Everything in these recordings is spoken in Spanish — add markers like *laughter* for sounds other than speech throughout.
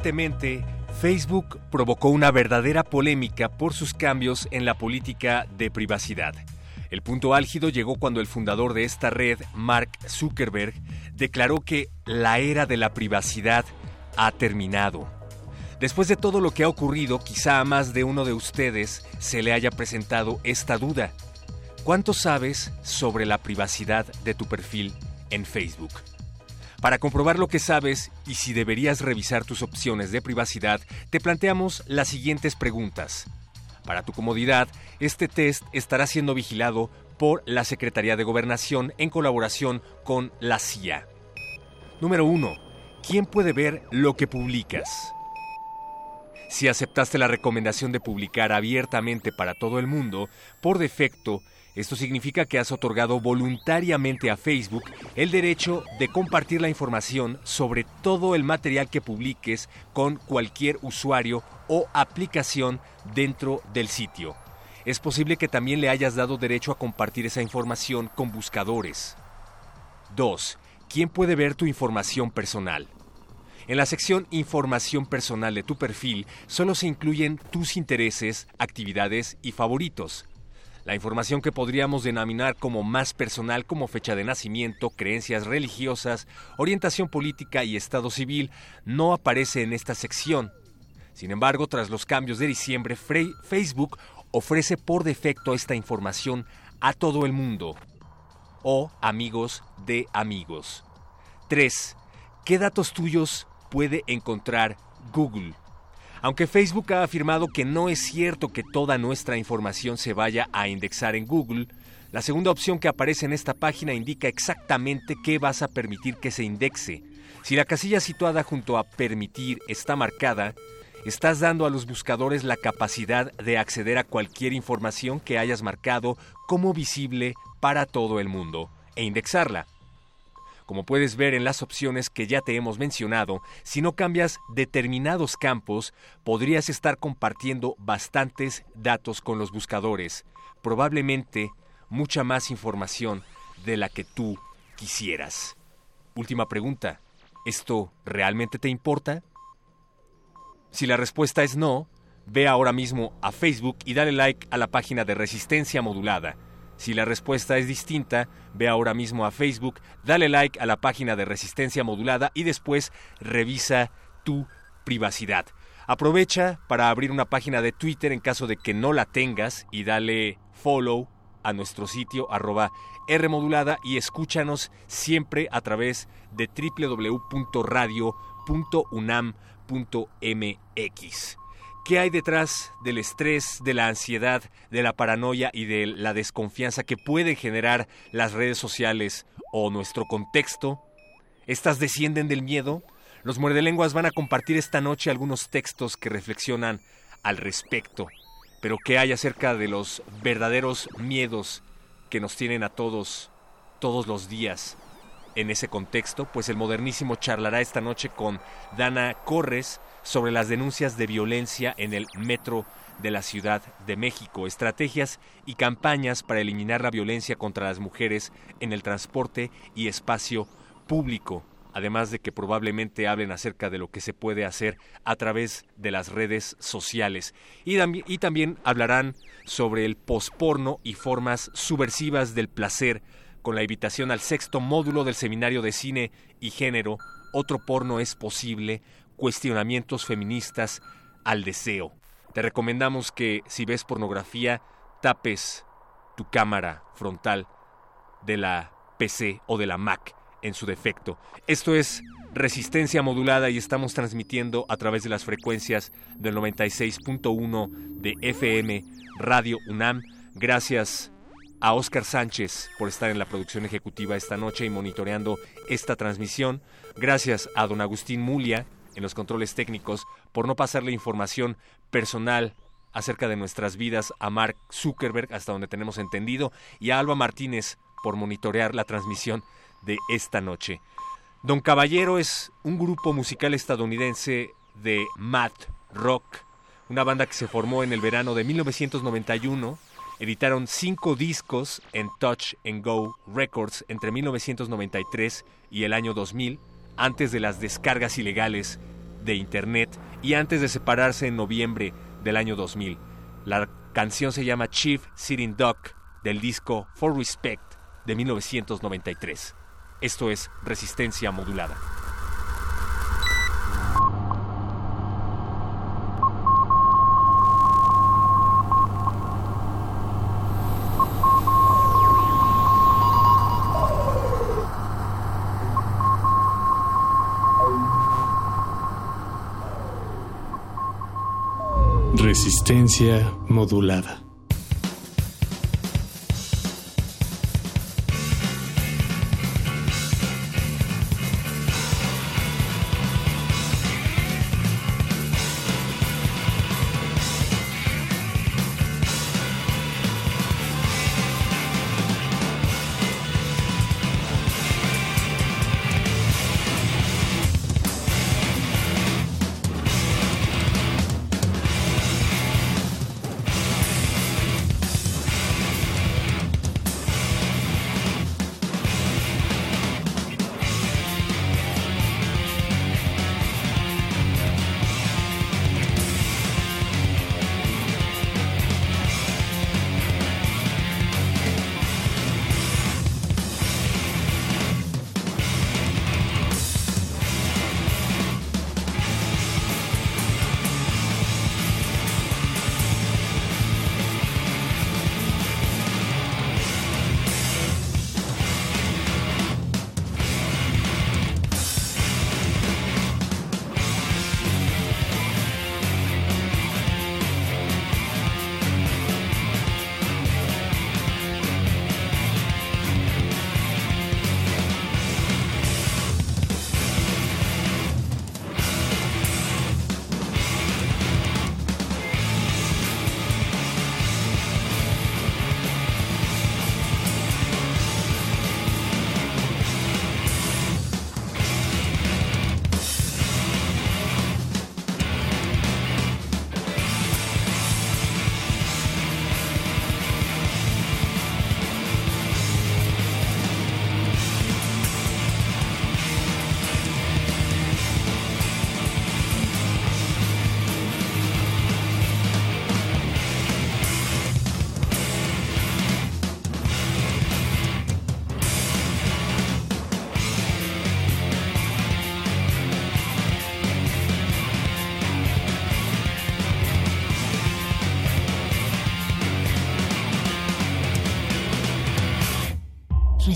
Recientemente, Facebook provocó una verdadera polémica por sus cambios en la política de privacidad. El punto álgido llegó cuando el fundador de esta red, Mark Zuckerberg, declaró que la era de la privacidad ha terminado. Después de todo lo que ha ocurrido, quizá a más de uno de ustedes se le haya presentado esta duda. ¿Cuánto sabes sobre la privacidad de tu perfil en Facebook? Para comprobar lo que sabes y si deberías revisar tus opciones de privacidad, te planteamos las siguientes preguntas. Para tu comodidad, este test estará siendo vigilado por la Secretaría de Gobernación en colaboración con la CIA. Número 1. ¿Quién puede ver lo que publicas? Si aceptaste la recomendación de publicar abiertamente para todo el mundo, por defecto esto significa que has otorgado voluntariamente a Facebook el derecho de compartir la información sobre todo el material que publiques con cualquier usuario o aplicación dentro del sitio. Es posible que también le hayas dado derecho a compartir esa información con buscadores. 2. ¿Quién puede ver tu información personal? En la sección Información personal de tu perfil solo se incluyen tus intereses, actividades y favoritos. La información que podríamos denominar como más personal como fecha de nacimiento, creencias religiosas, orientación política y estado civil no aparece en esta sección. Sin embargo, tras los cambios de diciembre, Facebook ofrece por defecto esta información a todo el mundo o amigos de amigos. 3. ¿Qué datos tuyos puede encontrar Google? Aunque Facebook ha afirmado que no es cierto que toda nuestra información se vaya a indexar en Google, la segunda opción que aparece en esta página indica exactamente qué vas a permitir que se indexe. Si la casilla situada junto a permitir está marcada, estás dando a los buscadores la capacidad de acceder a cualquier información que hayas marcado como visible para todo el mundo e indexarla. Como puedes ver en las opciones que ya te hemos mencionado, si no cambias determinados campos, podrías estar compartiendo bastantes datos con los buscadores, probablemente mucha más información de la que tú quisieras. Última pregunta, ¿esto realmente te importa? Si la respuesta es no, ve ahora mismo a Facebook y dale like a la página de Resistencia Modulada si la respuesta es distinta, ve ahora mismo a Facebook, dale like a la página de Resistencia Modulada y después revisa tu privacidad. Aprovecha para abrir una página de Twitter en caso de que no la tengas y dale follow a nuestro sitio arroba Rmodulada y escúchanos siempre a través de www.radio.unam.mx. ¿Qué hay detrás del estrés, de la ansiedad, de la paranoia y de la desconfianza que pueden generar las redes sociales o nuestro contexto? ¿Estas descienden del miedo? Los muerdelenguas van a compartir esta noche algunos textos que reflexionan al respecto. Pero ¿qué hay acerca de los verdaderos miedos que nos tienen a todos, todos los días en ese contexto? Pues el modernísimo charlará esta noche con Dana Corres, sobre las denuncias de violencia en el metro de la Ciudad de México, estrategias y campañas para eliminar la violencia contra las mujeres en el transporte y espacio público, además de que probablemente hablen acerca de lo que se puede hacer a través de las redes sociales. Y, y también hablarán sobre el posporno y formas subversivas del placer, con la invitación al sexto módulo del Seminario de Cine y Género, Otro porno es posible, cuestionamientos feministas al deseo. Te recomendamos que si ves pornografía, tapes tu cámara frontal de la PC o de la Mac en su defecto. Esto es resistencia modulada y estamos transmitiendo a través de las frecuencias del 96.1 de FM Radio UNAM. Gracias a Oscar Sánchez por estar en la producción ejecutiva esta noche y monitoreando esta transmisión. Gracias a don Agustín Mulia en los controles técnicos por no pasarle información personal acerca de nuestras vidas a Mark Zuckerberg, hasta donde tenemos entendido, y a Alba Martínez por monitorear la transmisión de esta noche. Don Caballero es un grupo musical estadounidense de Mad Rock, una banda que se formó en el verano de 1991. Editaron cinco discos en Touch and Go Records entre 1993 y el año 2000, antes de las descargas ilegales de Internet y antes de separarse en noviembre del año 2000. La canción se llama Chief Sitting Duck del disco For Respect de 1993. Esto es resistencia modulada. Resistencia modulada.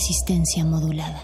Resistencia modulada.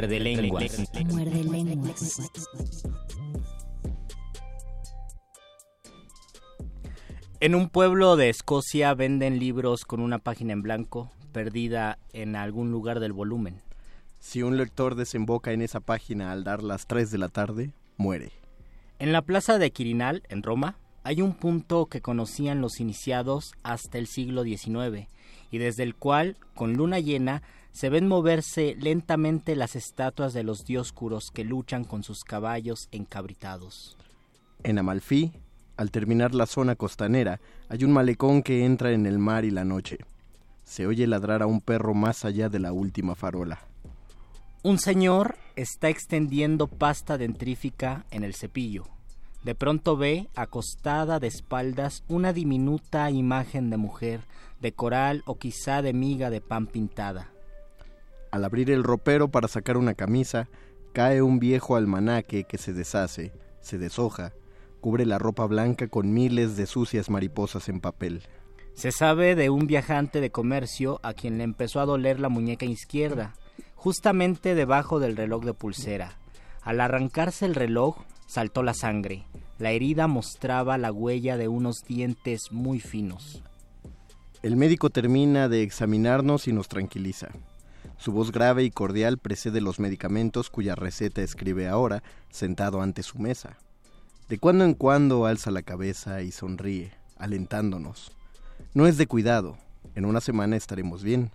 Muerde lenguas. Muerde lenguas. En un pueblo de Escocia venden libros con una página en blanco perdida en algún lugar del volumen. Si un lector desemboca en esa página al dar las 3 de la tarde, muere. En la plaza de Quirinal, en Roma, hay un punto que conocían los iniciados hasta el siglo XIX y desde el cual, con luna llena, se ven moverse lentamente las estatuas de los dioscuros que luchan con sus caballos encabritados. En Amalfí, al terminar la zona costanera, hay un malecón que entra en el mar y la noche. Se oye ladrar a un perro más allá de la última farola. Un señor está extendiendo pasta dentrífica en el cepillo. De pronto ve, acostada de espaldas, una diminuta imagen de mujer, de coral o quizá de miga de pan pintada. Al abrir el ropero para sacar una camisa, cae un viejo almanaque que se deshace, se deshoja, cubre la ropa blanca con miles de sucias mariposas en papel. Se sabe de un viajante de comercio a quien le empezó a doler la muñeca izquierda, justamente debajo del reloj de pulsera. Al arrancarse el reloj, saltó la sangre. La herida mostraba la huella de unos dientes muy finos. El médico termina de examinarnos y nos tranquiliza. Su voz grave y cordial precede los medicamentos cuya receta escribe ahora, sentado ante su mesa. De cuando en cuando alza la cabeza y sonríe, alentándonos. No es de cuidado, en una semana estaremos bien.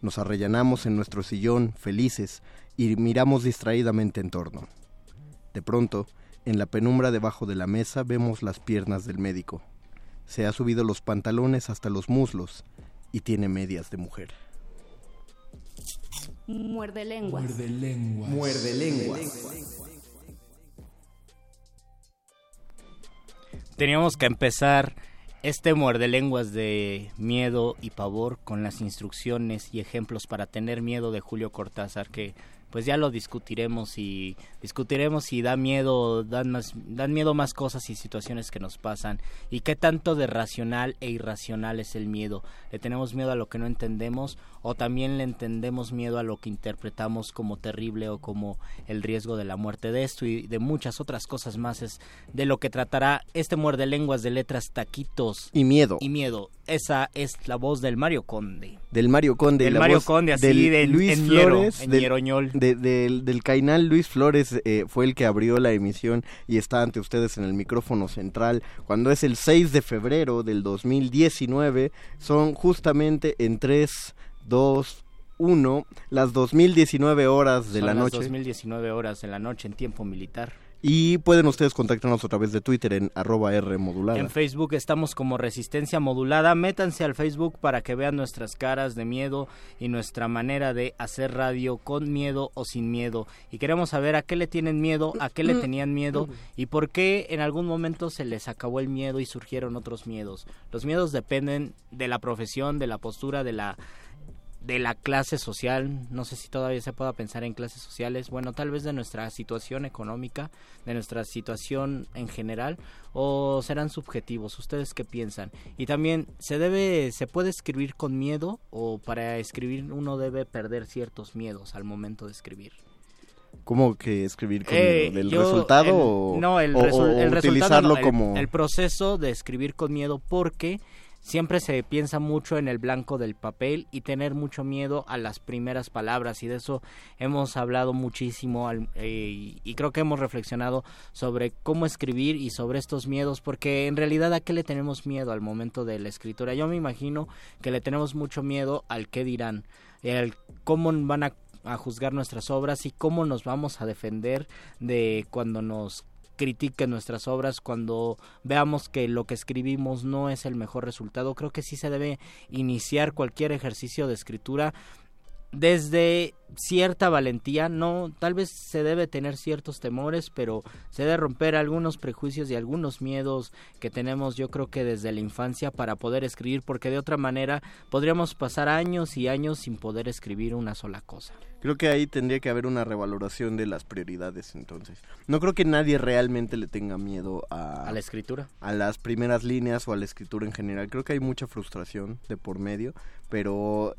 Nos arrellanamos en nuestro sillón, felices, y miramos distraídamente en torno. De pronto, en la penumbra debajo de la mesa vemos las piernas del médico. Se ha subido los pantalones hasta los muslos y tiene medias de mujer. Muerde lenguas. Muerde lenguas. Muerde lenguas. Teníamos que empezar este muerde lenguas de miedo y pavor con las instrucciones y ejemplos para tener miedo de Julio Cortázar que pues ya lo discutiremos y discutiremos si da miedo, dan más, dan miedo más cosas y situaciones que nos pasan y qué tanto de racional e irracional es el miedo. Le tenemos miedo a lo que no entendemos o también le entendemos miedo a lo que interpretamos como terrible o como el riesgo de la muerte de esto y de muchas otras cosas más. Es de lo que tratará este muerde lenguas de letras taquitos y miedo. y miedo. Esa es la voz del Mario Conde. Del Mario Conde del la Mario voz Conde así del de Luis en Flores Ñero, del, de- del, del Cainal Luis Flores eh, fue el que abrió la emisión y está ante ustedes en el micrófono central. Cuando es el 6 de febrero del 2019 son justamente en 3 2 1 las 2019 horas de Son la las noche 2019 horas de la noche en tiempo militar. y pueden ustedes contactarnos a través de Twitter en arroba R modulada. En Facebook estamos como Resistencia Modulada. Métanse al Facebook para que vean nuestras caras de miedo y nuestra manera de hacer radio con miedo o sin miedo. Y queremos saber a qué le tienen miedo, a qué le tenían miedo y por qué en algún momento se les acabó el miedo y surgieron otros miedos. Los miedos dependen de la profesión, de la postura, de la de la clase social, no sé si todavía se pueda pensar en clases sociales, bueno, tal vez de nuestra situación económica, de nuestra situación en general, o serán subjetivos, ustedes qué piensan. Y también, ¿se debe, se puede escribir con miedo o para escribir uno debe perder ciertos miedos al momento de escribir? ¿Cómo que escribir con Eh, yo, resultado el- o, no, el, o- resul- o el resultado utilizarlo no, el- como el proceso de escribir con miedo porque siempre se piensa mucho en el blanco del papel y tener mucho miedo a las primeras palabras y de eso hemos hablado muchísimo al- eh, y, creo que hemos reflexionado sobre cómo escribir y sobre estos miedos porque en realidad a qué le tenemos miedo al momento de la escritura yo me imagino que le tenemos mucho miedo al qué dirán el cómo van a juzgar nuestras obras y cómo nos vamos a defender de cuando nos critiquen nuestras obras, cuando veamos que lo que escribimos no es el mejor resultado. Creo que sí se debe iniciar cualquier ejercicio de escritura desde cierta valentía, no, tal vez se debe tener ciertos temores, pero se debe romper algunos prejuicios y algunos miedos que tenemos yo creo que desde la infancia para poder escribir, porque de otra manera podríamos pasar años y años sin poder escribir una sola cosa. Creo que ahí tendría que haber una revaloración de las prioridades entonces. No creo que nadie realmente le tenga miedo a... A la escritura. A las primeras líneas o a la escritura en general. Creo que hay mucha frustración de por medio, pero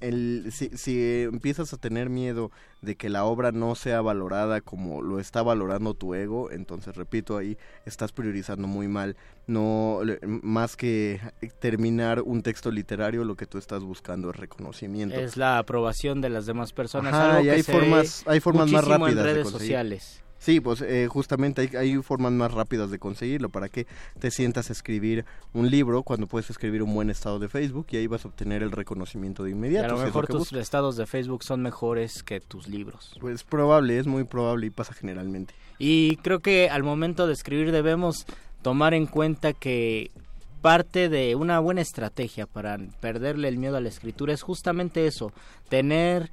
el, si, si, empiezas a tener miedo de que la obra no sea valorada como lo está valorando tu ego, entonces repito ahí estás priorizando muy mal. No más que terminar un texto literario, lo que tú estás buscando es reconocimiento. Es la aprobación de las demás personas. y hay formas, hay formas más rápidas en redes de sociales. Sí, pues eh, justamente hay, hay, formas más rápidas de conseguirlo. ¿Para que te sientas a escribir un libro cuando puedes escribir un buen estado de Facebook y ahí vas a obtener el reconocimiento de inmediato? a lo mejor tus estados de Facebook son mejores que tus libros. Pues probable, es muy probable y pasa generalmente. Y creo que al momento de escribir debemos tomar en cuenta que parte de una buena estrategia para perderle el miedo a la escritura es justamente eso, tener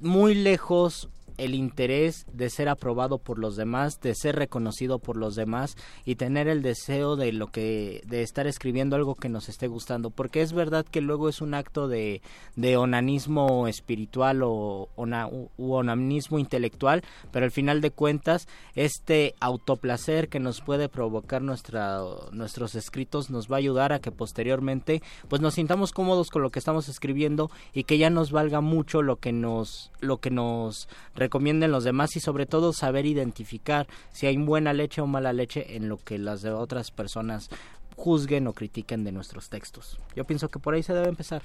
muy lejos el interés de ser aprobado por los demás, de ser reconocido por los demás y tener el deseo de lo que de estar escribiendo algo que nos esté gustando, porque es verdad que luego es un acto de, de onanismo espiritual o onanismo intelectual, pero al final de cuentas este autoplacer que nos puede provocar nuestros escritos nos va a ayudar a que posteriormente pues nos sintamos cómodos con lo que estamos escribiendo y que ya nos valga mucho lo que nos lo que nos recomienden los demás y sobre todo saber identificar si hay buena leche o mala leche en lo que las de otras personas juzguen o critiquen de nuestros textos. Yo pienso que por ahí se debe empezar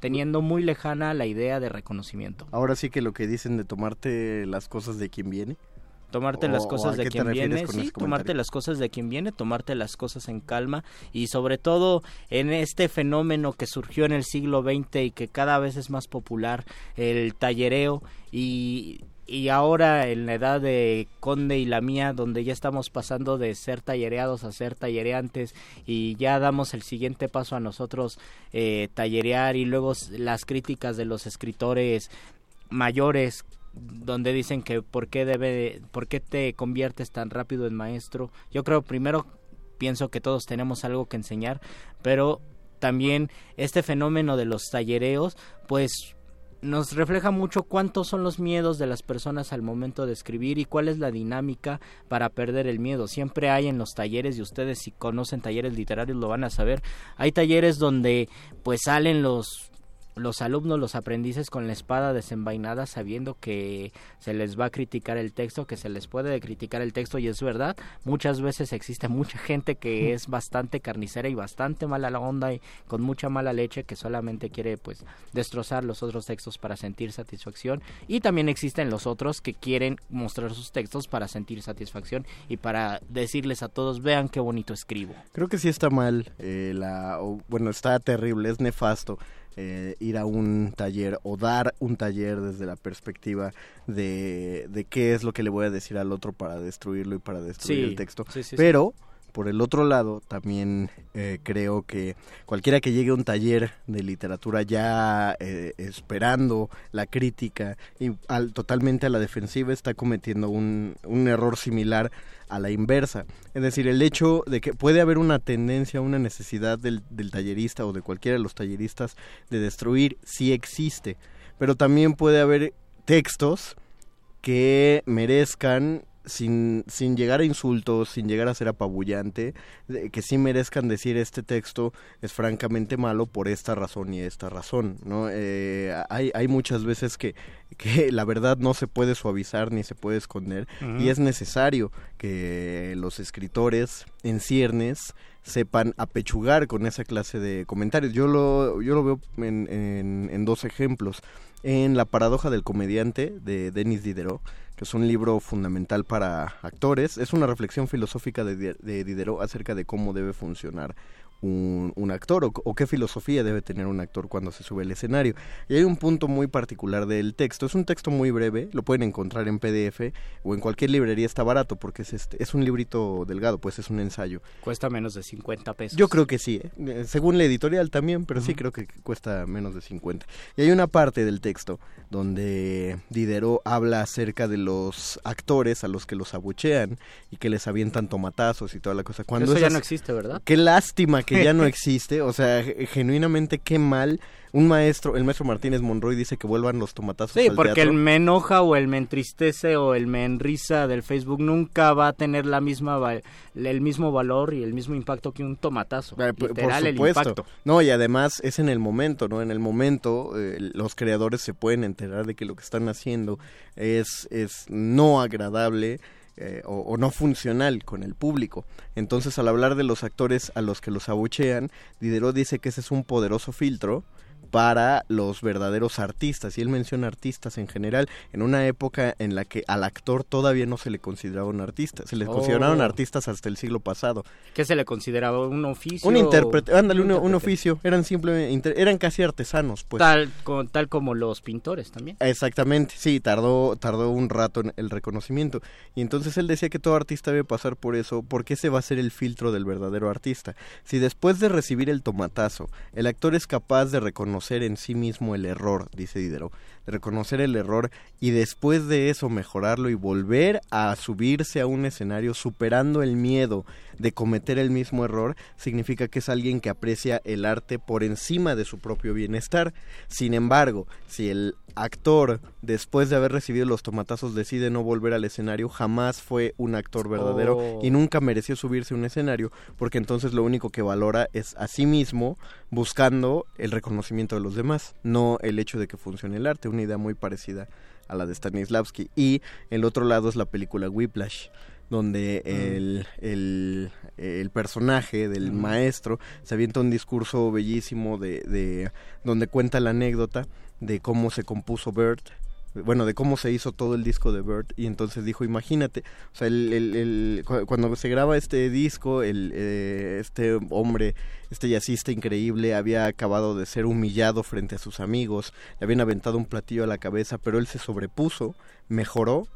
teniendo muy lejana la idea de reconocimiento. Ahora sí que lo que dicen de tomarte las cosas de quien viene tomarte las cosas de quien viene, sí, tomarte las cosas de quien viene, tomarte las cosas en calma y sobre todo en este fenómeno que surgió en el siglo XX y que cada vez es más popular, el tallereo y y ahora en la edad de Conde y la mía, donde ya estamos pasando de ser tallereados a ser tallereantes y ya damos el siguiente paso a nosotros eh, tallerear y luego las críticas de los escritores mayores donde dicen que por qué debe por qué te conviertes tan rápido en maestro. Yo creo primero pienso que todos tenemos algo que enseñar, pero también este fenómeno de los tallereos, pues nos refleja mucho cuántos son los miedos de las personas al momento de escribir y cuál es la dinámica para perder el miedo. Siempre hay en los talleres y ustedes si conocen talleres literarios lo van a saber. Hay talleres donde pues salen los los alumnos, los aprendices con la espada desenvainada sabiendo que se les va a criticar el texto, que se les puede criticar el texto y es verdad, muchas veces existe mucha gente que es bastante carnicera y bastante mala la onda y con mucha mala leche que solamente quiere pues destrozar los otros textos para sentir satisfacción y también existen los otros que quieren mostrar sus textos para sentir satisfacción y para decirles a todos vean qué bonito escribo. Creo que sí está mal, eh, la, bueno está terrible, es nefasto eh, ir a un taller o dar un taller desde la perspectiva de, de, qué es lo que le voy a decir al otro para destruirlo y para destruir el texto. Pero por el otro lado, también eh, creo que cualquiera que llegue a un taller de literatura ya eh, esperando la crítica y al, totalmente a la defensiva está cometiendo un, un error similar a la inversa. Es decir, el hecho de que puede haber una tendencia, una necesidad del, del tallerista o de cualquiera de los talleristas de destruir, sí existe, pero también puede haber textos que merezcan sin, sin llegar a insultos, sin llegar a ser apabullante, que sí merezcan decir este texto es francamente malo por esta razón y esta razón, ¿no? Eh, hay, hay muchas veces que, que *laughs* la verdad no se puede suavizar ni se puede esconder y es necesario que los escritores en ciernes sepan apechugar con esa clase de comentarios. Yo lo, yo lo veo en, en, en dos ejemplos. En La paradoja del comediante de Denis Diderot, que es un libro fundamental para actores. Es una reflexión filosófica de, Diderot acerca de cómo debe funcionar un, un actor o, o, qué filosofía debe tener un actor cuando se sube al escenario. Y hay un punto muy particular del texto. Es un texto muy breve, lo pueden encontrar en PDF o en cualquier librería está barato porque es, este, es un librito delgado, pues es un ensayo. Cuesta menos de 50 pesos. Yo creo que sí, ¿eh? Eh, según la editorial también, pero sí creo que cuesta menos de 50. Y hay una parte del texto donde Diderot habla acerca de los actores a los que los abuchean y que les avientan tomatazos y toda la cosa. Cuando Eso ya no existe, ¿verdad? Qué lástima que ya no existe, o sea, genuinamente qué mal un maestro, el maestro Martínez Monroy dice que vuelvan los tomatazos. Sí, porque el me enoja o el me entristece o el me enrisa del Facebook nunca va a tener la misma el mismo valor y el mismo impacto que un tomatazo. Eh, literal, el impacto. No, y además es en el momento, ¿no? En el momento eh, los creadores se pueden enterar de que lo que están haciendo es, es no agradable. Eh, o, o, no funcional con el público. Entonces, al hablar de los actores a los que los abuchean, Diderot dice que ese es un poderoso filtro para los verdaderos artistas. Y él menciona artistas en general, en una época en la que al actor todavía no se le consideraba un artista, se le consideraron oh. artistas hasta el siglo pasado. ¿Qué se le consideraba? ¿Un oficio? Un intérprete, ándale, un, oficio, eran simplemente, eran casi artesanos, pues. Tal, tal como los pintores también. Exactamente, sí, tardó, tardó un rato en el reconocimiento. Y entonces él decía que todo artista debe pasar por eso, porque ese va a ser el filtro del verdadero artista. Si después de recibir el tomatazo, el actor es capaz de reconocer reconocer en sí mismo el error, dice Diderot, de reconocer el error y después de eso mejorarlo y volver a subirse a un escenario superando el miedo de cometer el mismo error, significa que es alguien que aprecia el arte por encima de su propio bienestar. Sin embargo, si el actor, después de haber recibido los tomatazos, decide no volver al escenario, jamás fue un actor verdadero y oh. nunca mereció subirse a un escenario, porque entonces lo único que valora es a sí mismo buscando el reconocimiento de los demás, no el hecho de que funcione el arte, una idea muy parecida a la de Stanislavski. Y el otro lado es la película Whiplash, donde mm. el, el, personaje del mm. maestro se avienta un discurso bellísimo de, de donde cuenta la anécdota de cómo se compuso Bert bueno, de cómo se hizo todo el disco de Bird y entonces dijo, imagínate, o sea, el, el, cuando se graba este disco, el, eh, este hombre, este jazzista increíble, había acabado de ser humillado frente a sus amigos, le habían aventado un platillo a la cabeza, pero él se sobrepuso, mejoró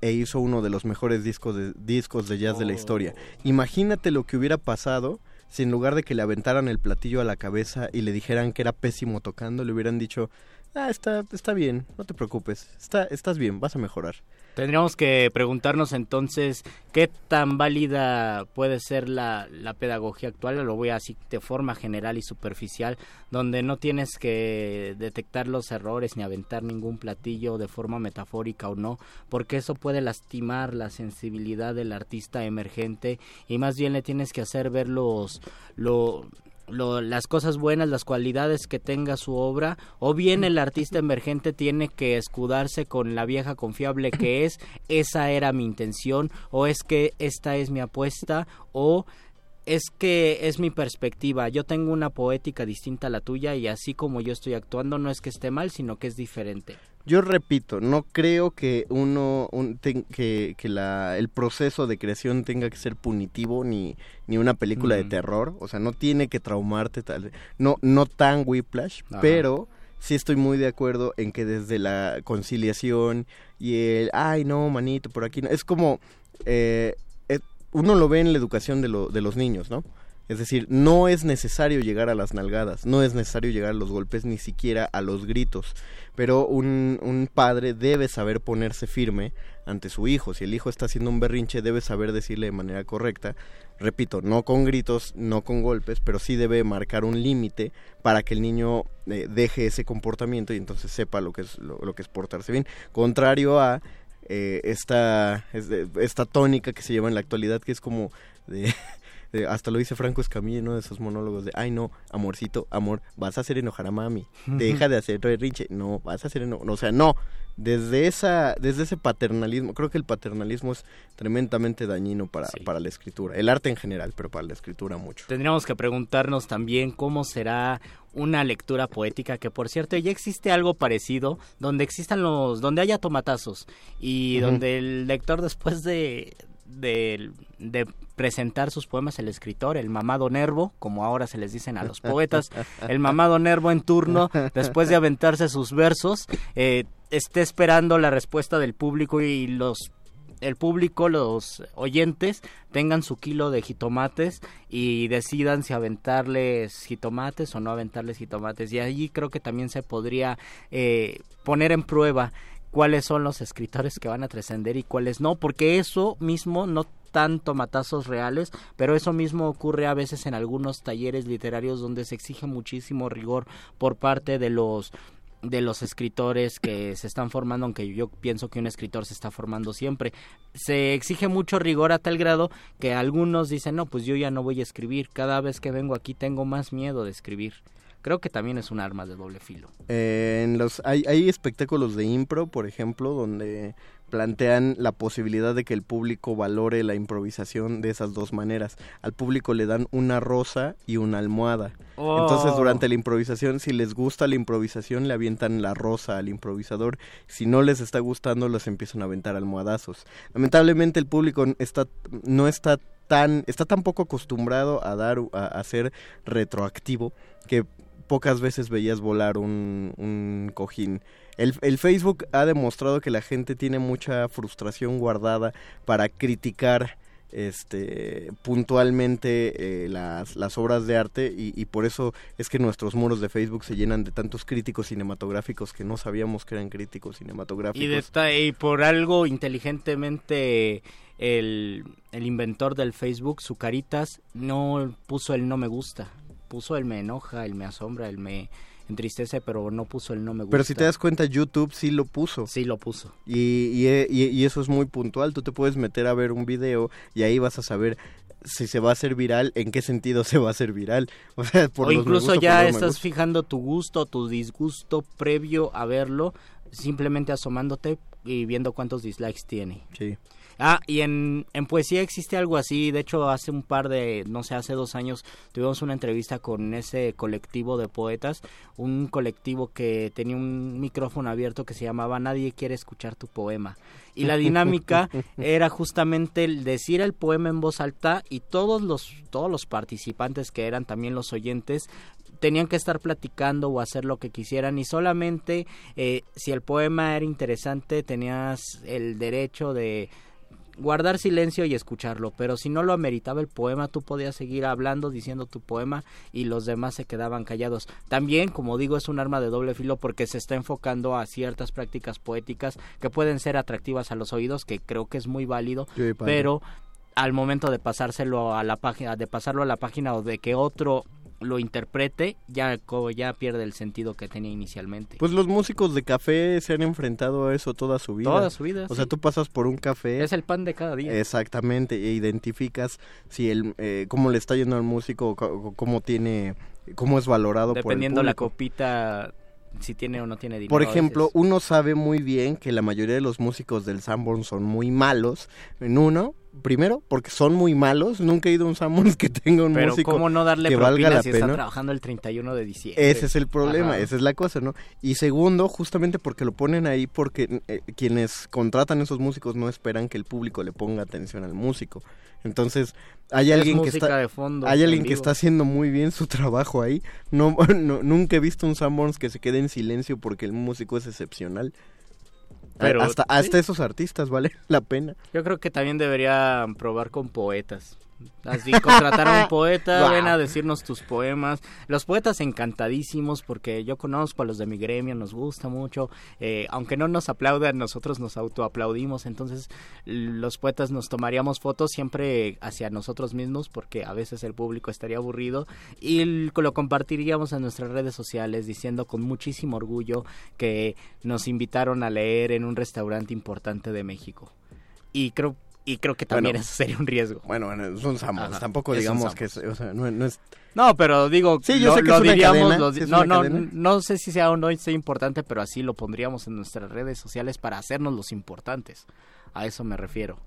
e hizo uno de los mejores discos de, discos de jazz de la historia. Oh. Imagínate lo que hubiera pasado si en lugar de que le aventaran el platillo a la cabeza y le dijeran que era pésimo tocando, le hubieran dicho, ah, está, está bien, no te preocupes, está, estás bien, vas a mejorar. Tendríamos que preguntarnos entonces qué tan válida puede ser la, la pedagogía actual, lo voy a decir de forma general y superficial, donde no tienes que detectar los errores ni aventar ningún platillo de forma metafórica o no, porque eso puede lastimar la sensibilidad del artista emergente y más bien le tienes que hacer ver los, lo, las cosas buenas, las cualidades que tenga su obra, o bien el artista emergente tiene que escudarse con la vieja confiable que es, esa era mi intención, o es que esta es mi apuesta, o es que es mi perspectiva. Yo tengo una poética distinta a la tuya y así como yo estoy actuando no es que esté mal, sino que es diferente. Yo repito, no creo que uno que, que la, el proceso de creación tenga que ser punitivo ni, ni una película de terror, o sea, no tiene que traumarte tal, no no tan whiplash, pero sí estoy muy de acuerdo en que desde la conciliación y el ay no manito por aquí no, es como eh, eh, uno lo ve en la educación de, lo, de los niños, ¿no? Es decir, no es necesario llegar a las nalgadas, no es necesario llegar a los golpes, ni siquiera a los gritos. Pero un, padre debe saber ponerse firme ante su hijo. Si el hijo está haciendo un berrinche, debe saber decirle de manera correcta. Repito, no con gritos, no con golpes, pero sí debe marcar un límite para que el niño eh, deje ese comportamiento y entonces sepa lo que es, lo, que es portarse bien. Contrario a eh, esta, esta tónica que se lleva en la actualidad, que es como *laughs* hasta lo dice Franco Escamilla en uno de esos monólogos de, ay no, amorcito, amor, vas a hacer enojar a mami, deja de hacer rinche, no, vas a hacer enojar, o sea, no, desde esa desde ese paternalismo creo que el paternalismo es tremendamente dañino para, para la escritura el arte en general pero para la escritura mucho. Tendríamos que preguntarnos también cómo será una lectura poética que por cierto ya existe algo parecido donde existan los donde haya tomatazos y donde el lector después de de, de, presentar sus poemas el escritor, el mamado nervo, como ahora se les dicen a los poetas, el mamado nervo en turno, después de aventarse sus versos, eh, esté esperando la respuesta del público y los el público, los oyentes, tengan su kilo de jitomates y decidan si aventarles jitomates o no aventarles jitomates. Y allí creo que también se podría eh, poner en prueba cuáles son los escritores que van a trascender y cuáles no, porque eso mismo no tanto matazos reales, pero eso mismo ocurre a veces en algunos talleres literarios donde se exige muchísimo rigor por parte de los de los escritores que se están formando, aunque yo pienso que un escritor se está formando siempre. Se exige mucho rigor a tal grado que algunos dicen, no, pues yo ya no voy a escribir, cada vez que vengo aquí tengo más miedo de escribir. Creo que también es un arma de doble filo. Eh, en los, hay, hay espectáculos de impro, por ejemplo, donde plantean la posibilidad de que el público valore la improvisación de esas dos maneras. Al público le dan una rosa y una almohada. Entonces, Oh. durante la improvisación, si les gusta la improvisación, le avientan la rosa al improvisador. Si no les está gustando, los empiezan a aventar almohadazos. Lamentablemente, el público está, no está tan, está tan poco acostumbrado a dar, a, a ser retroactivo, que pocas veces veías volar un, un cojín. El, el, Facebook ha demostrado que la gente tiene mucha frustración guardada para criticar este puntualmente eh, las, las, obras de arte y, y, por eso es que nuestros muros de Facebook se llenan de tantos críticos cinematográficos que no sabíamos que eran críticos cinematográficos. Y, de, y por algo inteligentemente el, el inventor del Facebook, su caritas, no puso el no me gusta, puso el me enoja, el me asombra, el me entristece, pero no puso el no me gusta. Pero si te das cuenta, YouTube sí lo puso. Sí lo puso. Y, y, y, y, eso es muy puntual. Tú te puedes meter a ver un video y ahí vas a saber si se va a hacer viral, en qué sentido *laughs* se va a hacer viral. O, sea, por o incluso gusta, ya estás fijando tu gusto, tu disgusto previo a verlo, simplemente asomándote y viendo cuántos dislikes tiene. Sí. Ah, y en, en poesía existe algo así. De hecho, hace un par de, no sé, hace dos años tuvimos una entrevista con ese colectivo de poetas. Un colectivo que tenía un micrófono abierto que se llamaba Nadie quiere escuchar tu poema. Y la dinámica *laughs* era justamente el decir el poema en voz alta y todos los, todos los participantes que eran también los oyentes tenían que estar platicando o hacer lo que quisieran y solamente eh, si el poema era interesante tenías el derecho de guardar silencio y escucharlo, pero si no lo ameritaba el poema, tú podías seguir hablando, diciendo tu poema y los demás se quedaban callados. También, como digo, es un arma de doble filo porque se está enfocando a ciertas prácticas poéticas que pueden ser atractivas a los oídos, que creo que es muy válido, Sí, pero al momento de pasárselo a la página, de pasarlo a la página o de que otro lo interprete, ya, ya pierde el sentido que tenía inicialmente. Pues los músicos de café se han enfrentado a eso toda su vida. Toda su vida. O sí. sea, tú pasas por un café. Es el pan de cada día. Exactamente, e identificas si el, eh, cómo le está yendo al músico, cómo tiene, cómo es valorado Dependiendo por el la copita si tiene o no tiene dinero. Por ejemplo, uno sabe muy bien que la mayoría de los músicos del Sanborns son muy malos. En uno, primero, porque son muy malos. Nunca he ido a un Sanborns que tenga un Pero músico ¿cómo no darle que valga la si pena. está trabajando el 31 de diciembre? Ese es el problema, Ajá. esa es la cosa, ¿no? Y segundo, justamente porque lo ponen ahí porque eh, quienes contratan esos músicos no esperan que el público le ponga atención al músico. Entonces, hay Es alguien que está de fondo, hay en alguien que está haciendo muy bien su trabajo ahí. No, *laughs* no nunca he visto un Sanborns que se quede en silencio porque el músico es excepcional. Pero, hasta sí. hasta esos artistas vale *laughs* la pena. Yo creo que también deberían probar con poetas. Así, contratar a un *laughs* poeta, Wow. ven a decirnos tus poemas. Los poetas encantadísimos, porque yo conozco a los de mi gremio, nos gusta mucho. Eh, aunque no nos aplaudan, nosotros nos autoaplaudimos. Entonces, los poetas nos tomaríamos fotos siempre hacia nosotros mismos, porque a veces el público estaría aburrido. Y lo compartiríamos en nuestras redes sociales, diciendo con muchísimo orgullo que nos invitaron a leer en un restaurante importante de México. Y creo, y creo que también Bueno. eso sería un riesgo. Bueno, bueno, son Ajá, tampoco digamos que es, o sea, no, no es No, pero digo, Sí, yo lo, sé que lo es una diríamos, cadena, lo sí di- es no, una no, cadena. no sé si sea o no sea importante, pero así lo pondríamos en nuestras redes sociales para hacernos los importantes. A eso me refiero.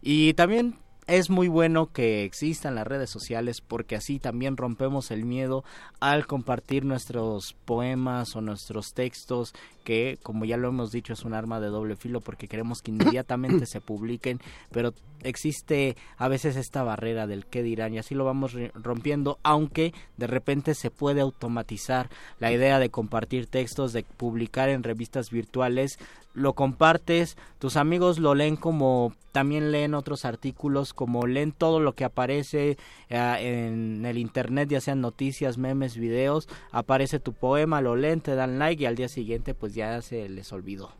Y también es muy bueno que existan las redes sociales porque así también rompemos el miedo al compartir nuestros poemas o nuestros textos que como ya lo hemos dicho es un arma de doble filo porque queremos que inmediatamente *coughs* se publiquen, pero existe a veces esta barrera del qué dirán y así lo vamos rompiendo, aunque de repente se puede automatizar. La idea de compartir textos, de publicar en revistas virtuales, lo compartes, tus amigos lo leen como también leen otros artículos, como leen todo lo que aparece eh, en el internet, ya sean noticias, memes, videos, aparece tu poema, lo leen, te dan like y al día siguiente pues ya se les olvidó.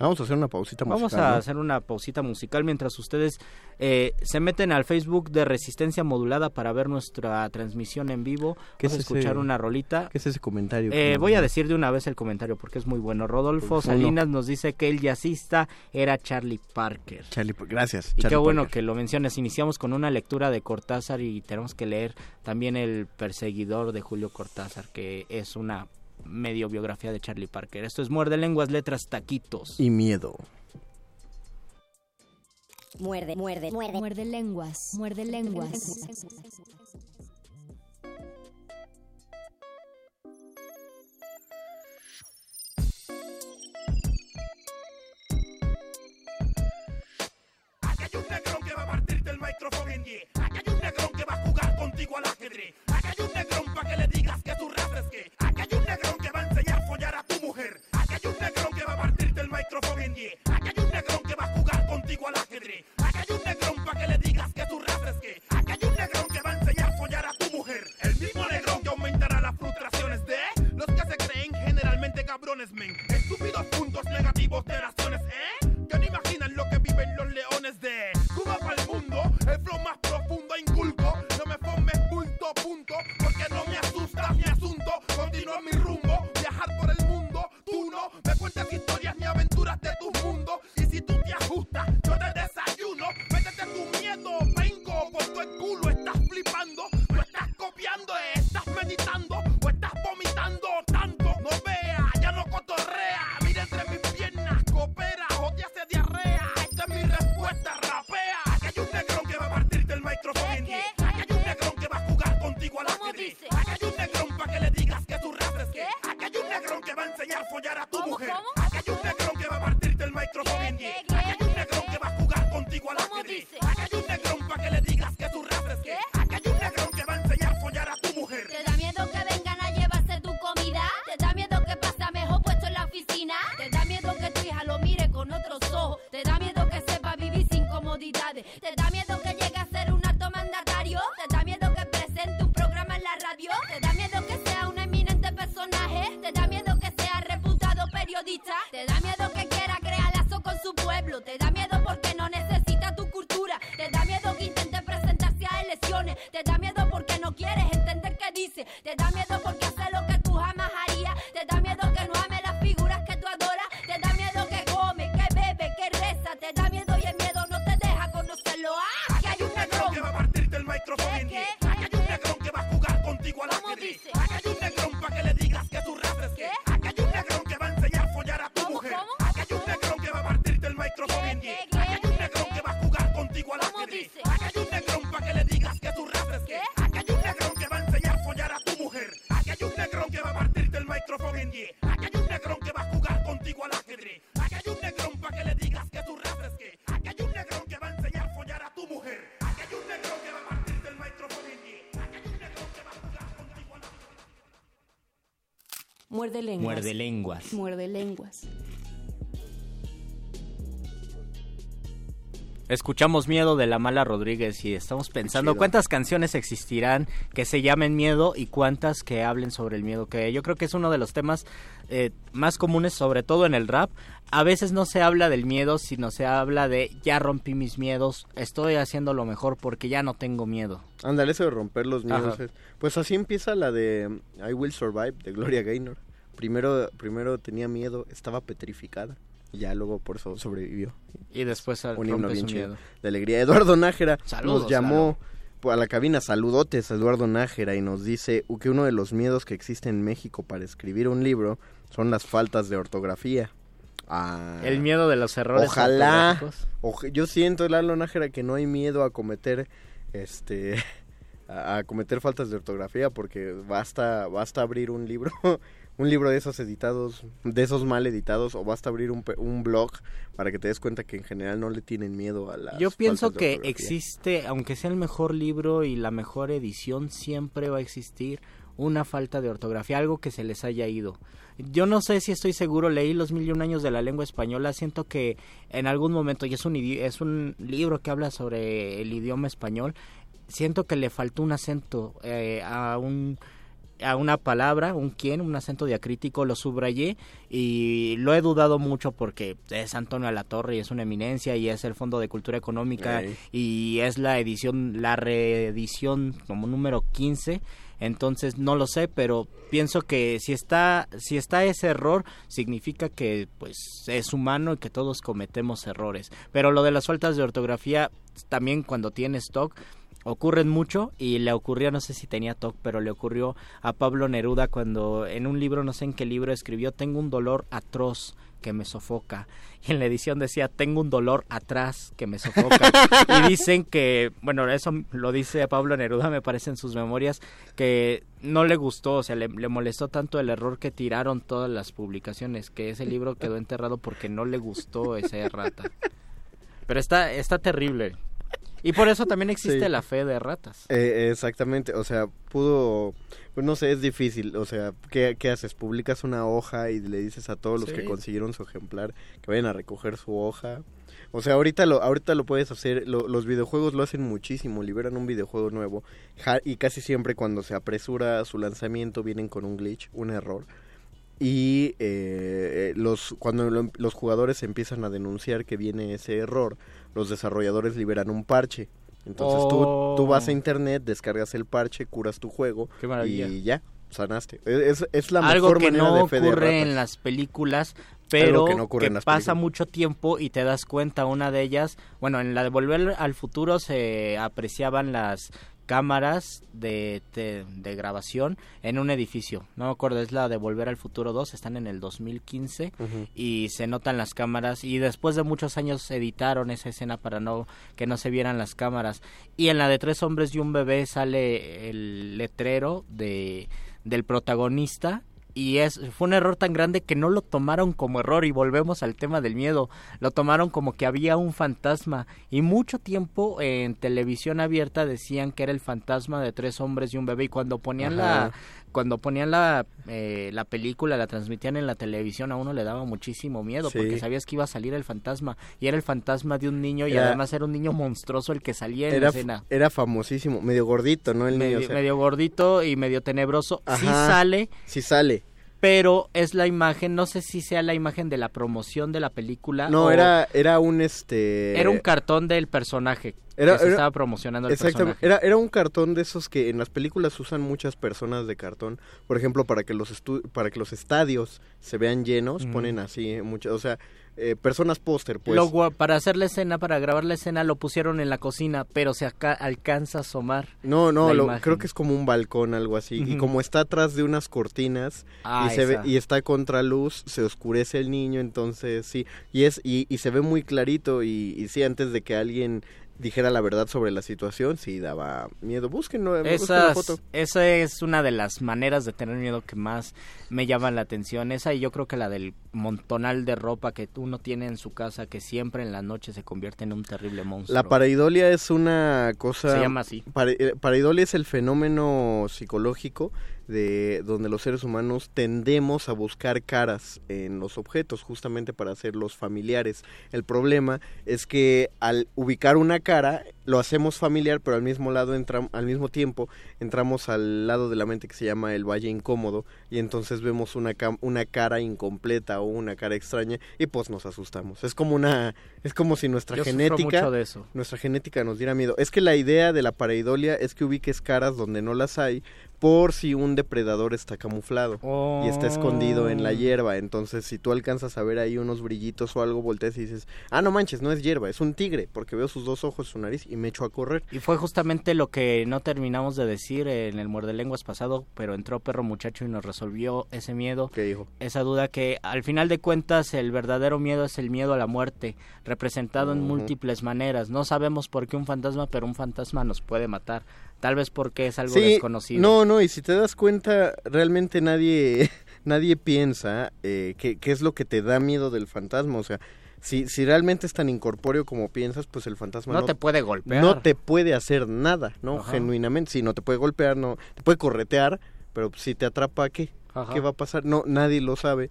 Vamos a hacer una pausita musical. Vamos a hacer una pausita musical mientras ustedes eh, se meten al Facebook de Resistencia Modulada para ver nuestra transmisión en vivo. ¿Qué es escuchar una rolita. ¿Qué es ese comentario? Eh, voy a decir de una vez el comentario porque es muy bueno. Rodolfo Salinas nos dice que el jazzista era Charlie Parker. Charlie, gracias. Y qué bueno que lo menciones. Iniciamos con una lectura de Cortázar y tenemos que leer también El perseguidor de Julio Cortázar, que es una medio biografía de Charlie Parker. Esto es Muerde Lenguas, Letras, Taquitos. Y Miedo. Muerde, muerde, muerde. Muerde lenguas, muerde lenguas. Acá hay un negrón que va a partirte el micrófono en 10. Acá hay un negrón que va a jugar contigo al ajedrez. Acá hay un negrón para que le digas que tu raza es que. Partirte el micrófono en 10. Acá hay un negrón que va a jugar contigo al ajedrez. Acá hay un negrón para que le digas que tu raza es. Acá hay un negrón que va a enseñar a follar a tu mujer. El mismo negrón que aumentará las frustraciones de los que se creen generalmente cabrones, men. Estúpidos puntos negativos de razones, Muerde lenguas. Muerde lenguas. Muerde lenguas. Escuchamos Miedo de la Mala Rodríguez y estamos pensando Chido. cuántas canciones existirán que se llamen Miedo y cuántas que hablen sobre el miedo, que yo creo que es uno de los temas eh, más comunes, sobre todo en el rap. A veces no se habla del miedo, sino se habla de ya rompí mis miedos, estoy haciendo lo mejor porque ya no tengo miedo. Ándale, eso de romper los miedos. Ajá. Pues así empieza la de I Will Survive de Gloria Gaynor. Primero, primero tenía miedo, estaba petrificada. Y ya luego por eso sobrevivió. Y después Un himno bien chido de alegría. Eduardo Nájera Saludos, nos llamó a la cabina. Saludotes Eduardo Nájera y nos dice que uno de los miedos que existe en México para escribir un libro son las faltas de ortografía. Ah, El miedo de los errores. Ojalá. yo siento, Lalo Nájera, que no hay miedo a cometer este *laughs* a, a cometer faltas de ortografía porque basta basta abrir un libro *laughs* un libro de esos editados, de esos mal editados, o basta abrir un, un blog para que te des cuenta que en general no le tienen miedo a la Yo pienso que existe, aunque sea el mejor libro y la mejor edición, siempre va a existir una falta de ortografía, algo que se les haya ido. Yo no sé si estoy seguro, leí Los Mil y Un Años de la Lengua Española, siento que en algún momento, y es un, es un libro que habla sobre el idioma español, siento que le faltó un acento eh, a un a una palabra, un quién, un acento diacrítico, lo subrayé y lo he dudado mucho porque es Antonio Alatorre y es una eminencia y es el Fondo de Cultura Económica y es la edición, la reedición como número 15. Entonces no lo sé, pero pienso que si está si está ese error significa que pues es humano y que todos cometemos errores. Pero lo de las faltas de ortografía también cuando tienes TOC ocurren mucho y le ocurrió, no sé si tenía TOC, pero le ocurrió a Pablo Neruda cuando en un libro, no sé en qué libro escribió, tengo un dolor atroz que me sofoca. Y en la edición decía, tengo un dolor atrás que me sofoca. *laughs* y dicen que, bueno, eso lo dice Pablo Neruda, me parece en sus memorias, que no le gustó, o sea, le, le molestó tanto el error que tiraron todas las publicaciones, que ese libro quedó enterrado porque no le gustó esa errata. Pero está, está terrible. Y por eso también existe Sí. la fe de ratas. Eh, exactamente, o sea, pudo, pues no sé, es difícil, o sea, ¿qué, qué haces? Publicas una hoja y le dices a todos los Sí. que consiguieron su ejemplar que vayan a recoger su hoja. O sea, ahorita lo, ahorita lo puedes hacer, lo- los videojuegos lo hacen muchísimo, liberan un videojuego nuevo ja- y casi siempre cuando se apresura su lanzamiento vienen con un glitch, un error. Y eh, los cuando lo- los jugadores empiezan a denunciar que viene ese error, los desarrolladores liberan un parche. Entonces Oh. tú, tú vas a internet, descargas el parche, curas tu juego Qué y ya, sanaste. Es, es la Algo mejor que manera no de fe de ocurre en las películas, pero que no pasa películas. mucho tiempo y te das cuenta una de ellas, bueno, en la de Volver al Futuro se apreciaban las cámaras de, de, de grabación en un edificio. No me acuerdo, es la de Volver al Futuro 2, están en el 2015 Ujú. y se notan las cámaras y después de muchos años editaron esa escena para no que no se vieran las cámaras y en la de tres hombres y un bebé sale el letrero de del protagonista y es fue un error tan grande que no lo tomaron como error y volvemos al tema del miedo lo tomaron como que había un fantasma y mucho tiempo en televisión abierta decían que era el fantasma de tres hombres y un bebé y cuando ponían la cuando ponían la, eh, la película, la transmitían en la televisión, a uno le daba muchísimo miedo Sí. porque sabías que iba a salir el fantasma y era el fantasma de un niño y además era un niño monstruoso el que salía en Era, la escena. era famosísimo, medio gordito, ¿no? El Medio, niño. o sea, medio gordito y medio tenebroso. Sí Ajá. sale, sí sale. Pero es la imagen, no sé si sea la imagen de la promoción de la película. No, era, era un este. era un cartón del personaje Era- que se era- estaba promocionando el Exactamente, personaje. era, era un cartón de esos que en las películas usan muchas personas de cartón, por ejemplo, para que los estu- para que los estadios se vean llenos, ponen así muchas, o sea, eh, personas póster, pues. Lo para hacer la escena, para grabar la escena, lo pusieron en la cocina, pero se acá alcanza a asomar. No, no, lo- creo que es como un balcón, algo así. Y como está atrás de unas cortinas Ah, y se ve y está contra luz, se oscurece el niño, entonces sí. Y es y, y se ve muy clarito y, y sí antes de que alguien dijera la verdad sobre la situación, sí daba miedo. Busquen la Esas, foto. esa es una de las maneras de tener miedo que más me llaman la atención. Esa y yo creo que la del montonal de ropa que uno tiene en su casa que siempre en la noche se convierte en un terrible monstruo. La pareidolia es una cosa Se llama así. Pare- eh, pareidolia es el fenómeno psicológico de donde los seres humanos tendemos a buscar caras en los objetos justamente para hacerlos familiares. El problema es que al ubicar una cara lo hacemos familiar, pero al mismo lado entram- al mismo tiempo entramos al lado de la mente que se llama el valle incómodo y entonces vemos una una cara incompleta o una cara extraña y pues nos asustamos. Es como una es como si nuestra Yo genética mucho de eso. nuestra genética nos diera miedo. Es que la idea de la pareidolia es que ubiques caras donde no las hay por si un depredador está camuflado y está escondido en la Oh. hierba. Entonces, si tú alcanzas a ver ahí unos brillitos o algo, volteas y dices, ah, no manches, no es hierba, es un tigre, porque veo sus dos ojos, su nariz y me echo a correr. Y fue justamente lo que no terminamos de decir en el muerde lenguas pasado, pero entró perro muchacho y nos resolvió ese miedo, ¿Qué dijo? esa duda que al final de cuentas el verdadero miedo es el miedo a la muerte, representado en múltiples maneras. No sabemos por qué un fantasma, pero un fantasma nos puede matar. Tal vez porque es algo Sí, desconocido. no, no, y si te das cuenta, realmente nadie, *laughs* nadie piensa eh, qué, qué es lo que te da miedo del fantasma. O sea, si, si realmente es tan incorpóreo como piensas, pues el fantasma No te puede golpear. No te puede hacer nada, ¿no? Ajá. Genuinamente, sí, no te puede golpear, no, te puede corretear, pero si te atrapa, ¿qué? Ajá. ¿Qué va a pasar? No, nadie lo sabe.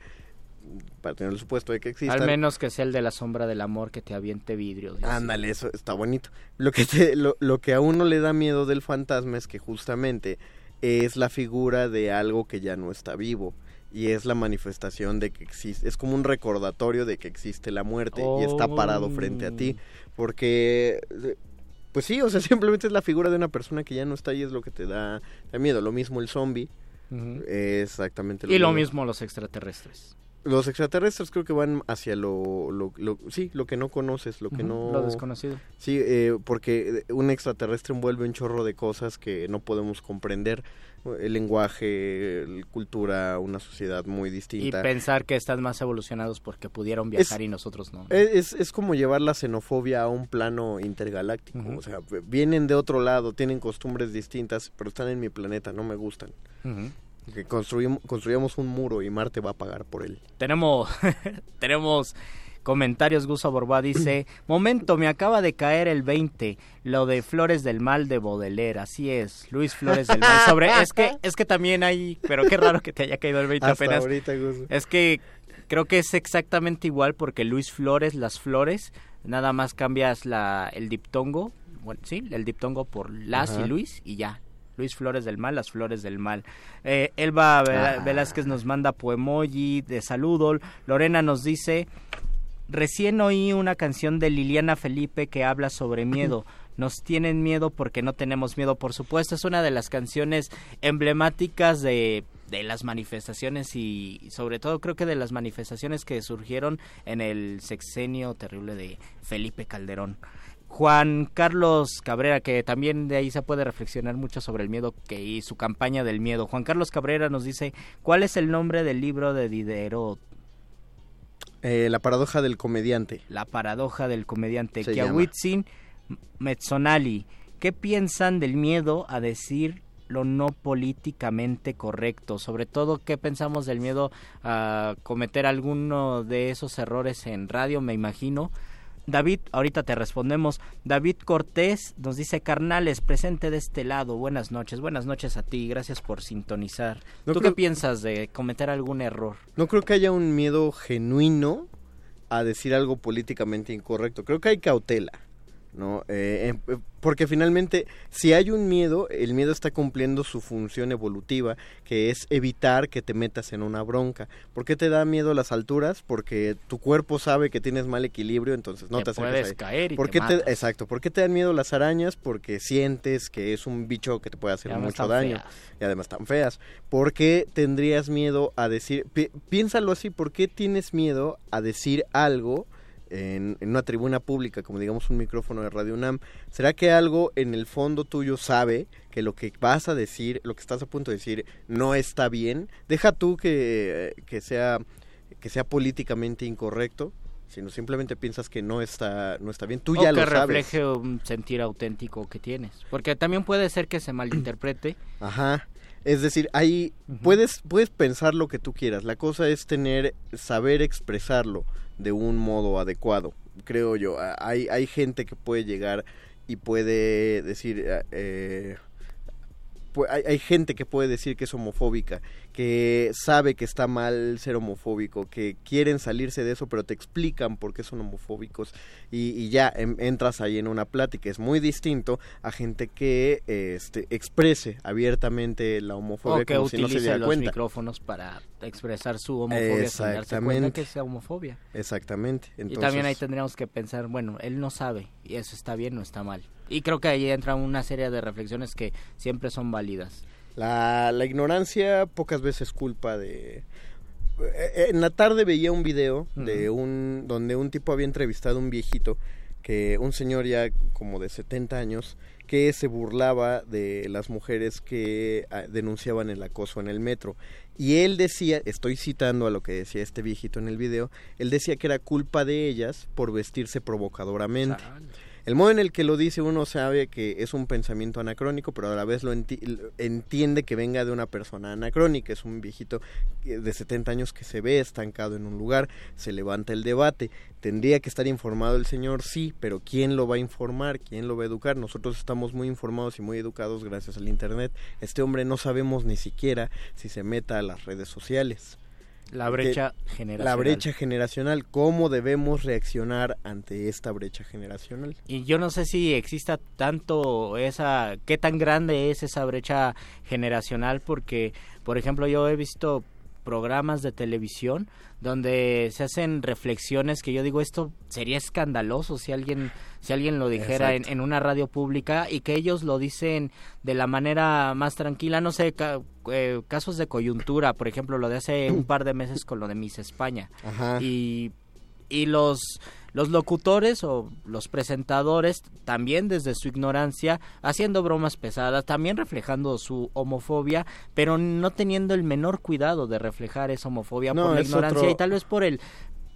Para tener el supuesto de que exista. Al menos que sea el de la sombra del amor que te aviente así. Ándale, eso está bonito. Lo que, te- lo, lo que a uno le da miedo del fantasma es que justamente es la figura de algo que ya no está vivo. Y es la manifestación de que existe, es como un recordatorio de que existe la muerte y está parado frente a ti. Porque, eh, pues sí, o sea, *laughs* simplemente es la figura de una persona que ya no está y es lo que te da, da miedo. Lo mismo el zombie, es exactamente Y lo mismo los extraterrestres. Los extraterrestres creo que van hacia lo, lo, lo- sí, lo que no conoces, lo que no... lo desconocido. Sí, eh, porque un extraterrestre envuelve un chorro de cosas que no podemos comprender. El lenguaje, la cultura, una sociedad muy Y distinta. pensar que están más evolucionados porque pudieron viajar y nosotros no. Es, es como llevar la xenofobia a un plano intergaláctico. O sea, vienen de otro lado, tienen costumbres distintas, pero están en mi planeta, no me gustan. Que construimos, construyamos un muro y Marte va a pagar por él. Tenemos, *laughs* tenemos comentarios. Guso Borbá dice: *clears throat* Momento, me acaba de caer el 20. Lo de Flores del Mal de Baudelaire. Así es, Luis Flores del Mal. Sobre, es que, *laughs* es que también hay. Pero qué raro que te haya caído el 20 Hasta apenas. ahorita. Es que creo que es exactamente igual porque Luis Flores, las flores, nada más cambias la, el diptongo. Bueno, sí, el diptongo por las Ajá. y Luis y ya. Luis Flores del Mal, las flores del mal. Eh, Elba Ah. Velázquez nos manda poemoji de saludo. Lorena nos dice, recién oí una canción de Liliana Felipe que habla sobre miedo. *laughs* Nos tienen miedo porque no tenemos miedo, por supuesto. Es una de las canciones emblemáticas de, de las manifestaciones y sobre todo creo que de las manifestaciones que surgieron en el sexenio terrible de Felipe Calderón. Juan Carlos Cabrera, que también de ahí se puede reflexionar mucho sobre el miedo que y su campaña del miedo. Juan Carlos Cabrera nos dice, ¿cuál es el nombre del libro de Diderot? Eh, la paradoja del comediante. La paradoja del comediante Kiawitzin Mezzonali. ¿Qué piensan del miedo a decir lo no políticamente correcto? Sobre todo, ¿qué pensamos del miedo a cometer alguno de esos errores en radio, me imagino? David, ahorita te respondemos. David Cortés nos dice, carnales, presente de este lado. Buenas noches, buenas noches a ti, gracias por sintonizar. No ¿Tú creo- qué piensas de cometer algún error? No creo que haya un miedo genuino a decir algo políticamente incorrecto. Creo que hay cautela, ¿no? Eh, eh, porque finalmente, si hay un miedo, el miedo está cumpliendo su función evolutiva, que es evitar que te metas en una bronca. ¿Por qué te da miedo las alturas? Porque tu cuerpo sabe que tienes mal equilibrio, entonces no Te te, acercas puedes ahí. caer y ¿Por te qué te- exacto. ¿Por qué te dan miedo las arañas? Porque sientes que es un bicho que te puede hacer mucho daño feas. y además tan feas. ¿Por qué tendrías miedo a decir, pi- piénsalo así, ¿por qué tienes miedo a decir algo en, en una tribuna pública, como digamos un micrófono de Radio UNAM? ¿Será que algo en el fondo tuyo sabe que lo que vas a decir, lo que estás a punto de decir, no está bien? Deja tú que, que sea que sea políticamente incorrecto, sino simplemente piensas que no está no está bien. Tú o ya que lo sabes. refleje un sentir auténtico que tienes. Porque también puede ser que se malinterprete. Ajá. Es decir, ahí puedes, puedes pensar lo que tú quieras. La cosa es tener, saber expresarlo de un modo adecuado, creo yo. Hay, hay gente que puede llegar y puede decir, eh, hay, hay gente que puede decir que es homofóbica, que sabe que está mal ser homofóbico, que quieren salirse de eso, pero te explican por qué son homofóbicos y, y ya em- entras ahí en una plática. Es muy distinto a gente que este, exprese abiertamente la homofobia O que como si no se diera los cuenta. micrófonos para expresar su homofobia sin darse cuenta que sea homofobia. Exactamente. y también ahí tendríamos que pensar, bueno, él no sabe y eso está bien o está mal. Y creo que ahí entra una serie de reflexiones que siempre son válidas. La, la ignorancia pocas veces culpa de... Eh, En la tarde veía un video de un donde un tipo había entrevistado a un viejito que un señor ya como de 70 años que se burlaba de las mujeres que ah, denunciaban el acoso en el metro y él decía, estoy citando a lo que decía este viejito en el video, él decía que era culpa de ellas por vestirse provocadoramente. El modo en el que lo dice uno sabe que es un pensamiento anacrónico, pero a la vez lo entiende que venga de una persona anacrónica, es un viejito de 70 años que se ve estancado en un lugar, se levanta el debate, tendría que estar informado el señor, sí, pero ¿quién lo va a informar? ¿Quién lo va a educar? Nosotros estamos muy informados y muy educados gracias al Internet. Este hombre no sabemos ni siquiera si se meta a las redes sociales. La brecha generacional. La brecha generacional, ¿cómo debemos reaccionar ante esta brecha generacional? Y yo no sé si exista tanto esa, qué tan grande es esa brecha generacional, porque, por ejemplo, yo he visto programas de televisión donde se hacen reflexiones que yo digo esto sería escandaloso si alguien si alguien lo dijera en, una radio pública y que ellos lo dicen de la manera más tranquila. No sé eh, casos de coyuntura por ejemplo lo de hace un par de meses con lo de Miss España. Y y los los locutores o los presentadores también desde su ignorancia haciendo bromas pesadas, también reflejando su homofobia, pero no teniendo el menor cuidado de reflejar esa homofobia por la ignorancia y tal vez por el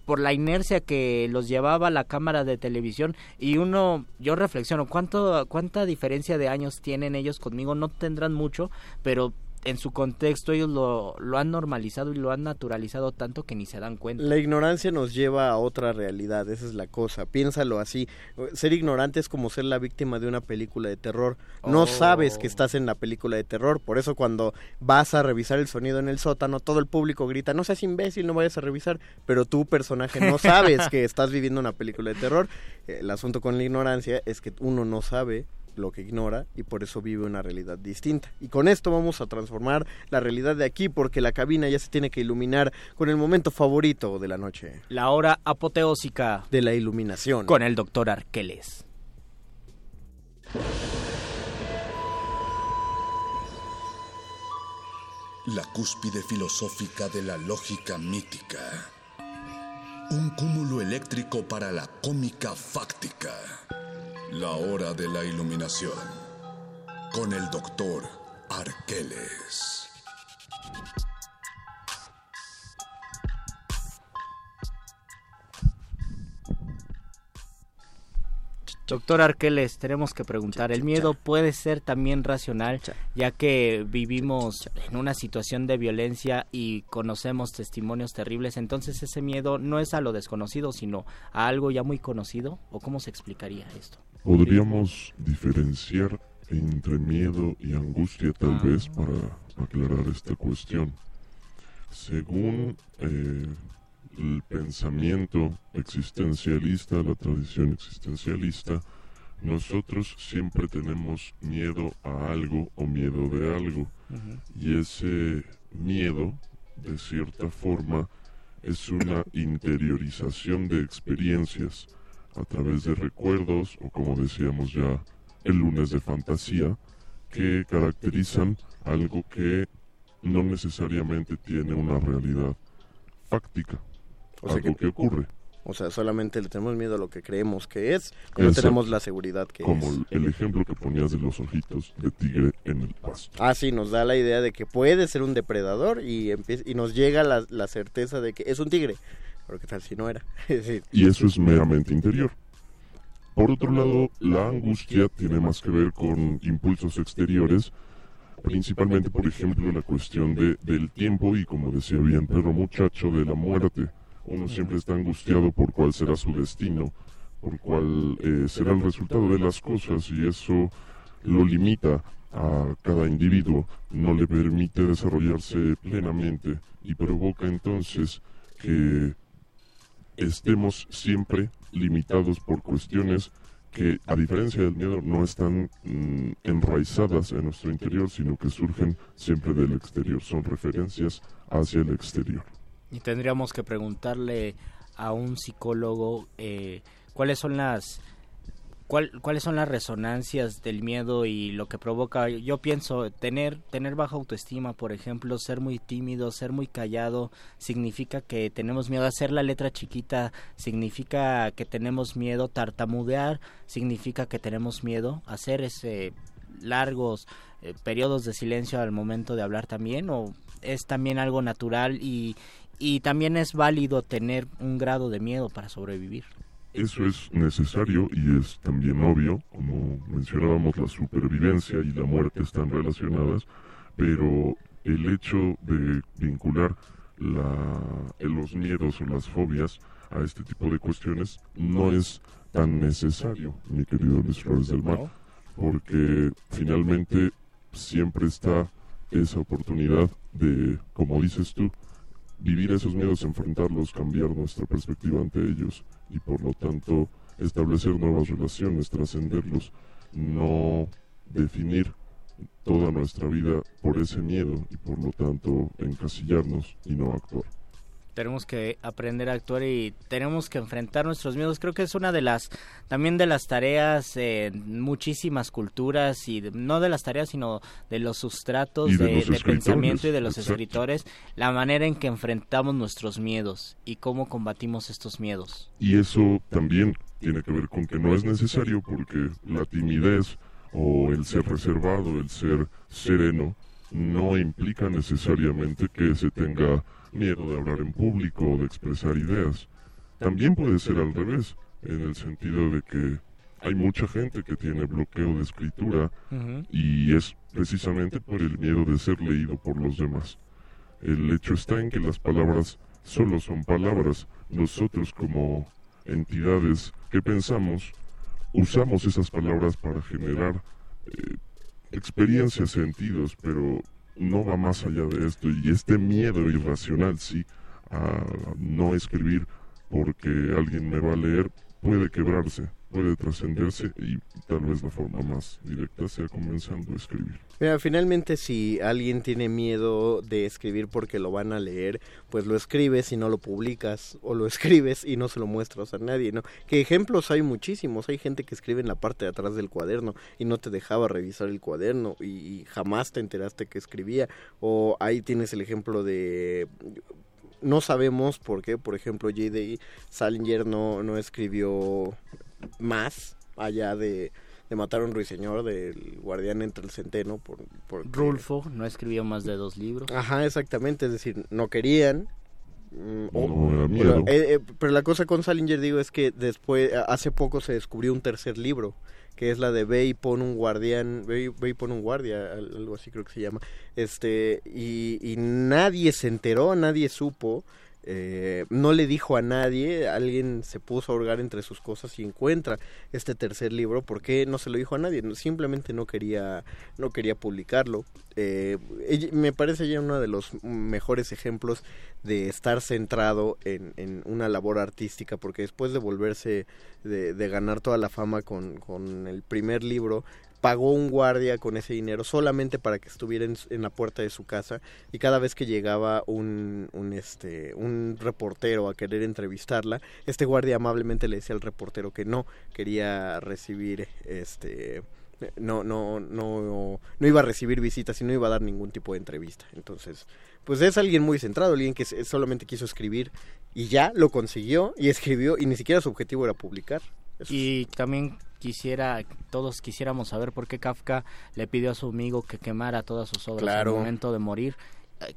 por la inercia que los llevaba la cámara de televisión. Y uno yo reflexiono cuánto cuánta diferencia de años tienen ellos conmigo no tendrán mucho pero en su contexto ellos lo, lo, han normalizado y lo han naturalizado tanto que ni se dan cuenta. La ignorancia nos lleva a otra realidad, esa es la cosa. Piénsalo así. Ser ignorante es como ser la víctima de una película de terror. No oh. sabes que estás en la película de terror, por eso cuando vas a revisar el sonido en el sótano, todo el público grita, no seas imbécil, no vayas a revisar, pero tu personaje no sabes que *laughs* estás viviendo una película de terror. El asunto con la ignorancia es que uno no sabe lo que ignora y por eso vive una realidad distinta. Y con esto vamos a transformar la realidad de aquí porque la cabina ya se tiene que iluminar con el momento favorito de la noche. La hora apoteósica de la iluminación. Con el doctor Arqueles. La cúspide filosófica de la lógica mítica. Un cúmulo eléctrico para la cómica fáctica. La hora de la iluminación con el doctor Arqueles. Doctor Arqueles, tenemos que preguntar, ¿el miedo puede ser también racional, ya que vivimos en una situación de violencia y conocemos testimonios terribles? Entonces, ¿ese miedo no es a lo desconocido, sino a algo ya muy conocido? ¿O cómo se explicaría esto? Podríamos diferenciar entre miedo y angustia tal vez para aclarar esta cuestión. Según eh, el pensamiento existencialista, la tradición existencialista, nosotros siempre tenemos miedo a algo o miedo de algo. Y ese miedo, de cierta forma, es una interiorización de experiencias a través de recuerdos o como decíamos ya el lunes de fantasía que caracterizan algo que no necesariamente tiene una realidad fáctica, algo que, ocurre. O sea, solamente le tenemos miedo a lo que creemos que es, no tenemos la seguridad que Como es. Como el ejemplo que ponías de los ojitos de tigre en el pasto. Ah, sí, nos da la idea de que puede ser un depredador y, y nos llega la, la certeza de que es un tigre pero qué tal si no era. *laughs* Y eso es meramente interior. Por otro lado, la angustia tiene más que ver con impulsos exteriores, principalmente, por ejemplo, la cuestión de, del tiempo y, como decía bien Perro Muchacho, de la muerte. Uno siempre está angustiado por cuál será su destino, por cuál eh, será el resultado de las cosas y eso lo limita a cada individuo, no le permite desarrollarse plenamente y provoca entonces que estemos siempre limitados por cuestiones que, a diferencia del miedo, no están mm, enraizadas en nuestro interior, sino que surgen siempre del exterior, son referencias hacia el exterior. Y tendríamos que preguntarle a un psicólogo eh, cuáles son las ¿Cuáles son las resonancias del miedo y lo que provoca? Yo pienso, tener, tener baja autoestima, por ejemplo, ser muy tímido, ser muy callado, significa que tenemos miedo. Hacer la letra chiquita significa que tenemos miedo. Tartamudear significa que tenemos miedo. Hacer ese largos eh, periodos de silencio al momento de hablar también, o es también algo natural y, y también es válido tener un grado de miedo para sobrevivir. eso es necesario y es también obvio, como mencionábamos, la supervivencia y la muerte están relacionadas, pero el hecho de vincular la, los miedos o las fobias a este tipo de cuestiones no es tan necesario, mi querido Luis Flores del Mar, porque finalmente siempre está esa oportunidad de, como dices tú, vivir esos miedos, enfrentarlos, cambiar nuestra perspectiva ante ellos y por lo tanto establecer nuevas relaciones, trascenderlos, no definir toda nuestra vida por ese miedo y por lo tanto encasillarnos y no actuar tenemos que aprender a actuar y tenemos que enfrentar nuestros miedos. Creo que es una de las, también de las tareas en muchísimas culturas y no de las tareas, sino de los sustratos de, pensamiento y de los escritores, la manera en que enfrentamos nuestros miedos y cómo combatimos estos miedos. Y eso también tiene que ver con que no es necesario porque la timidez o el ser reservado, el ser sereno, no implica necesariamente que se tenga miedo de hablar en público o de expresar ideas. También puede ser al revés, en el sentido de que hay mucha gente que tiene bloqueo de escritura y es precisamente por el miedo de ser leído por los demás. El hecho está en que las palabras solo son palabras. Nosotros como entidades que pensamos, usamos esas palabras para generar eh, experiencias, sentidos, pero no va más allá de esto y este miedo irracional, sí, a no escribir porque alguien me va a leer, puede quebrarse, puede trascenderse y tal vez la forma más directa sea comenzando a escribir. Mira, finalmente si alguien tiene miedo de escribir porque lo van a leer, pues lo escribes y no lo publicas, o lo *laughs* escribes y no se lo muestras a nadie, ¿no? Que ejemplos hay muchísimos, hay gente que escribe en la parte de atrás del cuaderno y no te dejaba revisar el cuaderno y, jamás te enteraste que escribía, o ahí tienes el ejemplo de no sabemos por qué, por ejemplo, J.D. Salinger no, no escribió más allá de, de matar a un ruiseñor del guardián entre el centeno por, Rulfo no escribió más de dos libros. Ajá exactamente es decir no querían mm, pero, eh, eh, pero, la cosa con Salinger digo es que después hace poco se descubrió un tercer libro que es la de ve y pon un guardián ve, y pon un guardia algo así creo que se llama. Este y, y nadie se enteró nadie supo eh, no le dijo a nadie, alguien se puso a hurgar entre sus cosas y encuentra este tercer libro, ¿por qué no se lo dijo a nadie? Simplemente no quería, no quería publicarlo. Eh, me parece ya uno de los mejores ejemplos de estar centrado en, una labor artística, porque después de volverse, de, de ganar toda la fama con, con el primer libro, pagó un guardia con ese dinero solamente para que estuviera en, la puerta de su casa y cada vez que llegaba un, un, este un reportero a querer entrevistarla este guardia amablemente le decía al reportero que no quería recibir este no no no no iba a recibir visitas y no iba a dar ningún tipo de entrevista. Entonces pues es alguien muy centrado alguien que solamente quiso escribir y ya lo consiguió y escribió y ni siquiera su objetivo era publicar y también quisiera, todos quisiéramos saber por qué Kafka le pidió a su amigo que quemara todas sus obras al momento de morir.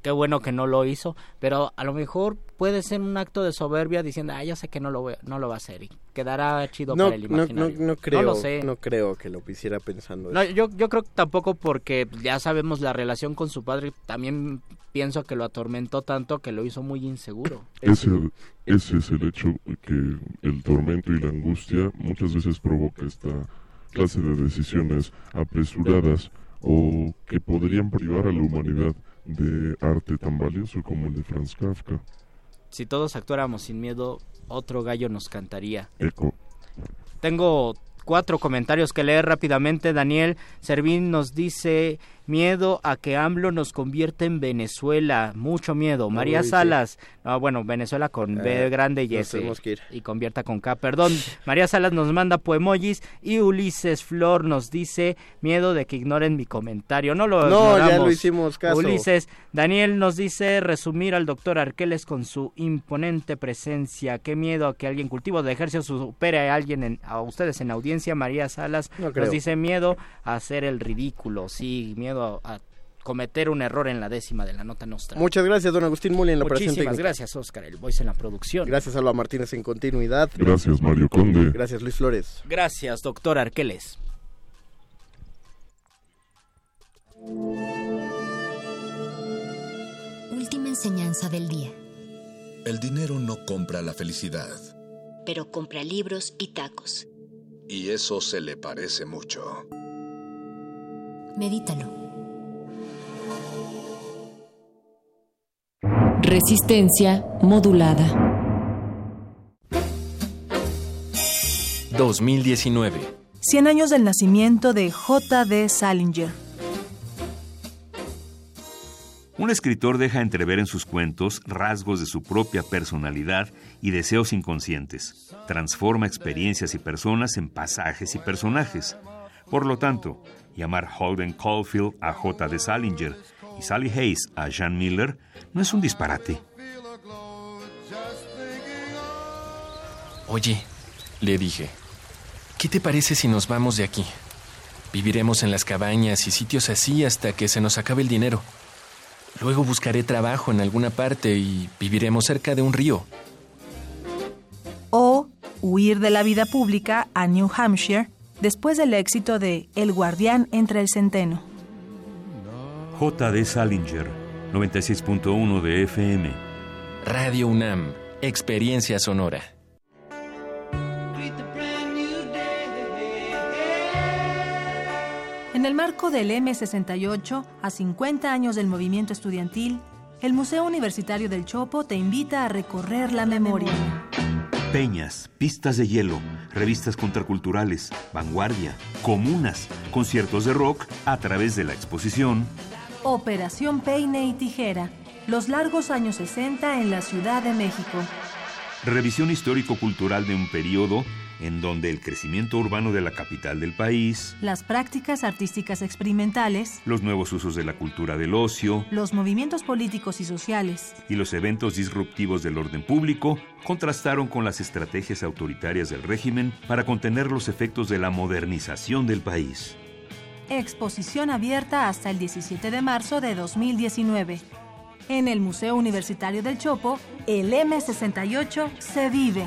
Qué bueno que no lo hizo, pero a lo mejor puede ser un acto de soberbia diciendo, ah, ya sé que no lo, no lo va a hacer y quedará chido para el imaginario. No, creo, no, sé. no creo que lo hiciera pensando no, Yo, yo creo que tampoco porque ya sabemos la relación con su padre, también pienso que lo atormentó tanto que lo hizo muy inseguro. Ese, ese es el hecho que el tormento y la angustia muchas veces provoca esta clase de decisiones apresuradas o que podrían privar a la humanidad de arte tan valioso como el de Franz Kafka. Si todos actuáramos sin miedo, otro gallo nos cantaría. Eco. Tengo cuatro comentarios que leer rápidamente. Daniel Servín nos dice miedo a que AMLO nos convierta en Venezuela, mucho miedo. María Salas, bueno, Venezuela con B eh, grande y S y convierta con K, perdón. María Salas nos manda poemojis y Ulises Flor nos dice miedo de que ignoren mi comentario. No lo No, ya lo hicimos caso. Ulises, Daniel nos dice resumir al doctor Arqueles con su imponente presencia. Qué miedo a que alguien cultivo de ejercicio supere a alguien a ustedes en audiencia. María Salas nos dice miedo a hacer el ridículo. Sí, miedo a, cometer un error en la décima de la nota nostra. Muchas gracias, don Agustín Muli, en la operación Muchísimas técnica. gracias, Oscar, el voice en la producción. Gracias, Alba Martínez, en continuidad. Gracias, Mario Conde. Gracias, Luis Flores. Gracias, doctor Arqueles. Última enseñanza del día. El dinero no compra la felicidad. Pero compra libros y tacos. Y eso se le parece mucho. Medítalo. Resistencia modulada. 2019. 100 años del nacimiento de J.D. Salinger. Un escritor deja entrever en sus cuentos rasgos de su propia personalidad y deseos inconscientes. Transforma experiencias y personas en pasajes y personajes. Por lo tanto, llamar Holden Caulfield a J. de Salinger y Sally Hayes a Jean Miller no es un disparate. Oye, le dije, ¿qué te parece si nos vamos de aquí? Viviremos en las cabañas y sitios así hasta que se nos acabe el dinero. Luego buscaré trabajo en alguna parte y viviremos cerca de un río. O huir de la vida pública a New Hampshire después del éxito de El guardián entre el centeno. J. de Salinger, 96.1 de FM. Radio UNAM, experiencia sonora. En el marco del M68, a 50 años del movimiento estudiantil, el Museo Universitario del Chopo te invita a recorrer la memoria. Peñas, pistas de hielo, revistas contraculturales, vanguardia, comunas, conciertos de rock a través de la exposición Operación Peine y Tijera, los largos años 60 en la Ciudad de México. Revisión histórico-cultural de un periodo en donde el crecimiento urbano de la capital del país, Las prácticas artísticas experimentales, los nuevos usos de la cultura del ocio los movimientos políticos y sociales, y los eventos disruptivos del orden público contrastaron con las estrategias autoritarias del régimen para contener los efectos de la modernización del país. Exposición abierta hasta el 17 de marzo de 2019. En el Museo Universitario del Chopo, el M68 se vive.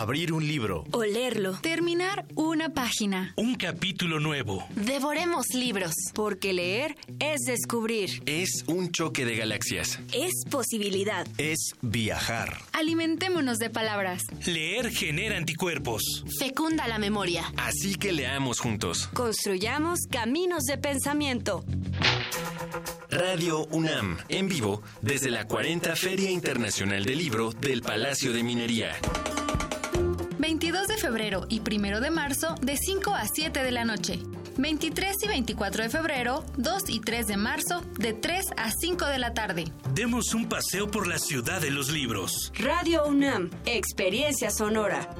Abrir un libro. Olerlo. Terminar una página. Un capítulo nuevo. Devoremos libros. Porque leer es descubrir. Es un choque de galaxias. Es posibilidad. Es viajar. Alimentémonos de palabras. Leer genera anticuerpos. Fecunda la memoria. Así que leamos juntos. Construyamos caminos de pensamiento. Radio UNAM, en vivo, desde la 40 Feria Internacional del Libro del Palacio de Minería. 22 de febrero y 1 de marzo de 5 a 7 de la noche. 23 y 24 de febrero, 2 y 3 de marzo de 3 a 5 de la tarde. Demos un paseo por la ciudad de los libros. Radio UNAM, experiencia sonora.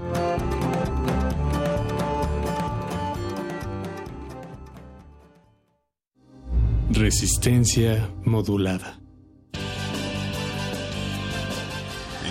Resistencia modulada.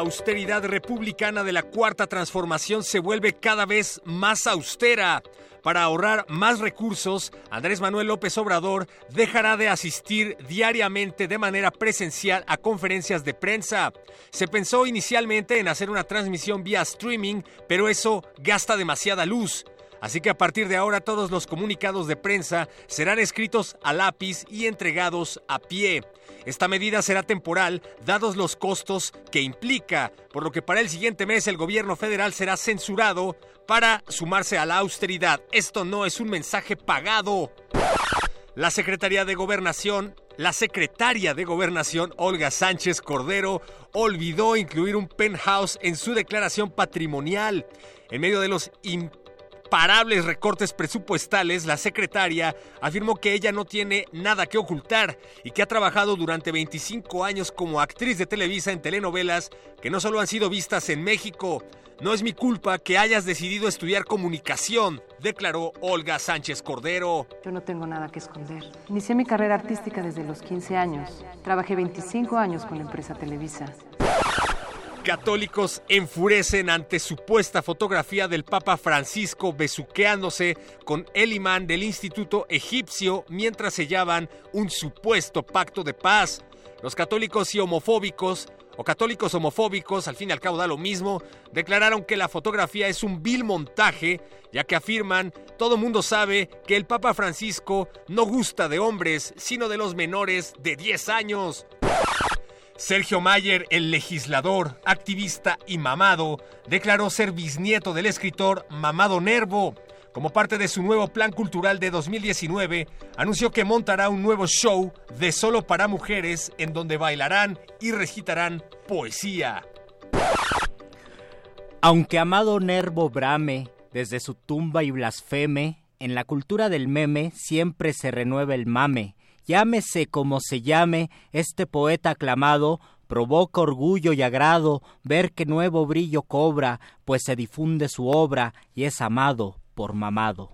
Austeridad republicana de la Cuarta Transformación se vuelve cada vez más austera. Para ahorrar más recursos, Andrés Manuel López Obrador dejará de asistir diariamente de manera presencial a conferencias de prensa. Se pensó inicialmente en hacer una transmisión vía streaming, pero eso gasta demasiada luz. Así que a partir de ahora todos los comunicados de prensa serán escritos a lápiz y entregados a pie. Esta medida será temporal, dados los costos que implica, por lo que para el siguiente mes el gobierno federal será censurado para sumarse a la austeridad. Esto no es un mensaje pagado. La Secretaría de Gobernación, la secretaria de Gobernación, Olga Sánchez Cordero, olvidó incluir un penthouse en su declaración patrimonial. En medio de los recortes presupuestales, la secretaria afirmó que ella no tiene nada que ocultar y que ha trabajado durante 25 años como actriz de Televisa en telenovelas que no solo han sido vistas en México. No es mi culpa que hayas decidido estudiar comunicación, declaró Olga Sánchez Cordero. Yo no tengo nada que esconder. Inicié mi carrera artística desde los 15 años. Trabajé 25 años con la empresa Televisa. Católicos enfurecen ante supuesta fotografía del Papa Francisco besuqueándose con el imán del Instituto Egipcio mientras sellaban un supuesto pacto de paz. Los católicos y homofóbicos o católicos homofóbicos, al fin y al cabo da lo mismo, declararon que la fotografía es un vil montaje, ya que afirman, todo mundo sabe que el Papa Francisco no gusta de hombres, sino de los menores de 10 años. Sergio Mayer, el legislador, activista y mamado, declaró ser bisnieto del escritor Mamado Nervo. Como parte de su nuevo plan cultural de 2019, anunció que montará un nuevo show de solo para mujeres en donde bailarán y recitarán poesía. Aunque Amado Nervo brame desde su tumba y blasfeme, en la cultura del meme siempre se renueva el mame. Llámese como se llame, este poeta aclamado provoca orgullo y agrado ver que nuevo brillo cobra, pues se difunde su obra y es amado por mamado.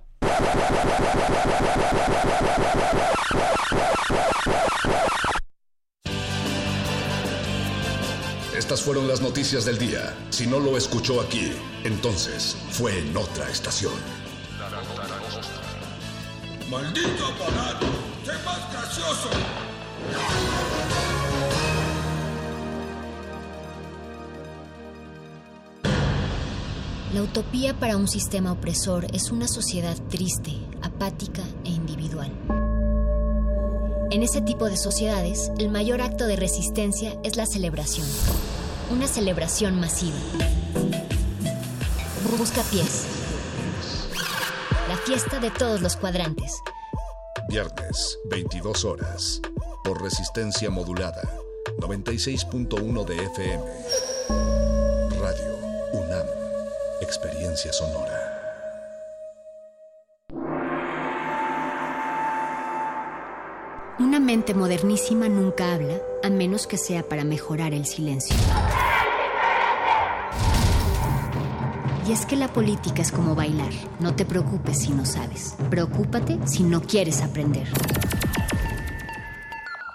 Estas fueron las noticias del día. Si no lo escuchó aquí, entonces fue en otra estación. ¡Maldito aparato! ¡Sé más gracioso! La utopía para un sistema opresor es una sociedad triste, apática e individual. En ese tipo de sociedades, el mayor acto de resistencia es la celebración. Una celebración masiva. Busca pies. La fiesta de todos los cuadrantes. Viernes, 22 horas. Por resistencia modulada. 96.1 de FM. Radio UNAM. Experiencia sonora. Una mente modernísima nunca habla, a menos que sea para mejorar el silencio. Y es que la política es como bailar. No te preocupes si no sabes. Preocúpate si no quieres aprender.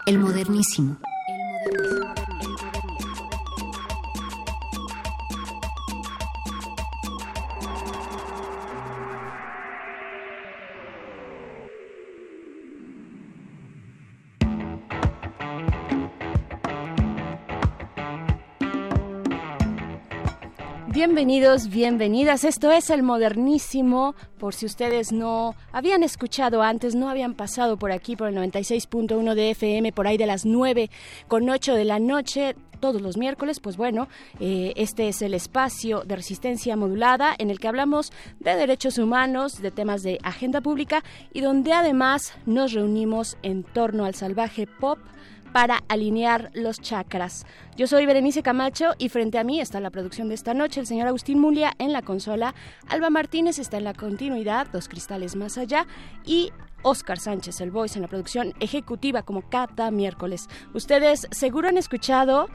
El modernísimo. Bienvenidos, bienvenidas. Esto es el modernísimo. Por si ustedes no habían escuchado antes, no habían pasado por aquí por el 96.1 de FM, por ahí de las 9 con 8 de la noche todos los miércoles, pues bueno, eh, este es el espacio de resistencia modulada en el que hablamos de derechos humanos, de temas de agenda pública y donde además nos reunimos en torno al salvaje pop para alinear los chakras. Yo soy Berenice Camacho y frente a mí está la producción de esta noche, el señor Agustín Mulia en la consola, Alba Martínez está en la continuidad, dos cristales más allá y Oscar Sánchez, el voice en la producción ejecutiva como cada miércoles. Ustedes seguro han escuchado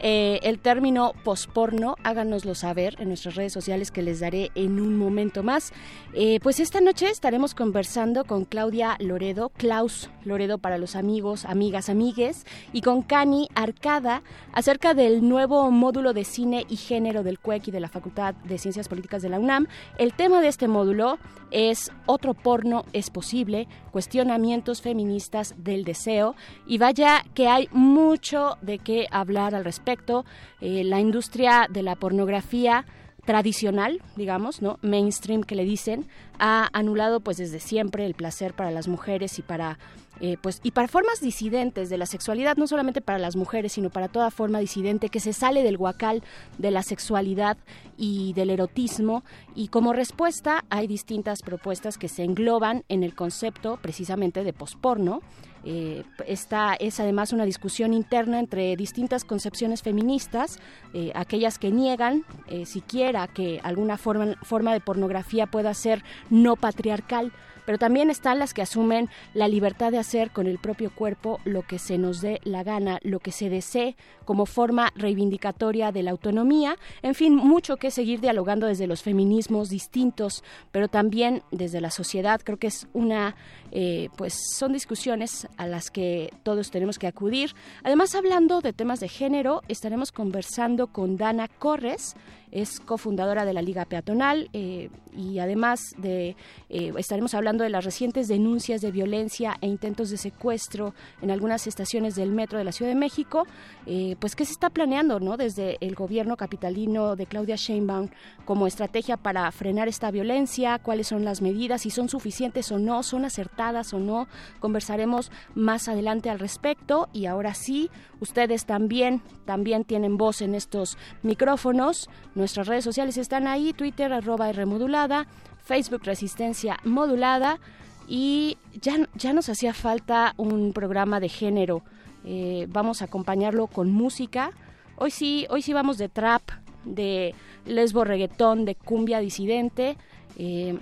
eh, el término posporno, háganoslo saber en nuestras redes sociales que les daré en un momento más. Eh, pues esta noche estaremos conversando con Claudia Loredo, Klaus Loredo para los amigos, amigas, amigues, y con Cani Arcada acerca del nuevo módulo de cine y género del CUEC y de la Facultad de Ciencias Políticas de la UNAM. El tema de este módulo es Otro porno es posible, cuestionamientos feministas del deseo, y vaya que hay mucho de qué hablar al respecto. Eh, la industria de la pornografía tradicional, digamos, ¿no? Mainstream que le dicen, ha anulado pues desde siempre el placer para las mujeres y para eh, pues y para formas disidentes de la sexualidad, no solamente para las mujeres, sino para toda forma disidente que se sale del guacal de la sexualidad y del erotismo. Y como respuesta hay distintas propuestas que se engloban en el concepto precisamente de posporno. Eh, esta es además una discusión interna entre distintas concepciones feministas, eh, aquellas que niegan eh, siquiera que alguna forma, forma de pornografía pueda ser no patriarcal, pero también están las que asumen la libertad de hacer con el propio cuerpo lo que se nos dé la gana, lo que se desee como forma reivindicatoria de la autonomía. En fin, mucho que seguir dialogando desde los feminismos distintos, pero también desde la sociedad. Creo que es una, eh, pues son discusiones a las que todos tenemos que acudir. Además, hablando de temas de género, estaremos conversando con Dana Corres es cofundadora de la Liga Peatonal eh, y además de eh, estaremos hablando de las recientes denuncias de violencia e intentos de secuestro en algunas estaciones del metro de la Ciudad de México. Eh, pues qué se está planeando, ¿no? Desde el gobierno capitalino de Claudia Sheinbaum como estrategia para frenar esta violencia, cuáles son las medidas, si son suficientes o no, son acertadas o no. Conversaremos más adelante al respecto y ahora sí, ustedes también también tienen voz en estos micrófonos. Nuestras redes sociales están ahí, Twitter arroba Rmodulada, Facebook Resistencia Modulada y ya, ya nos hacía falta un programa de género. Eh, vamos a acompañarlo con música. Hoy sí, hoy sí vamos de trap, de lesbo reggaetón, de cumbia disidente. Eh,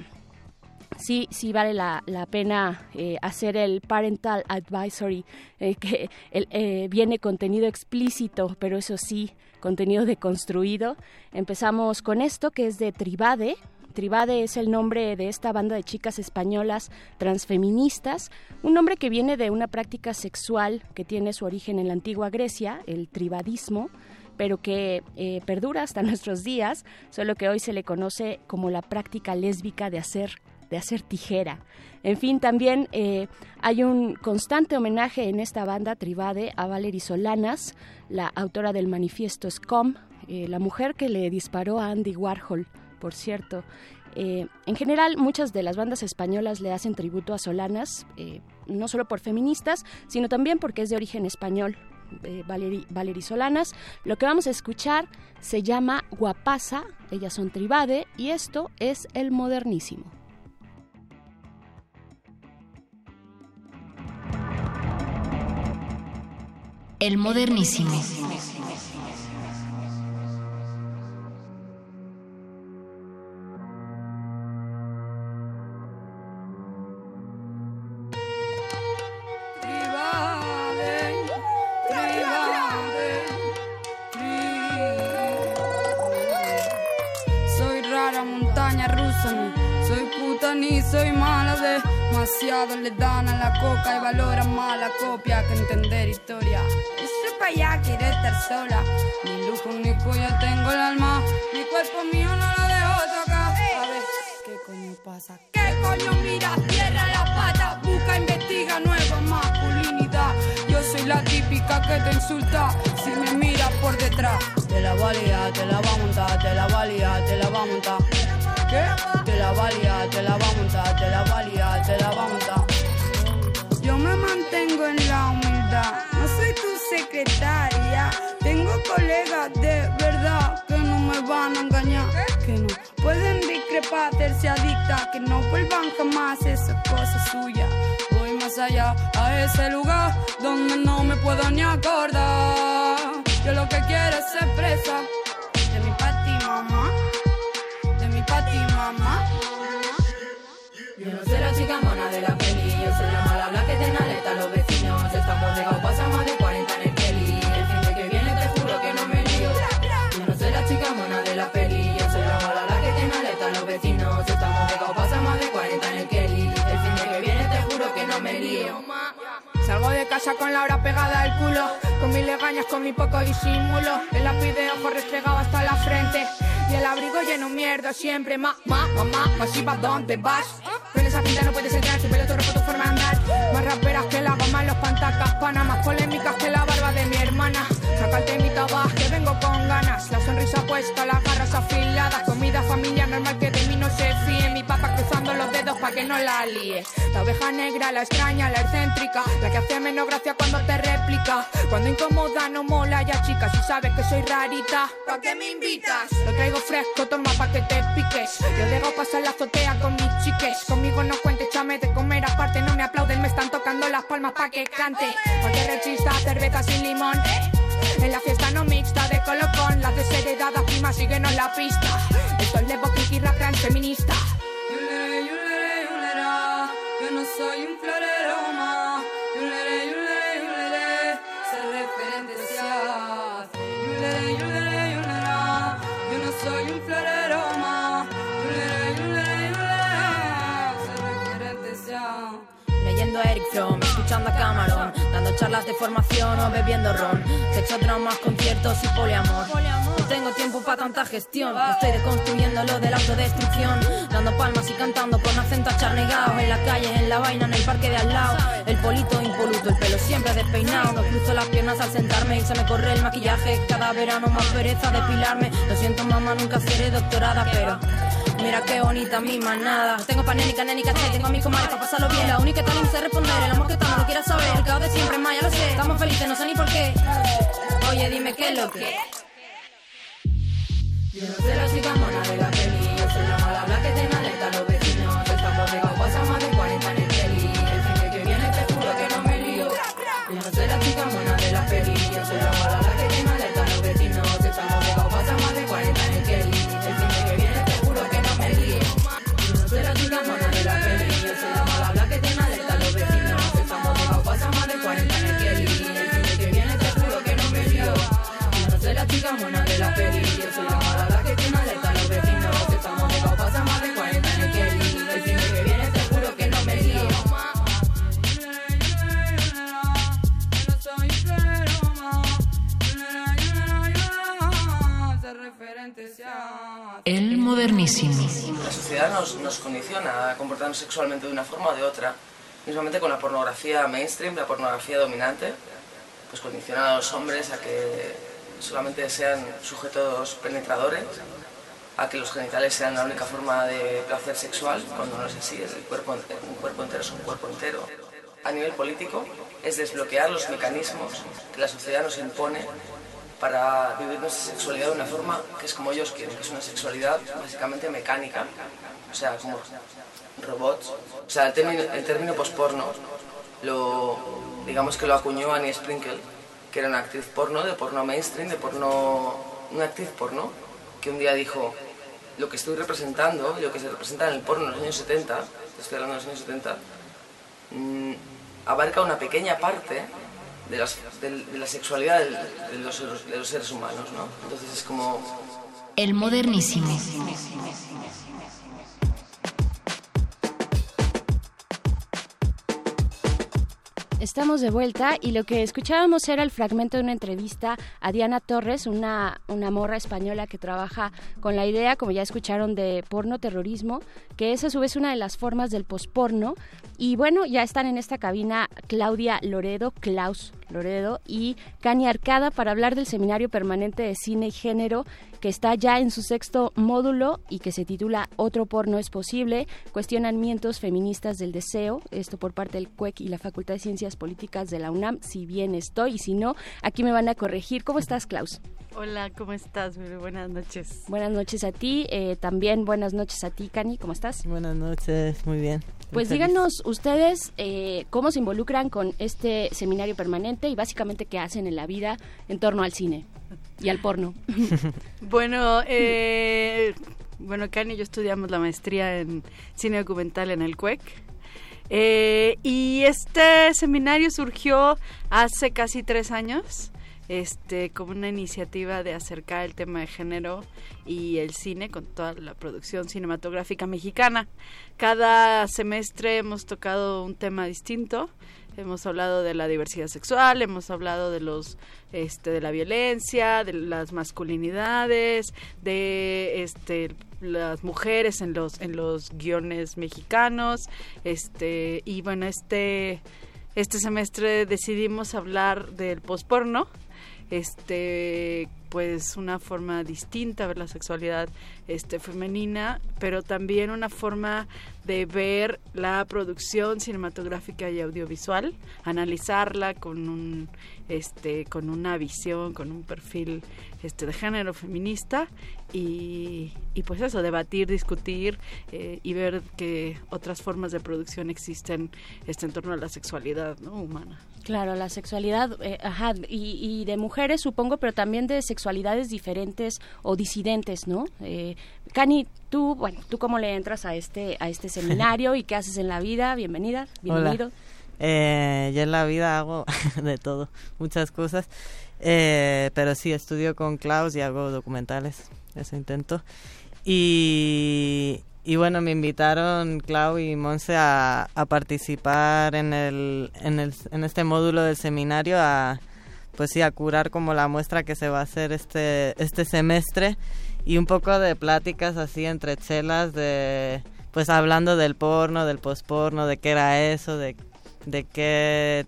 sí, sí vale la, pena eh, hacer el parental advisory, que viene contenido explícito, pero eso sí, contenido deconstruido. Empezamos con esto que es de Tribade. Tribade es el nombre de esta banda de chicas españolas transfeministas, un nombre que viene de una práctica sexual que tiene su origen en la antigua Grecia, el tribadismo pero que eh, perdura hasta *laughs* nuestros días, solo que hoy se le conoce como la práctica lésbica de hacer de hacer tijera. En fin, también eh, hay un constante homenaje en esta banda Tribade a Valerie Solanas, la autora del manifiesto SCOM, eh, la mujer que le disparó a Andy Warhol, por cierto. Eh, en general, muchas de las bandas españolas le hacen tributo a Solanas, no solo por feministas, sino también porque es de origen español. Valerie, Solanas. Lo que vamos a escuchar se llama Guapasa, ellas son Tribade, y esto es el modernísimo. El modernísimo. Soy rara montaña rusa, soy puta ni soy de demasiado le dan a la coca y valoran más la copia que entender historia. Ese pa' allá quiere estar sola. Ni lujo ni cuya tengo el alma. Mi cuerpo mío no lo dejo tocar. A ver, ¿qué coño pasa? ¿Qué coño mira? Cierra la pata, busca, investiga nueva masculinidad. Yo soy la típica que te insulta si me miras por detrás. Te la valía, te la va a montar, te la valía, te la va a montar. Te la valía, te la va a montar, te la valía, te la va a montar. Yo me mantengo en la humildad, no soy tu secretaria. Tengo colegas de verdad que no me van a engañar, que no pueden discrepar, hacerse adicta, que no vuelvan jamás esa cosa suya. Voy más allá a ese lugar donde no me puedo ni acordar. Yo lo que quiero es ser presa Yo no soy la chica mona de la peli, yo soy la mala blanca que tiene alerta a los vecinos. Estamos llegados, pasa más de 40 en el Kelly. El fin de que viene te juro que no me lío. Yo no soy la chica mona de la peli, yo soy la mala blanca que tiene alerta a los vecinos. Estamos llegados, pasa más de 40 en el Kelly. El fin de que viene te juro que no me lío. Salgo de casa con la hora pegada al culo, con mis legañas, con mi poco disimulo. El lápiz de ojo restregado hasta la frente. Y el abrigo lleno mierda siempre, ma, ma, mamá, ma, si pa' dónde vas? Con esa pinta no puedes entrar, su pelo ropa, tu forma de andar. Más raperas que la goma en los pantacas pana, más polémicas que la barba de mi hermana. Saca el temita vas, que vengo con ganas. La sonrisa puesta, las garras afiladas. Comida familia normal que de mí no se fíe. Mi papá cruzando los dedos pa' que no la líe. La oveja negra, la extraña, la excéntrica. La que hace menos gracia cuando te réplica. Cuando incomoda no mola ya chica. Si sabes que soy rarita, ¿pa' qué me invitas? Lo traigo fresco, toma pa' que te piques. Yo dejo pasar la azotea con mis chiques. Conmigo no cuentes, chame de comer aparte. No me aplauden, me están tocando las palmas pa' que cante. Cualquier rechista, cerveza sin limón. En la fiesta no mixta de colocón, las desheredadas primas síguenos la pista. Esto es de Bokiki rap feminista. Soy un florero más. Charlas de formación o bebiendo ron. Sexo, traumas, conciertos y poliamor. No tengo tiempo para tanta gestión. Estoy deconstruyendo lo de la autodestrucción. Dando palmas y cantando con acento acharnegado. En la calle, en la vaina, en el parque de al lado. El polito impoluto, el pelo siempre despeinado. No cruzo las piernas al sentarme y se me corre el maquillaje. Cada verano más pereza depilarme. Lo siento, mamá, nunca seré doctorada, pero. Mira qué bonita mi manada. Tengo pa' nénica, nénica, che, tengo a mi comadre pa' pasarlo bien. La única que tal sé responder, el amor que estamos no quiera saber. El caos de siempre, más ya lo sé. Estamos felices, no sé ni por qué. Oye, dime qué es lo que. Yo no soy la chica mona modernísimo. La sociedad nos, condiciona a comportarnos sexualmente de una forma o de otra. Mismamente con la pornografía mainstream, la pornografía dominante, pues condiciona a los hombres a que solamente sean sujetos penetradores, a que los genitales sean la única forma de placer sexual, cuando no es así, el cuerpo, un cuerpo entero es un cuerpo entero. A nivel político, es desbloquear los mecanismos que la sociedad nos impone para vivir nuestra sexualidad de una forma que es como ellos quieren, que es una sexualidad básicamente mecánica, o sea, como robots. O sea, el término, el término posporno lo, digamos que lo acuñó Annie Sprinkle, que era una actriz porno, de porno mainstream, de porno, una actriz porno, que un día dijo, lo que estoy representando, lo que se representa en el porno en los años 70, estoy hablando de los años 70, mm, abarca una pequeña parte de, la sexualidad del- de, los, de los seres humanos, ¿no? Entonces es como... El modernísimo. Estamos de vuelta y lo que escuchábamos era el fragmento de una entrevista a Diana Torres, una, una morra española que trabaja con la idea, como ya escucharon, de porno terrorismo, que es a su vez una de las formas del posporno. Y bueno, ya están en esta cabina Claudia Loredo, Klaus Loredo y Cani Arcada para hablar del Seminario Permanente de Cine y Género que está ya en su sexto módulo y que se titula Otro porno es posible, cuestionamientos feministas del deseo, esto por parte del CUEC y la Facultad de Ciencias Políticas de la UNAM, si bien estoy y si no, aquí me van a corregir. ¿Cómo estás, Klaus? Hola, ¿cómo estás? Muy buenas noches. Buenas noches a ti, eh, también buenas noches a ti, Cani, ¿cómo estás? Buenas noches, muy bien. Pues díganos ustedes eh, cómo se involucran con este seminario permanente y básicamente qué hacen en la vida en torno al cine y al porno. *laughs* Bueno, eh, bueno, Cani y yo estudiamos la maestría en cine documental en el CUEC. Eh, y este seminario surgió hace casi tres años, este, como una iniciativa de acercar el tema de género y el cine con toda la producción cinematográfica mexicana. Cada semestre hemos tocado un tema distinto. hemos hablado de la diversidad sexual, hemos hablado de los este de la violencia, de las masculinidades, de este las mujeres en los en los guiones mexicanos, este y bueno, este este semestre decidimos hablar del posporno, este pues una forma distinta de ver la sexualidad este femenina, pero también una forma de ver la producción cinematográfica y audiovisual, analizarla con un este con una visión, con un perfil este de género feminista y, y pues eso, debatir, discutir eh, y ver que otras formas de producción existen este, en torno a la sexualidad ¿no? humana. Claro, la sexualidad, eh, ajá, y, y, de mujeres supongo, pero también de sexualidades diferentes o disidentes, ¿no? Eh, Cani, tú, bueno, ¿tú cómo le entras a este, a este *laughs* seminario y qué haces en la vida? Bienvenida, bienvenido. Hola. Eh, yo en la vida hago *laughs* de todo, muchas cosas, eh, pero sí, estudio con Klaus y hago documentales, eso intento. Y, y bueno, me invitaron Clau y Monse a, participar en, el, en, el, en este módulo del seminario, a pues sí, a curar como la muestra que se va a hacer este, este semestre y un poco de pláticas así entre chelas de pues hablando del porno, del posporno, de qué era eso, de, de qué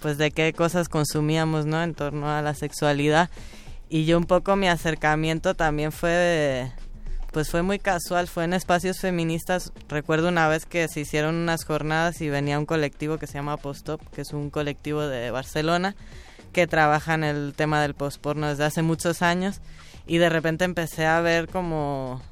pues de qué cosas consumíamos, ¿no? En torno a la sexualidad. Y yo un poco mi acercamiento también fue de, pues fue muy casual, fue en espacios feministas. Recuerdo una vez que se hicieron unas jornadas y venía un colectivo que se llama Postop, que es un colectivo de Barcelona que trabaja en el tema del postporno desde hace muchos años y de repente empecé a ver como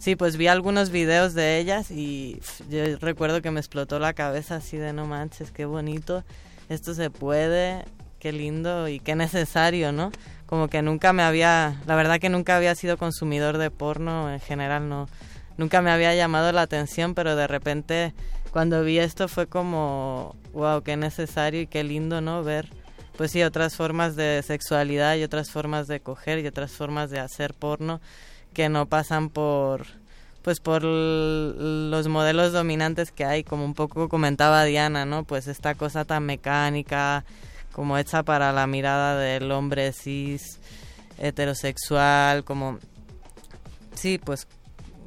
sí, pues vi algunos videos de ellas y yo recuerdo que me explotó la cabeza así de no manches, qué bonito, esto se puede, qué lindo y qué necesario, ¿no? Como que nunca me había, la verdad que nunca había sido consumidor de porno en general, no, nunca me había llamado la atención, pero de repente cuando vi esto fue como, wow, qué necesario y qué lindo, ¿no? Ver, pues sí, otras formas de sexualidad y otras formas de coger y otras formas de hacer porno que no pasan por, pues por los modelos dominantes que hay, como un poco comentaba Diana, ¿no? Pues esta cosa tan mecánica, como hecha para la mirada del hombre cis heterosexual, como sí, pues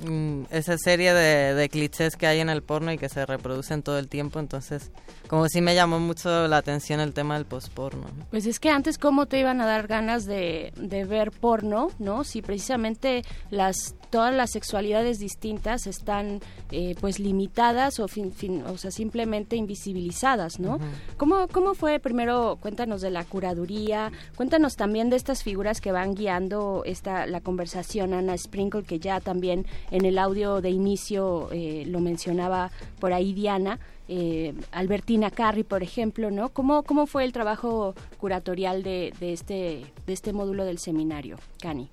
mm, esa serie de, clichés que hay en el porno y que se reproducen todo el tiempo, entonces como sí me llamó mucho la atención el tema del posporno. Pues es que antes cómo te iban a dar ganas de, de ver porno, ¿no? Si precisamente las todas las sexualidades distintas están eh, pues limitadas o fin, fin, o sea simplemente invisibilizadas no uh -huh. ¿Cómo, cómo fue primero cuéntanos de la curaduría cuéntanos también de estas figuras que van guiando esta la conversación Ana Sprinkle que ya también en el audio de inicio eh, lo mencionaba por ahí Diana eh, Albertina Carri, por ejemplo, ¿no? ¿Cómo, cómo fue el trabajo curatorial de, de, este, de este módulo del seminario, Cani?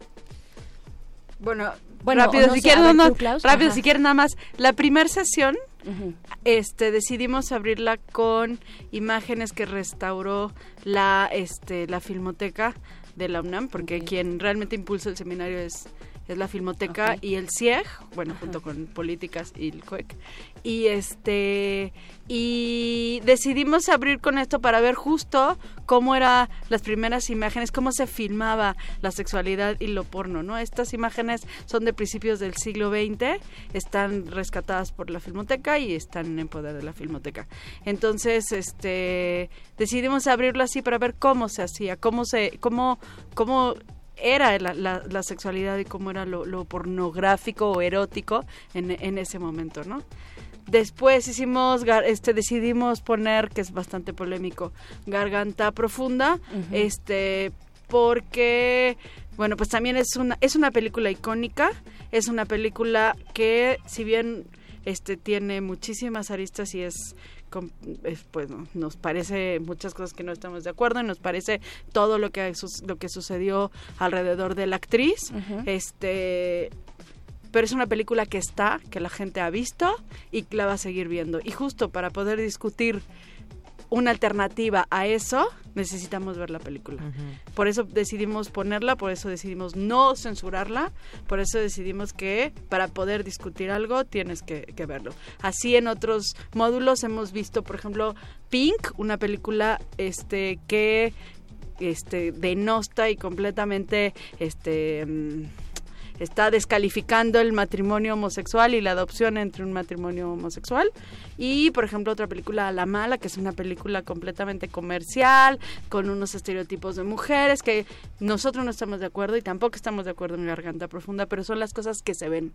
Bueno, bueno rápido, no si, sé, quieren, no, rápido si nada más. La primera sesión, uh -huh. este, decidimos abrirla con imágenes que restauró la, este, la filmoteca de la UNAM, porque okay. quien realmente impulsa el seminario es es la Filmoteca okay. y el CIEG, bueno, Ajá. junto con Políticas y el CUEC. Y este y decidimos abrir con esto para ver justo cómo eran las primeras imágenes, cómo se filmaba la sexualidad y lo porno, ¿no? Estas imágenes son de principios del siglo XX, están rescatadas por la Filmoteca y están en poder de la Filmoteca. Entonces, este decidimos abrirlo así para ver cómo se hacía, cómo se cómo cómo era la, la, la, sexualidad y cómo era lo, lo pornográfico o erótico en, en, ese momento, ¿no? Después hicimos, este, decidimos poner, que es bastante polémico, Garganta Profunda, uh -huh. este, porque, bueno, pues también es una, es una película icónica, es una película que, si bien este, tiene muchísimas aristas y es pues nos parece muchas cosas que no estamos de acuerdo y nos parece todo lo que lo que sucedió alrededor de la actriz uh -huh. este pero es una película que está que la gente ha visto y la va a seguir viendo y justo para poder discutir una alternativa a eso, necesitamos ver la película. Por eso decidimos ponerla, por eso decidimos no censurarla, por eso decidimos que para poder discutir algo tienes que, que verlo. Así en otros módulos hemos visto, por ejemplo, Pink, una película este que este denosta y completamente este mm, está descalificando el matrimonio homosexual y la adopción entre un matrimonio homosexual. Y, por ejemplo, otra película, La Mala, que es una película completamente comercial, con unos estereotipos de mujeres, que nosotros no estamos de acuerdo y tampoco estamos de acuerdo en Garganta Profunda, pero son las cosas que se ven.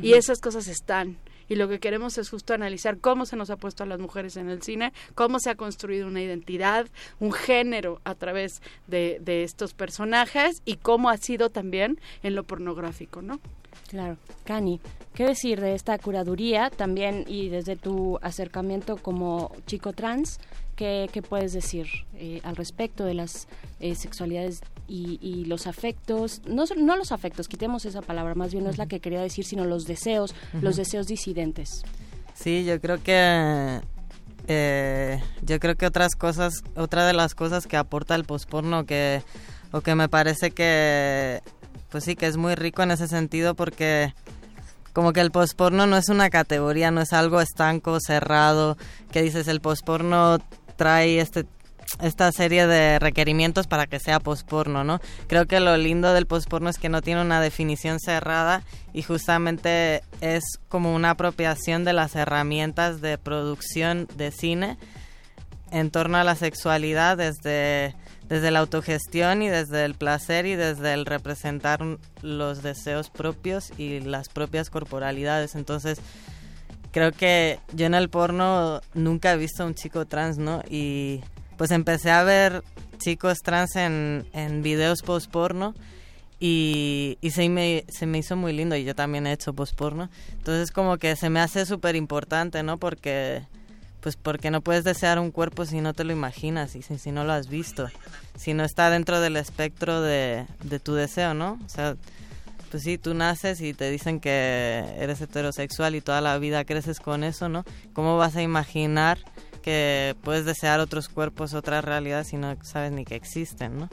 Y esas cosas están. Y lo que queremos es justo analizar cómo se nos ha puesto a las mujeres en el cine, cómo se ha construido una identidad, un género a través de, de estos personajes y cómo ha sido también en lo pornográfico, ¿no? Claro, Cani, ¿qué decir de esta curaduría también y desde tu acercamiento como chico trans? ¿Qué, qué puedes decir eh, al respecto de las eh, sexualidades y, y los afectos? No, no los afectos, quitemos esa palabra, más bien no es la que quería decir, sino los deseos, los deseos disidentes. Sí, yo creo que eh, yo creo que otras cosas, otra de las cosas que aporta el posporno que o que me parece que pues sí que es muy rico en ese sentido porque como que el posporno no es una categoría, no es algo estanco, cerrado, que dices el posporno trae este esta serie de requerimientos para que sea posporno, ¿no? Creo que lo lindo del posporno es que no tiene una definición cerrada y justamente es como una apropiación de las herramientas de producción de cine en torno a la sexualidad desde, desde la autogestión y desde el placer y desde el representar los deseos propios y las propias corporalidades. Entonces, creo que yo en el porno nunca he visto a un chico trans, ¿no? Y pues empecé a ver chicos trans en, en videos post porno y, y se, me, se me hizo muy lindo y yo también he hecho post porno. Entonces como que se me hace súper importante, ¿no? Porque pues porque no puedes desear un cuerpo si no te lo imaginas y si, si no lo has visto, si no está dentro del espectro de, de tu deseo, ¿no? O sea, pues sí, tú naces y te dicen que eres heterosexual y toda la vida creces con eso, ¿no? ¿Cómo vas a imaginar que puedes desear otros cuerpos, otras realidades si no sabes ni que existen, ¿no?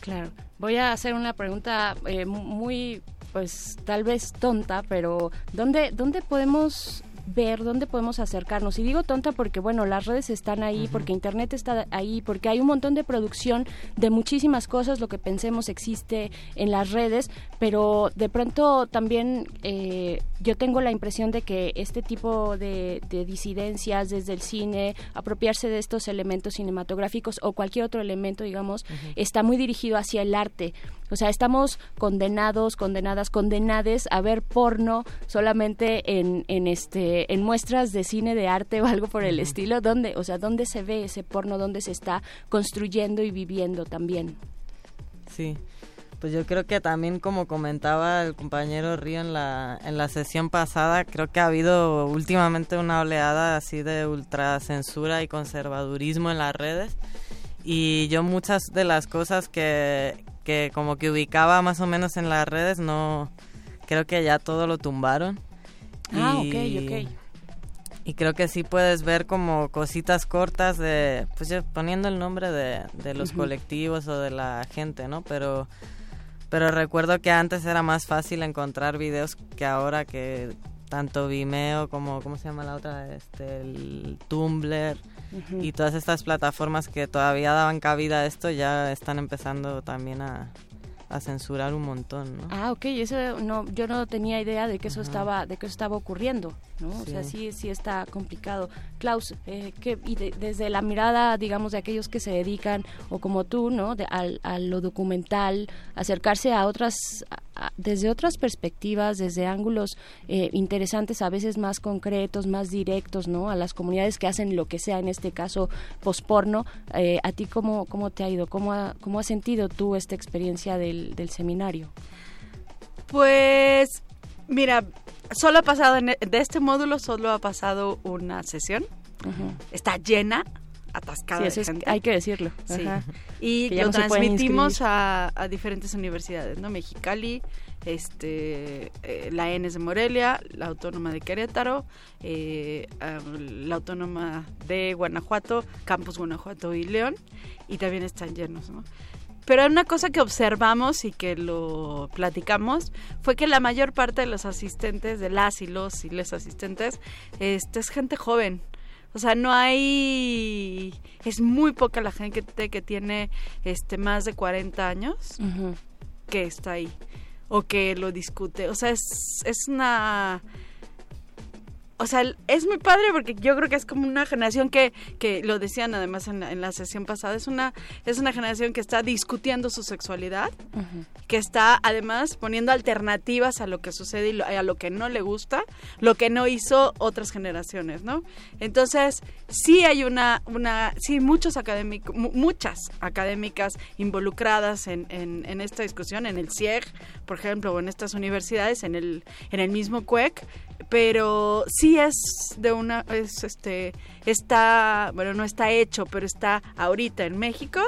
Claro. Voy a hacer una pregunta eh, mu- muy, pues tal vez tonta, pero ¿dónde, dónde podemos ver, dónde podemos acercarnos? Y digo tonta porque, bueno, las redes están ahí, porque Internet está ahí, porque hay un montón de producción de muchísimas cosas, lo que pensemos existe en las redes, pero de pronto también eh, yo tengo la impresión de que este tipo de, de disidencias desde el cine, apropiarse de estos elementos cinematográficos o cualquier otro elemento, digamos, está muy dirigido hacia el arte. O sea, estamos condenados, condenadas, condenades a ver porno solamente en, en este en muestras de cine de arte o algo por el estilo, donde, o sea, dónde se ve ese porno, dónde se está construyendo y viviendo también. Sí, pues yo creo que también como comentaba el compañero Río en la, en la sesión pasada, creo que ha habido últimamente una oleada así de ultracensura y conservadurismo en las redes y yo muchas de las cosas que, que como que ubicaba más o menos en las redes no creo que ya todo lo tumbaron. Ah, Y- ok, ok. y creo que sí puedes ver como cositas cortas de, pues ya poniendo el nombre de, de los colectivos o de la gente, ¿no? Pero, pero recuerdo que antes era más fácil encontrar videos que ahora que tanto Vimeo como, ¿cómo se llama la otra? Este, el Tumblr y todas estas plataformas que todavía daban cabida a esto ya están empezando también a, a censurar un montón, ¿no? Ah, ok, eso no, yo no tenía idea de que eso Ajá. estaba, de que eso estaba ocurriendo, ¿no? O sea, Sí. sí, está complicado. Klaus, eh, ¿qué- y de- desde la mirada, digamos, de aquellos que se dedican, o como tú, ¿no? De, al- a, lo documental, acercarse a otras, desde otras perspectivas, desde ángulos eh, interesantes, a veces más concretos, más directos, ¿no? A las comunidades que hacen lo que sea, en este caso, posporno. Eh, ¿A ti cómo, cómo te ha ido? ¿Cómo, ha- ¿Cómo has sentido tú esta experiencia del, del seminario? Pues, mira, solo ha pasado, en e- de este módulo solo ha pasado una sesión. Está llena. Atascada Sí, de es- gente. hay que decirlo. Sí. Ajá. Y Que lo no transmitimos a, a diferentes universidades, ¿no? Mexicali, este, eh, la ENES de Morelia, la Autónoma de Querétaro, eh, la Autónoma de Guanajuato, Campus Guanajuato y León, y también están llenos, ¿no? Pero una cosa que observamos y que lo platicamos fue que la mayor parte de los asistentes, de las y los y les asistentes, este, es gente joven. O sea, no hay... Es muy poca la gente que, tiene este, más de 40 años que está ahí o que lo discute. O sea, es, es una... O sea, es muy padre porque yo creo que es como una generación que, que lo decían además en la, en la sesión pasada, es una, es una generación que está discutiendo su sexualidad, que está además poniendo alternativas a lo que sucede y lo- a lo que no le gusta, lo que no hizo otras generaciones, ¿no? Entonces, sí hay una, una sí, muchos académicos, mu- muchas académicas involucradas en, en, en esta discusión, en el CIEG, por ejemplo, o en estas universidades, en el, en el mismo CUEC, pero sí es de una, es este, está, bueno, no está hecho, pero está ahorita en México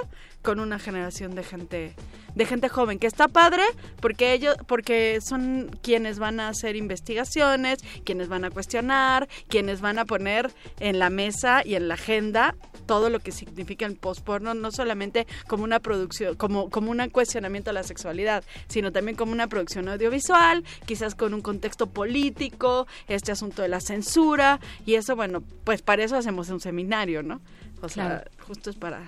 con una generación de gente de gente joven que está padre porque ellos porque son quienes van a hacer investigaciones quienes van a cuestionar quienes van a poner en la mesa y en la agenda todo lo que significa el postporno no solamente como una producción como como un cuestionamiento a la sexualidad sino también como una producción audiovisual quizás con un contexto político este asunto de la censura y eso bueno pues para eso hacemos un seminario no o sea Claro. justo es para.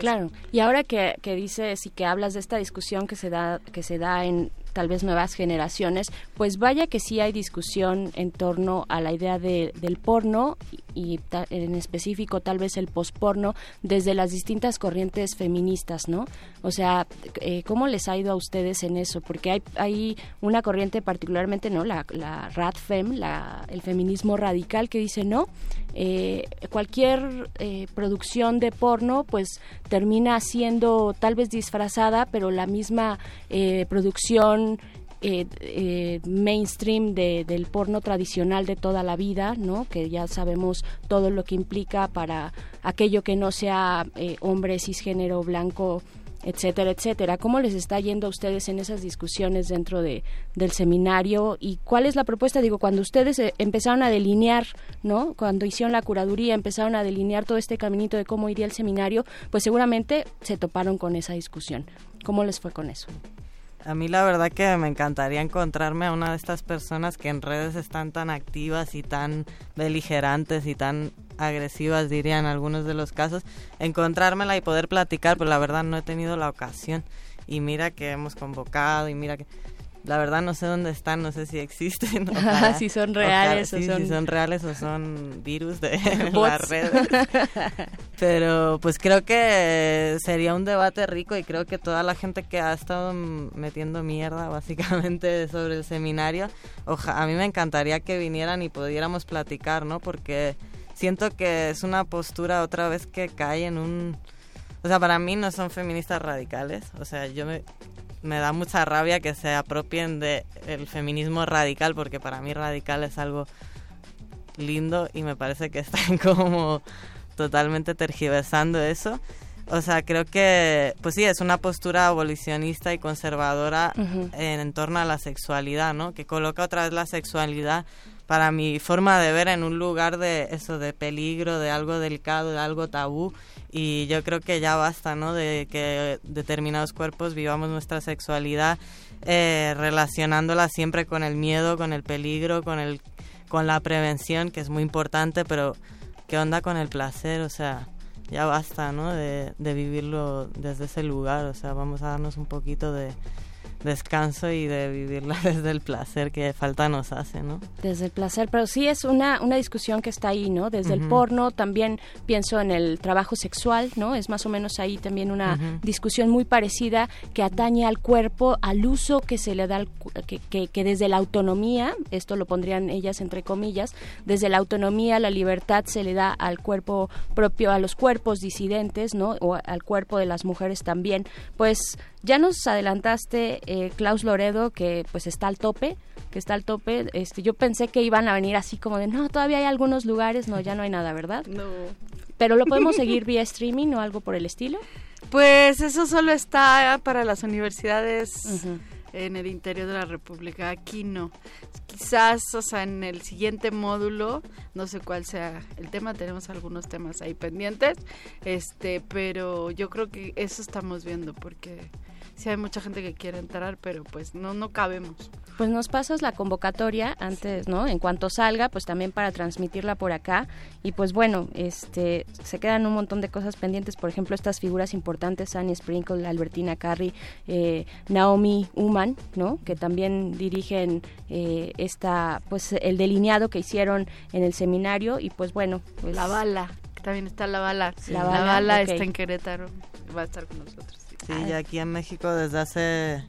Claro, y ahora que, que dices y que hablas de esta discusión que se da que se da en tal vez nuevas generaciones, pues vaya que sí hay discusión en torno a la idea de, del porno y, ta- en específico tal vez el posporno desde las distintas corrientes feministas, ¿no? O sea, eh, ¿cómo les ha ido a ustedes en eso? Porque hay, hay una corriente particularmente, ¿no? La, la RADFEM, la, el feminismo radical que dice, no, eh, cualquier eh, producción de porno pues termina siendo tal vez disfrazada, pero la misma producción eh, eh, mainstream de- del porno tradicional de toda la vida, ¿no? Que ya sabemos todo lo que implica para aquello que no sea eh, hombre cisgénero blanco etcétera, etcétera. ¿Cómo les está yendo a ustedes en esas discusiones dentro de, del seminario y cuál es la propuesta? Digo, cuando ustedes eh, empezaron a delinear, ¿no? Cuando hicieron la curaduría, empezaron a delinear todo este caminito de cómo iría el seminario, pues seguramente se toparon con esa discusión. ¿Cómo les fue con eso? A mí la verdad que me encantaría encontrarme a una de estas personas que en redes están tan activas y tan beligerantes y tan agresivas, dirían algunos de los casos, encontrármela y poder platicar, pero la verdad no he tenido la ocasión. Y mira que hemos convocado y mira que... La verdad no sé dónde están, no sé si existen. *laughs* ojalá- Si son ojalá- reales o sí, son- si son reales o son virus de *laughs* las redes. Pero pues creo que sería un debate rico y creo que toda la gente que ha estado metiendo mierda básicamente *laughs* sobre el seminario, oja, a mí me encantaría que vinieran y pudiéramos platicar, ¿no? Porque siento que es una postura otra vez que cae en un... O sea, para mí no son feministas radicales, o sea, yo me, me da mucha rabia que se apropien de el feminismo radical porque para mí radical es algo lindo y me parece que están *laughs* como totalmente tergiversando eso. O sea, creo que, pues sí, es una postura abolicionista y conservadora en, en torno a la sexualidad, ¿no? Que coloca otra vez la sexualidad para mi forma de ver en un lugar de eso, de peligro, de algo delicado, de algo tabú. Y yo creo que ya basta, ¿no? De que determinados cuerpos vivamos nuestra sexualidad eh, relacionándola siempre con el miedo, con el peligro, con el con la prevención, que es muy importante, pero ¿qué onda con el placer? O sea, ya basta, ¿no? De, de vivirlo desde ese lugar, o sea, vamos a darnos un poquito de descanso y de vivirla *laughs* desde el placer que falta nos hace, ¿no? Desde el placer, pero sí es una, una discusión que está ahí, ¿no? Desde el porno, también pienso en el trabajo sexual, ¿no? Es más o menos ahí también una discusión muy parecida que atañe al cuerpo, al uso que se le da, al que, que, que desde la autonomía, esto lo pondrían ellas entre comillas, desde la autonomía, la libertad se le da al cuerpo propio, a los cuerpos disidentes, ¿no? O al cuerpo de las mujeres también. Pues ya nos adelantaste, eh, Klaus Loredo, que pues está al tope, que está al tope. Este, yo pensé que iban a venir así como de, no, todavía hay algunos lugares, no, ya no hay nada, ¿verdad? No. pero lo podemos *laughs* seguir vía streaming o algo por el estilo. Pues eso solo está para las universidades en el interior de la República. Aquí no. Quizás, o sea, en el siguiente módulo, no sé cuál sea el tema, tenemos algunos temas ahí pendientes, este, pero yo creo que eso estamos viendo porque sí hay mucha gente que quiere entrar, pero pues no no cabemos. Pues nos pasas la convocatoria antes, ¿no? En cuanto salga, pues también para transmitirla por acá. Y pues bueno, este, se quedan un montón de cosas pendientes. Por ejemplo, estas figuras importantes, Annie Sprinkle, Albertina Carri, eh, Naomi Uman, ¿no? Que también dirigen eh, esta, pues el delineado que hicieron en el seminario. Y pues bueno, pues, La bala, también está la bala. La La Bala, está en Querétaro, va a estar con nosotros. Sí, y aquí en México desde hace,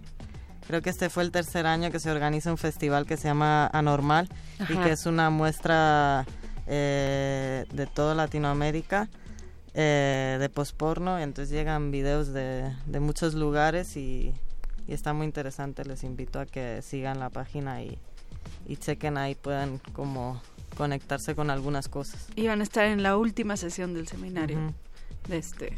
creo que este fue el tercer año que se organiza un festival que se llama Anormal y que es una muestra eh, de toda Latinoamérica eh, de posporno y entonces llegan videos de, de muchos lugares y, y está muy interesante. Les invito a que sigan la página y, y chequen ahí, puedan como conectarse con algunas cosas. Y van a estar en la última sesión del seminario de este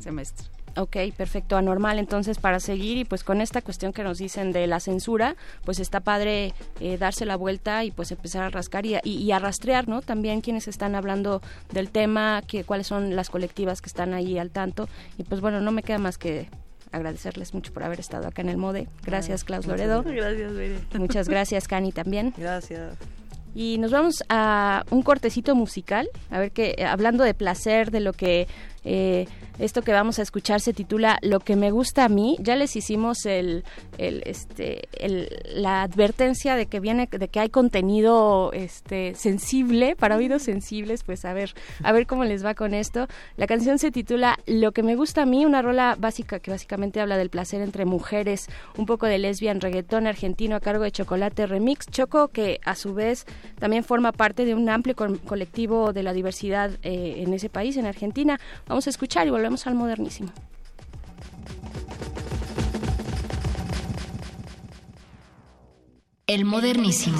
semestre. Ok, perfecto, anormal entonces para seguir y pues con esta cuestión que nos dicen de la censura, pues está padre eh, darse la vuelta y pues empezar a rascar y, y, y a rastrear, ¿no? También quienes están hablando del tema, que, cuáles son las colectivas que están ahí al tanto y pues bueno, no me queda más que agradecerles mucho por haber estado acá en el MODE. Gracias, Klaus Muchas Loredo. Gracias, Bere. Muchas gracias, *laughs* Cani, también. Gracias. Y nos vamos a un cortecito musical, a ver que hablando de placer, de lo que eh, esto que vamos a escuchar se titula Lo que me gusta a mí. Ya les hicimos el, este, la advertencia de que viene, de que hay contenido este sensible para oídos sensibles. Pues a ver, a ver cómo les va con esto. La canción se titula Lo que me gusta a mí, una rola básica que básicamente habla del placer entre mujeres, un poco de lesbian reggaetón argentino a cargo de Chocolate Remix. Choco que a su vez también forma parte de un amplio co- colectivo de la diversidad eh, en ese país, en Argentina. Vamos a escuchar y volvemos al modernísimo. El modernísimo.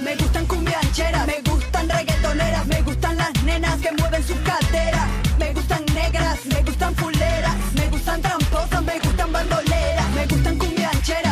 Me gustan cumbiancheras, me gustan reggaetoneras, me gustan las nenas que mueven sus caderas. Me gustan negras, me gustan fuleras, me gustan tramposas, me gustan bandoleras. Me gustan cumbiancheras,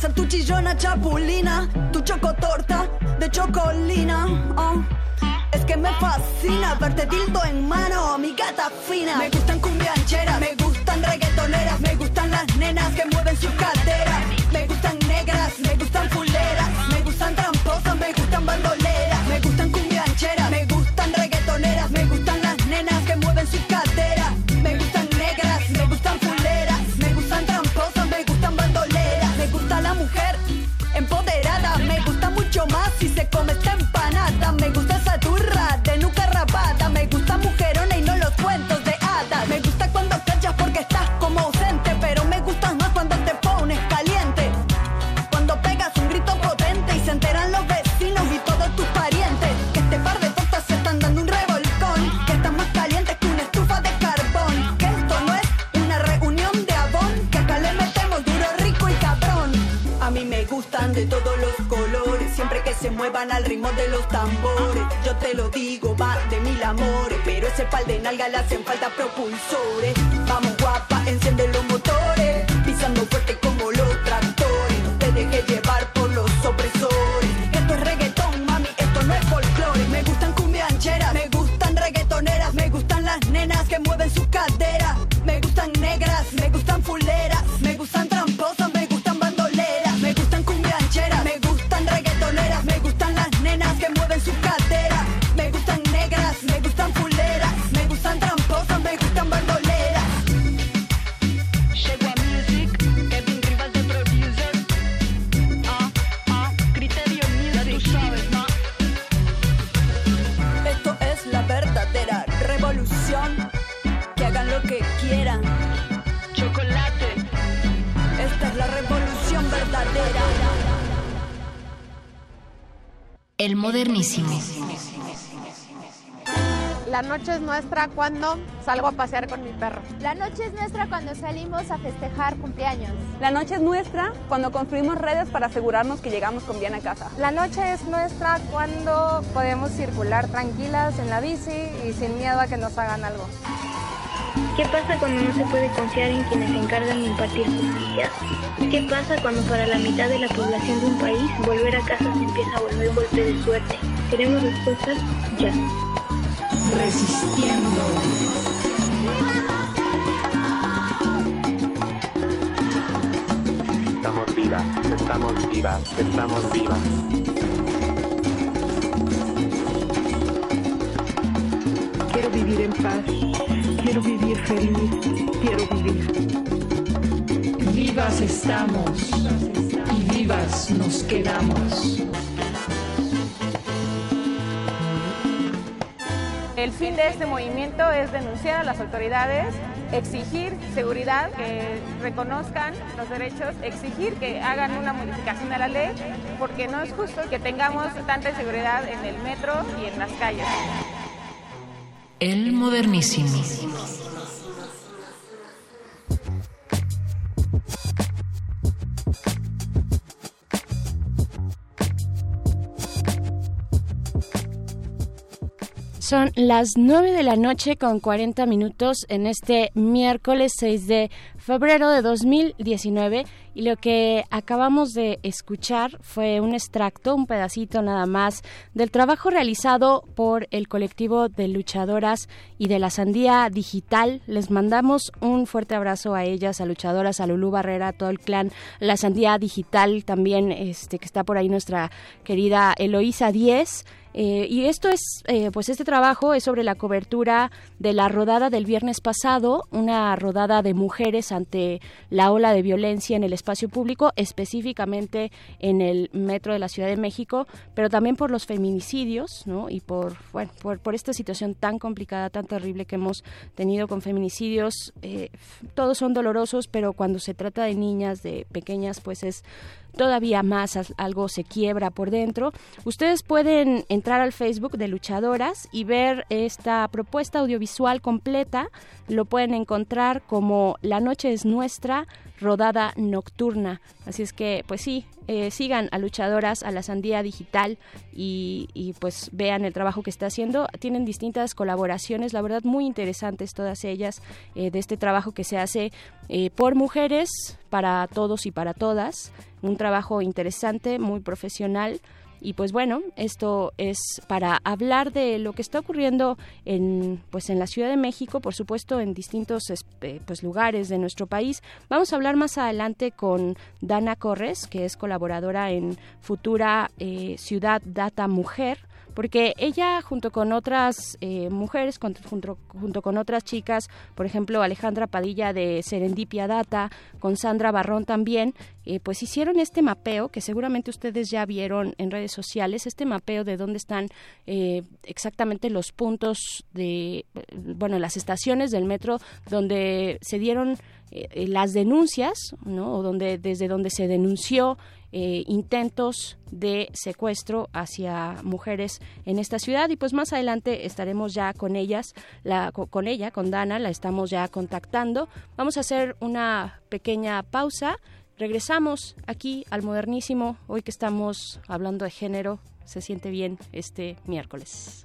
ser chillona chapulina, tu chocotorta de chocolina. oh. Es que me fascina verte dildo en mano, mi gata fina. Me gustan cumbiancheras, me gustan reggaetoneras, me gustan las nenas que mueven sus caderas. Me gustan negras, me gustan fuleras, me gustan tramposas, me gustan bandoleras. Me gustan cumbiancheras, me hacen falta propulsores. Noche es nuestra cuando salgo a pasear con mi perro. La noche es nuestra cuando salimos a festejar cumpleaños. La noche es nuestra cuando construimos redes para asegurarnos que llegamos con bien a casa. La noche es nuestra cuando podemos circular tranquilas en la bici y sin miedo a que nos hagan algo. ¿Qué pasa cuando no se puede confiar en quienes se encargan de impartir justicia? ¿Qué pasa cuando para la mitad de la población de un país volver a casa se empieza a volver golpe de suerte? Queremos respuestas ya. Resistiendo. Estamos vivas, estamos vivas, estamos vivas. Quiero vivir en paz, quiero vivir feliz, quiero vivir. Vivas estamos y vivas nos quedamos. El fin de este movimiento es denunciar a las autoridades, exigir seguridad, que reconozcan los derechos, exigir que hagan una modificación a la ley, porque no es justo que tengamos tanta inseguridad en el metro y en las calles. El modernísimo. Son las 9 de la noche con 40 minutos en este miércoles 6 de febrero de 2019 y lo que acabamos de escuchar fue un extracto, un pedacito nada más del trabajo realizado por el colectivo de luchadoras y de la Sandía Digital. Les mandamos un fuerte abrazo a ellas, a luchadoras, a Lulú Barrera, a todo el clan La Sandía Digital, también este que está por ahí nuestra querida Eloísa Díez. Eh, y esto es, eh, pues este trabajo es sobre la cobertura de la rodada del viernes pasado, una rodada de mujeres ante la ola de violencia en el espacio público, específicamente en el metro de la Ciudad de México, pero también por los feminicidios, ¿no? Y por, bueno, por, por esta situación tan complicada, tan terrible que hemos tenido con feminicidios. Eh, todos son dolorosos, pero cuando se trata de niñas, de pequeñas, pues es todavía más algo se quiebra por dentro. Ustedes pueden entrar al Facebook de Luchadoras y ver esta propuesta audiovisual completa. Lo pueden encontrar como La Noche es Nuestra, rodada nocturna. Así es que, pues sí, eh, sigan a Luchadoras, a la Sandía Digital y, y, pues vean el trabajo que está haciendo. Tienen distintas colaboraciones, la verdad muy interesantes todas ellas, eh, de este trabajo que se hace eh, por mujeres, para todos y para todas. Un trabajo interesante, muy profesional. Y pues bueno, esto es para hablar de lo que está ocurriendo en pues en la Ciudad de México, por supuesto, en distintos pues lugares de nuestro país. Vamos a hablar más adelante con Dana Corres, que es colaboradora en Futura eh, Ciudad Data Mujer porque ella junto con otras eh, mujeres, junto, junto, con otras chicas, por ejemplo Alejandra Padilla de Serendipia Data, con Sandra Barrón también, eh, pues hicieron este mapeo que seguramente ustedes ya vieron en redes sociales, este mapeo de dónde están eh, exactamente los puntos de, bueno, las estaciones del metro donde se dieron las denuncias, ¿no? O donde desde donde se denunció eh, intentos de secuestro hacia mujeres en esta ciudad y pues más adelante estaremos ya con ellas, la, con ella, con Dana, la estamos ya contactando. Vamos a hacer una pequeña pausa. Regresamos aquí al modernísimo, hoy que estamos hablando de género, se siente bien este miércoles.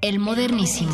El modernísimo.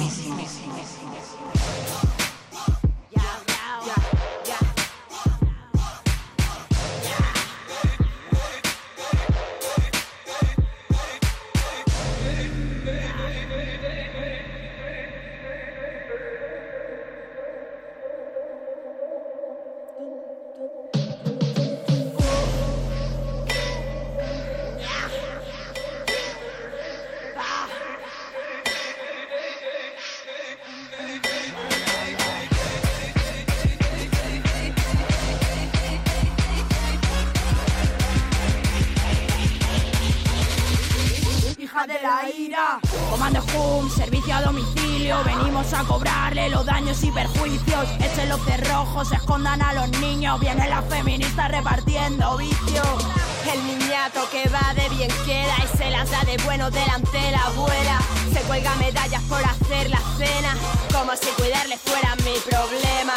Delante la abuela. Se cuelga medallas por hacer la cena, como si cuidarle fuera mi problema.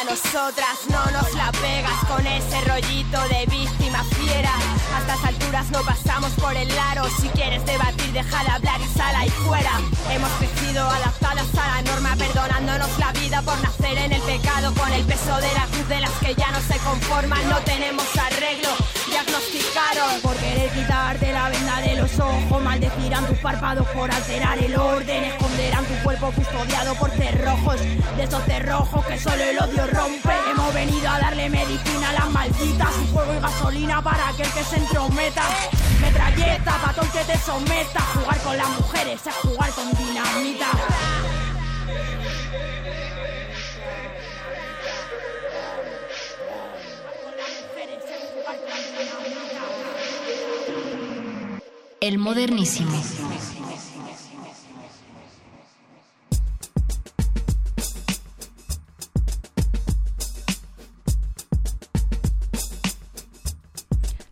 A nosotras no nos la pegas con ese rollito de víctima fiera. A estas alturas no pasamos por el aro. Si quieres debatir, deja de hablar y sal ahí fuera. Hemos crecido adaptadas a la norma, perdonándonos la vida por nacer en el pecado. Con el peso de la cruz de las que ya no se conforman, no tenemos arreglo. Diagnosticaron por querer quitarte la venda de los ojos. Maldecirán tus párpados por alterar el orden. Esconderán tu cuerpo custodiado por cerrojos. De esos cerrojos que solo el odio rompe. Hemos venido a darle medicina a las malditas. Y fuego y gasolina para aquel que se entrometa. Metralleta, patón que te someta. Jugar con las mujeres es jugar con dinamita. El modernísimo.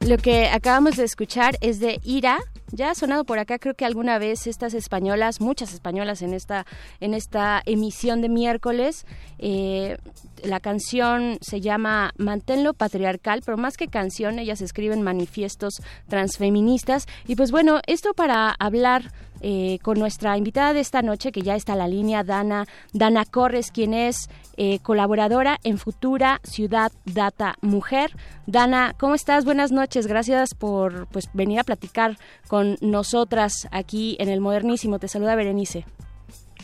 Lo que acabamos de escuchar es de Ira. Ya ha sonado por acá, creo que alguna vez estas españolas, muchas españolas en esta, en esta emisión de miércoles. Eh, la canción se llama Manténlo Patriarcal, pero más que canción, ellas escriben manifiestos transfeministas. Y pues bueno, esto para hablar eh, con nuestra invitada de esta noche, que ya está en la línea, Dana, Dana Corres, quien es eh, colaboradora en Futura Ciudad Data Mujer. Dana, ¿cómo estás? Buenas noches. Gracias por pues, venir a platicar con nosotras aquí en el Modernísimo. Te saluda Berenice.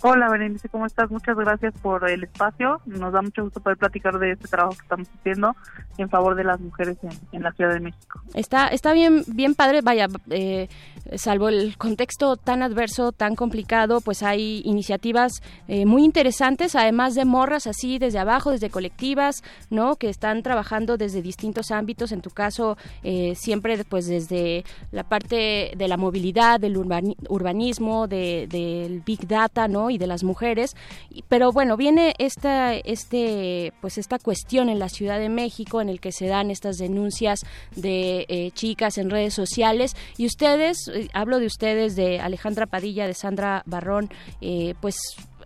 Hola Berenice, ¿cómo estás? Muchas gracias por el espacio. Nos da mucho gusto poder platicar de este trabajo que estamos haciendo en favor de las mujeres en, la Ciudad de México. Está, está bien, bien padre, vaya, eh, salvo el contexto tan adverso, tan complicado, pues hay iniciativas eh, muy interesantes, además de morras así desde abajo, desde colectivas, ¿no? Que están trabajando desde distintos ámbitos, en tu caso eh, siempre pues desde la parte de la movilidad, del urbanismo, del big data, ¿no? y de las mujeres. Pero bueno viene esta este pues esta cuestión en la Ciudad de México en el que se dan estas denuncias de eh, chicas en redes sociales. Y ustedes eh, hablo de ustedes de Alejandra Padilla de Sandra Barrón eh, pues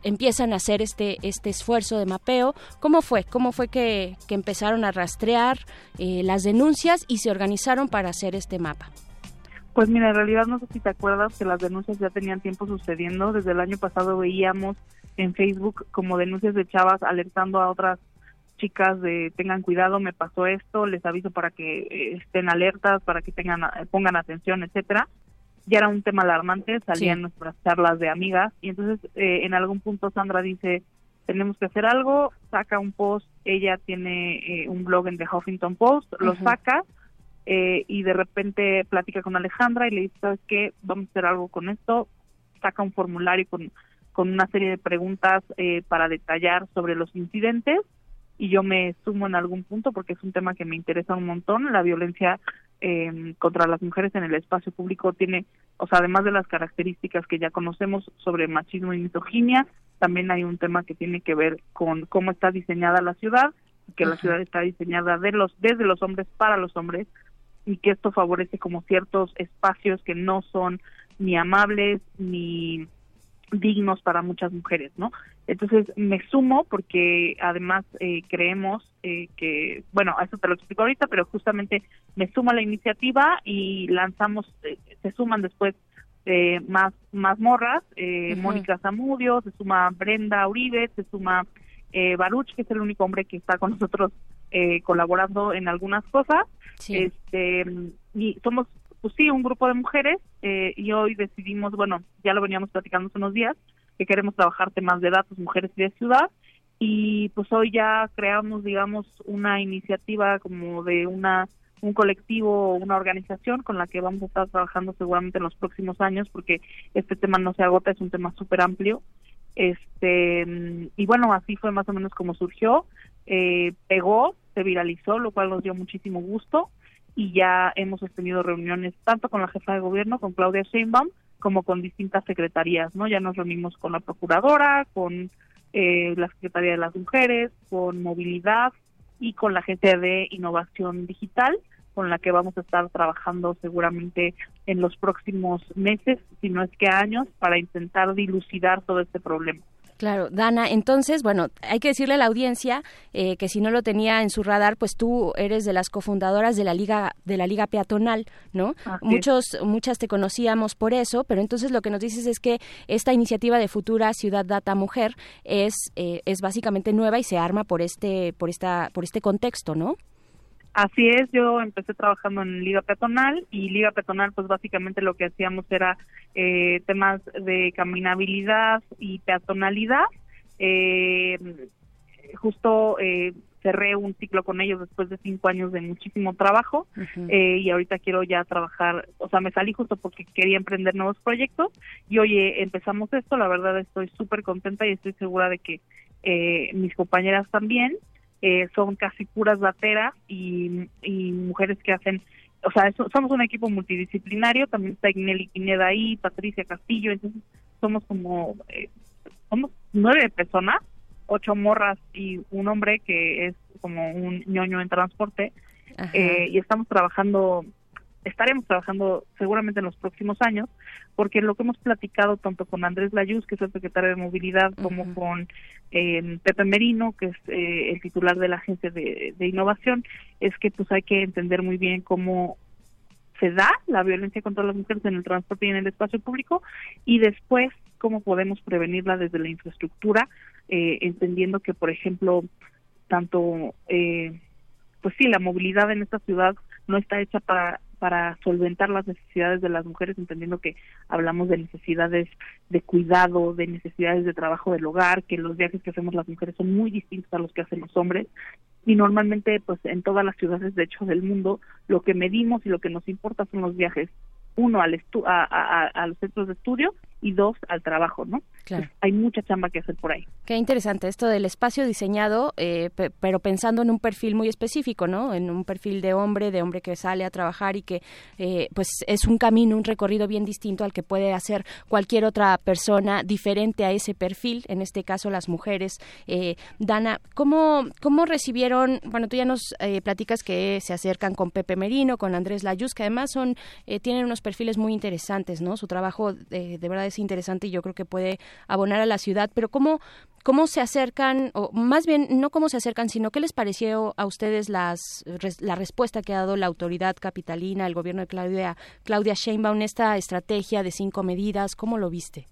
empiezan a hacer este este esfuerzo de mapeo. Cómo fue cómo fue que, que empezaron a rastrear las denuncias y se organizaron para hacer este mapa pues mira, en realidad no sé si te acuerdas que las denuncias ya tenían tiempo sucediendo. Desde el año pasado veíamos en Facebook como denuncias de chavas alertando a otras chicas de tengan cuidado, me pasó esto, les aviso para que eh, estén alertas, para que tengan eh, pongan atención, etcétera. Ya era un tema alarmante, salían nuestras charlas de amigas y entonces eh, en algún punto Sandra dice tenemos que hacer algo, saca un post, ella tiene un blog en The Huffington Post, lo saca eh, y de repente platica con Alejandra y le dice, ¿sabes qué? Vamos a hacer algo con esto. Saca un formulario con, con una serie de preguntas eh, para detallar sobre los incidentes y yo me sumo en algún punto porque es un tema que me interesa un montón. La violencia eh, contra las mujeres en el espacio público tiene, o sea, además de las características que ya conocemos sobre machismo y misoginia, también hay un tema que tiene que ver con cómo está diseñada la ciudad, que la ciudad está diseñada de los desde los hombres para los hombres, y que esto favorece como ciertos espacios que no son ni amables ni dignos para muchas mujeres, ¿no? Entonces me sumo porque además eh, creemos eh, que, bueno, eso te lo explico ahorita, pero justamente me sumo a la iniciativa y lanzamos, eh, se suman después más más morras, Mónica Zamudio, se suma Brenda Uribe, se suma Baruch, que es el único hombre que está con nosotros colaborando en algunas cosas, este, y somos, pues sí, un grupo de mujeres eh, y hoy decidimos, bueno, ya lo veníamos platicando hace unos días, que queremos trabajar temas de datos, mujeres y de ciudad. Y pues hoy ya creamos, digamos, una iniciativa como de una un colectivo o una organización con la que vamos a estar trabajando seguramente en los próximos años porque este tema no se agota, es un tema súper amplio. Este, y bueno, así fue más o menos como surgió. Eh, pegó, se viralizó, lo cual nos dio muchísimo gusto y ya hemos tenido reuniones tanto con la jefa de gobierno, con Claudia Sheinbaum, como con distintas secretarías, ¿no? Ya nos reunimos con la procuradora, con eh, la Secretaría de las Mujeres, con Movilidad y con la Agencia de Innovación Digital, con la que vamos a estar trabajando seguramente en los próximos meses, si no es que años, para intentar dilucidar todo este problema. Claro, Dana, entonces, bueno, hay que decirle a la audiencia eh, que si no lo tenía en su radar, pues tú eres de las cofundadoras de la Liga de la Liga Peatonal, ¿no? Muchos muchas te conocíamos por eso, pero entonces lo que nos dices es que esta iniciativa de futura Ciudad Data Mujer es eh, es básicamente nueva y se arma por este por esta por este contexto, ¿no? Así es, yo empecé trabajando en Liga Peatonal y Liga Peatonal pues básicamente lo que hacíamos era eh, temas de caminabilidad y peatonalidad. Eh, justo eh, cerré un ciclo con ellos después de cinco años de muchísimo trabajo eh, y ahorita quiero ya trabajar, o sea, me salí justo porque quería emprender nuevos proyectos. Y oye, empezamos esto, la verdad estoy súper contenta y estoy segura de que eh, mis compañeras también eh, son casi puras bateras y, y mujeres que hacen o sea, somos un equipo multidisciplinario, también está Igneli Pineda ahí, Patricia Castillo, entonces somos como, eh, somos nueve personas, ocho morras y un hombre que es como un ñoño en transporte, eh, y estamos trabajando estaremos trabajando seguramente en los próximos años, porque lo que hemos platicado tanto con Andrés Layuz, que es el secretario de Movilidad, como con eh, Pepe Merino, que es eh, el titular de la Agencia de, Innovación, es que pues hay que entender muy bien cómo se da la violencia contra las mujeres en el transporte y en el espacio público y después cómo podemos prevenirla desde la infraestructura, eh, entendiendo que, por ejemplo, tanto, eh, pues sí, la movilidad en esta ciudad no está hecha para para solventar las necesidades de las mujeres, entendiendo que hablamos de necesidades de cuidado, de necesidades de trabajo del hogar, que los viajes que hacemos las mujeres son muy distintos a los que hacen los hombres. Y normalmente, pues en todas las ciudades, de hecho, del mundo, lo que medimos y lo que nos importa son los viajes uno al a, a, a, los centros de estudio y dos al trabajo, ¿no? Claro. hay mucha chamba que hacer por ahí. Qué interesante esto del espacio diseñado, eh, pero pensando en un perfil muy específico, ¿no? En un perfil de hombre, de hombre que sale a trabajar y que, eh, pues, es un camino, un recorrido bien distinto al que puede hacer cualquier otra persona diferente a ese perfil, en este caso las mujeres. Eh, Dana, ¿cómo, ¿cómo recibieron? Bueno, tú ya nos platicas que se acercan con Pepe Merino, con Andrés Layuz, que además son tienen unos perfiles muy interesantes, ¿no? Su trabajo de verdad es interesante y yo creo que puede abonar a la ciudad, pero ¿cómo, cómo se acercan, o más bien no cómo se acercan, sino qué les pareció a ustedes las, la respuesta que ha dado la autoridad capitalina, el gobierno de Claudia, Claudia Sheinbaum, esta estrategia de cinco medidas, ¿cómo lo viste?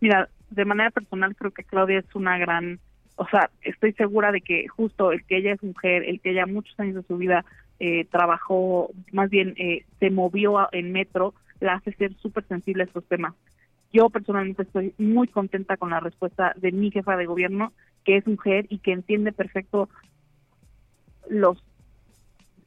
Mira, de manera personal creo que Claudia es una gran, o sea, estoy segura de que justo el que ella es mujer, el que ella muchos años de su vida eh, trabajó, más bien eh, se movió en metro, la hace ser súper sensible a estos temas. Yo personalmente estoy muy contenta con la respuesta de mi jefa de gobierno, que es mujer y que entiende perfecto los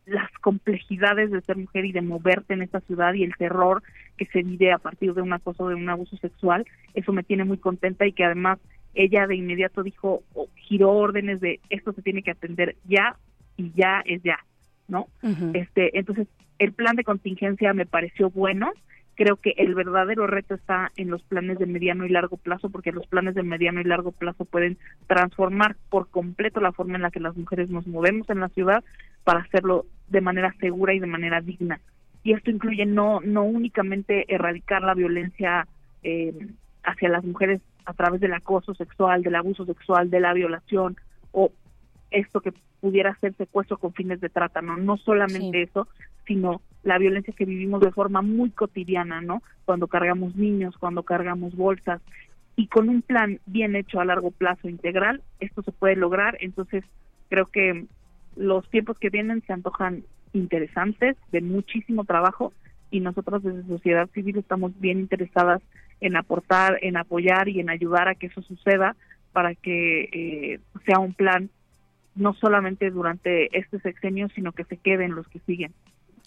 las complejidades de ser mujer y de moverte en esta ciudad y el terror que se vive a partir de un acoso, de un abuso sexual, eso me tiene muy contenta y que además ella de inmediato dijo, giró órdenes de esto se tiene que atender ya y ya es ya, ¿no? Este, entonces el plan de contingencia me pareció bueno, creo que el verdadero reto está en los planes de mediano y largo plazo, porque los planes de mediano y largo plazo pueden transformar por completo la forma en la que las mujeres nos movemos en la ciudad para hacerlo de manera segura y de manera digna. Y esto incluye no, no únicamente erradicar la violencia eh, hacia las mujeres a través del acoso sexual, del abuso sexual, de la violación o esto que pudiera ser secuestro con fines de trata, ¿no? No solamente eso, sino la violencia que vivimos de forma muy cotidiana, ¿no? Cuando cargamos niños, cuando cargamos bolsas y con un plan bien hecho a largo plazo integral, esto se puede lograr, entonces creo que los tiempos que vienen se antojan interesantes, de muchísimo trabajo y nosotros desde sociedad civil estamos bien interesadas en aportar, en apoyar y en ayudar a que eso suceda para que eh, sea un plan no solamente durante este sexenio, sino que se queden los que siguen.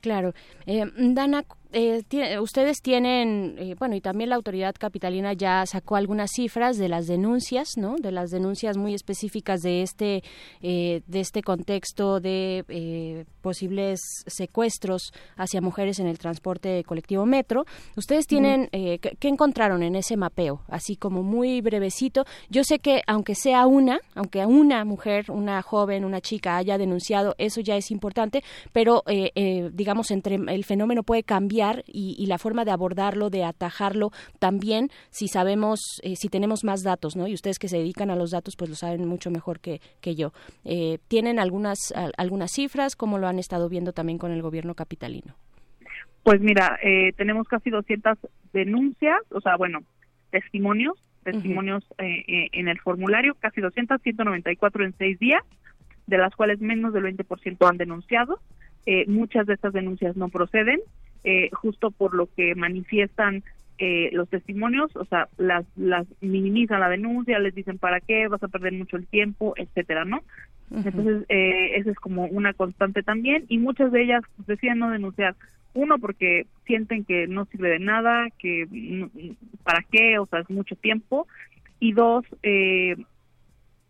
Claro. Eh, Dana, eh, ustedes tienen, eh, bueno, y también la autoridad capitalina ya sacó algunas cifras de las denuncias, ¿no? De las denuncias muy específicas de este, de este contexto de posibles secuestros hacia mujeres en el transporte colectivo metro. Ustedes tienen, ¿qué, ¿qué encontraron en ese mapeo? Así como muy brevecito. Yo sé que aunque sea una, aunque una mujer, una joven, una chica haya denunciado, eso ya es importante, pero eh, eh, digamos, entre el fenómeno puede cambiar y, la forma de abordarlo, de atajarlo también, si sabemos, eh, si tenemos más datos, ¿no? Y ustedes que se dedican a los datos, pues lo saben mucho mejor que, que yo. ¿Tienen algunas, algunas cifras? ¿Cómo lo han estado viendo también con el gobierno capitalino? Pues mira, tenemos casi 200 denuncias, o sea, bueno, testimonios, testimonios en el formulario, casi 200, 194 en seis días de las cuales menos del 20% han denunciado. Eh, muchas de estas denuncias no proceden, eh, justo por lo que manifiestan eh, los testimonios, o sea, las, las minimizan la denuncia, les dicen para qué, vas a perder mucho el tiempo, etcétera, ¿no? Entonces, eh, esa es como una constante también, y muchas de ellas pues, decían no denunciar. Uno, porque sienten que no sirve de nada, que para qué, o sea, es mucho tiempo. Y dos, eh,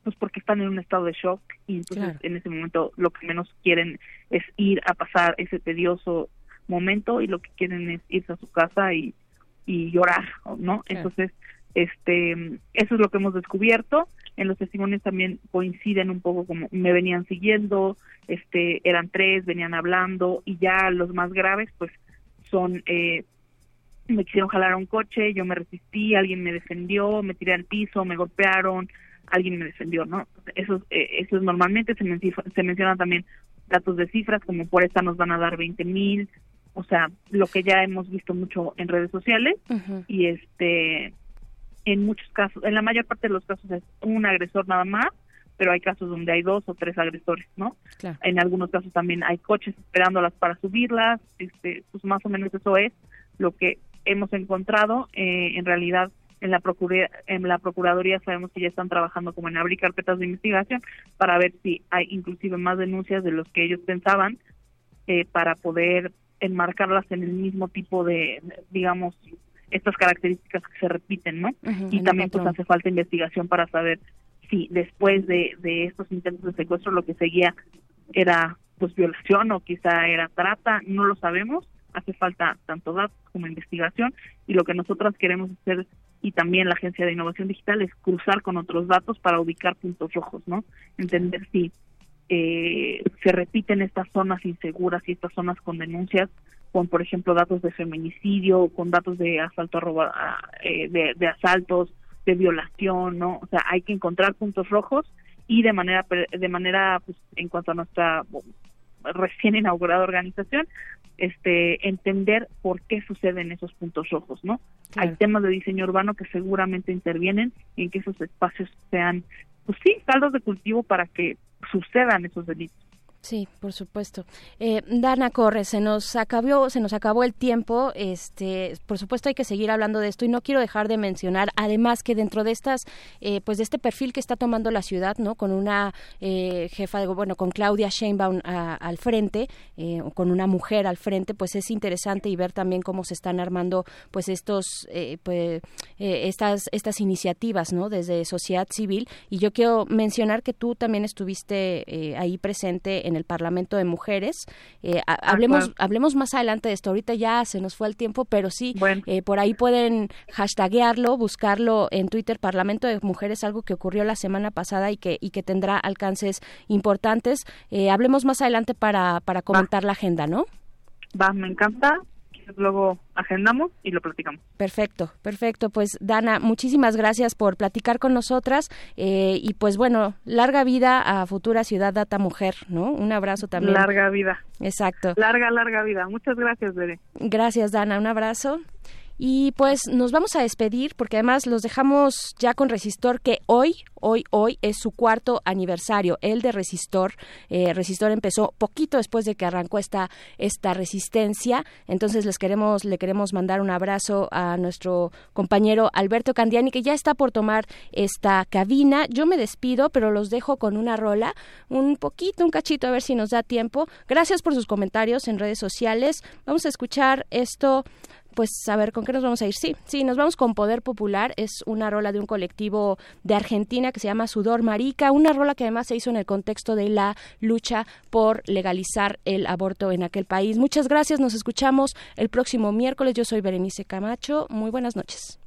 pues porque están en un estado de shock y entonces en ese momento lo que menos quieren es ir a pasar ese tedioso momento y lo que quieren es irse a su casa y, y llorar, ¿no? Entonces, este, eso es lo que hemos descubierto. En los testimonios también coinciden un poco como me venían siguiendo, este, eran tres, venían hablando y ya los más graves, pues son eh, me quisieron jalar a un coche, yo me resistí, alguien me defendió, me tiré al piso, me golpearon, alguien me defendió, ¿no? Eso, eh, eso es normalmente se, se mencionan también datos de cifras, como por esta nos van a dar 20 mil, o sea, lo que ya hemos visto mucho en redes sociales y este, en muchos casos, en la mayor parte de los casos es un agresor nada más, pero hay casos donde hay dos o tres agresores, ¿no? En algunos casos también hay coches esperándolas para subirlas, este, pues más o menos eso es lo que hemos encontrado. Eh, en realidad en la, en la Procuraduría sabemos que ya están trabajando como en abrir carpetas de investigación para ver si hay inclusive más denuncias de los que ellos pensaban eh, para poder enmarcarlas en el mismo tipo de, digamos, estas características que se repiten, ¿no? y también pues hace falta investigación para saber si después de, de estos intentos de secuestro lo que seguía era pues violación o quizá era trata, no lo sabemos, hace falta tanto datos como investigación y lo que nosotras queremos hacer y también la Agencia de Innovación Digital es cruzar con otros datos para ubicar puntos rojos, ¿no? Entender si eh, se repiten estas zonas inseguras y estas zonas con denuncias, con por ejemplo datos de feminicidio, con datos de asalto a eh, de, asaltos, de violación, ¿no? O sea, hay que encontrar puntos rojos y de manera de manera pues en cuanto a nuestra recién inaugurada organización este entender por qué suceden esos puntos rojos, ¿no? Hay temas de diseño urbano que seguramente intervienen en que esos espacios sean, pues sí, caldos de cultivo para que sucedan esos delitos. Sí, por supuesto. Eh, Dana Corre, se nos acabó, se nos acabó el tiempo. Este, por supuesto hay que seguir hablando de esto y no quiero dejar de mencionar, además que dentro de estas, eh, pues de este perfil que está tomando la ciudad, no, con una eh, jefa de bueno, con Claudia Sheinbaum al frente, eh, con una mujer al frente, pues es interesante y ver también cómo se están armando, pues estos, pues estas estas iniciativas, no, desde sociedad civil. Y yo quiero mencionar que tú también estuviste ahí presente en el Parlamento de Mujeres. Eh, hablemos, hablemos más adelante de esto. Ahorita ya se nos fue el tiempo, pero sí, eh, por ahí pueden hashtaguearlo, buscarlo en Twitter, Parlamento de Mujeres, algo que ocurrió la semana pasada y que, y que tendrá alcances importantes. Eh, hablemos más adelante para, para comentar la agenda, ¿no? Va, me encanta luego agendamos y lo platicamos. Perfecto, perfecto. Pues Dana, muchísimas gracias por platicar con nosotras eh, y pues bueno, larga vida a futura ciudad data mujer, ¿no? Un abrazo también. Larga vida. Exacto. Larga, larga vida. Muchas gracias, Bere. Gracias, Dana. Un abrazo. Y pues nos vamos a despedir porque además los dejamos ya con Resistor que hoy, hoy, hoy es su cuarto aniversario, el de Resistor. Eh, Resistor empezó poquito después de que arrancó esta, esta resistencia. Entonces les queremos, le queremos mandar un abrazo a nuestro compañero Alberto Candiani que ya está por tomar esta cabina. Yo me despido, pero los dejo con una rola, un poquito, un cachito, a ver si nos da tiempo. Gracias por sus comentarios en redes sociales. Vamos a escuchar esto pues a ver con qué nos vamos a ir. Sí, sí, nos vamos con Poder Popular. Es una rola de un colectivo de Argentina que se llama Sudor Marica, una rola que además se hizo en el contexto de la lucha por legalizar el aborto en aquel país. Muchas gracias, nos escuchamos el próximo miércoles. Yo soy Berenice Camacho. Muy buenas noches.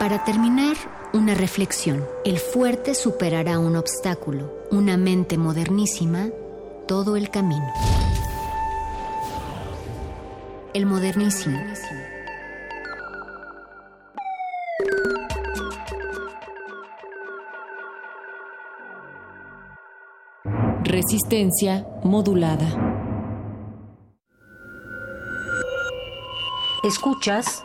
Para terminar, una reflexión. El fuerte superará un obstáculo, una mente modernísima, todo el camino. El modernísimo. Resistencia modulada. Escuchas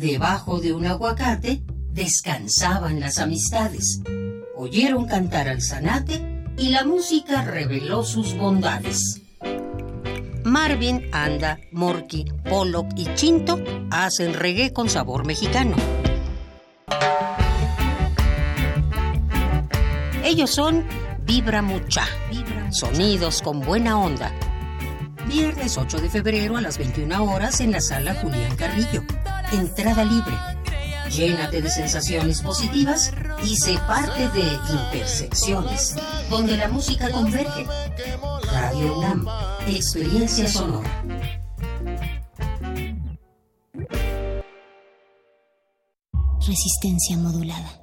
Debajo de un aguacate descansaban las amistades. Oyeron cantar al zanate y la música reveló sus bondades. Marvin, Anda, Morky, Pollock y Chinto hacen reggae con sabor mexicano. Ellos son Vibra Mucha, sonidos con buena onda. Viernes 8 de febrero a las 21 horas en la sala Julián Carrillo. Entrada libre. Llénate de sensaciones positivas y sé parte de Intersecciones, donde la música converge. Radio UNAM, experiencia sonora. Resistencia modulada.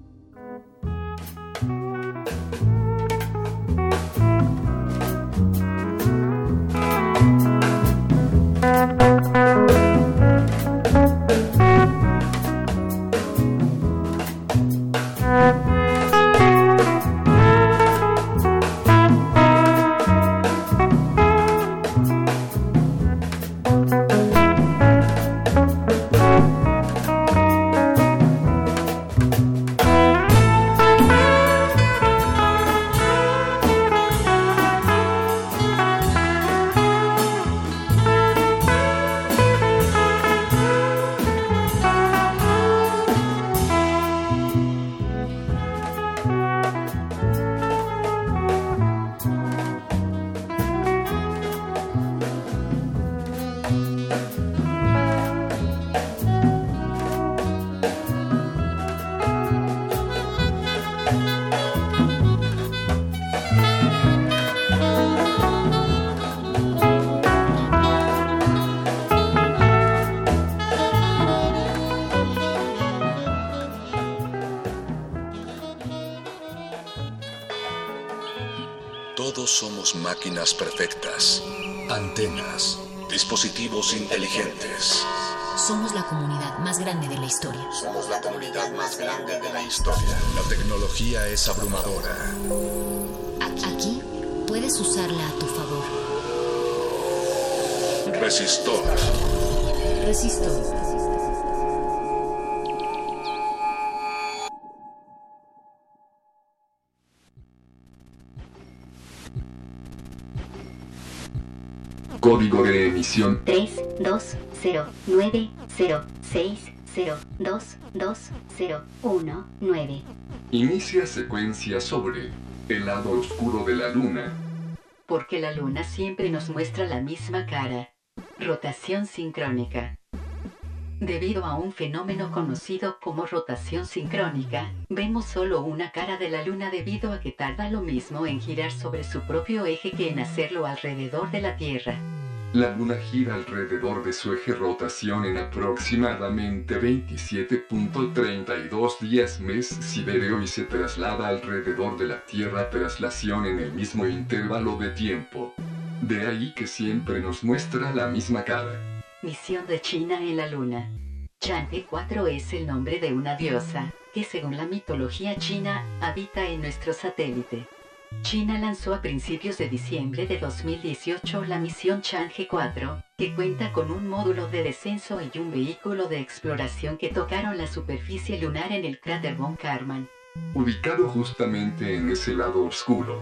Historia. La tecnología es abrumadora. Aquí puedes usarla a tu favor. Resistor. Resistor. Código de emisión 3, 2, 0, 9, 0, 6, 0, 2, 2, 0, 1, 9. Inicia secuencia sobre el lado oscuro de la luna. Porque la luna siempre nos muestra la misma cara. Rotación sincrónica. Debido a un fenómeno conocido como rotación sincrónica, vemos solo una cara de la luna debido a que tarda lo mismo en girar sobre su propio eje que en hacerlo alrededor de la Tierra. La luna gira alrededor de su eje rotación en aproximadamente 27.32 días mes siderio y se traslada alrededor de la Tierra traslación en el mismo intervalo de tiempo. De ahí que siempre nos muestra la misma cara. Misión de China en la Luna. Chang'e 4 es el nombre de una diosa, que según la mitología china, habita en nuestro satélite. China lanzó a principios de diciembre de 2018 la misión Chang'e 4, que cuenta con un módulo de descenso y un vehículo de exploración que tocaron la superficie lunar en el cráter Von Karman. Ubicado justamente en ese lado oscuro.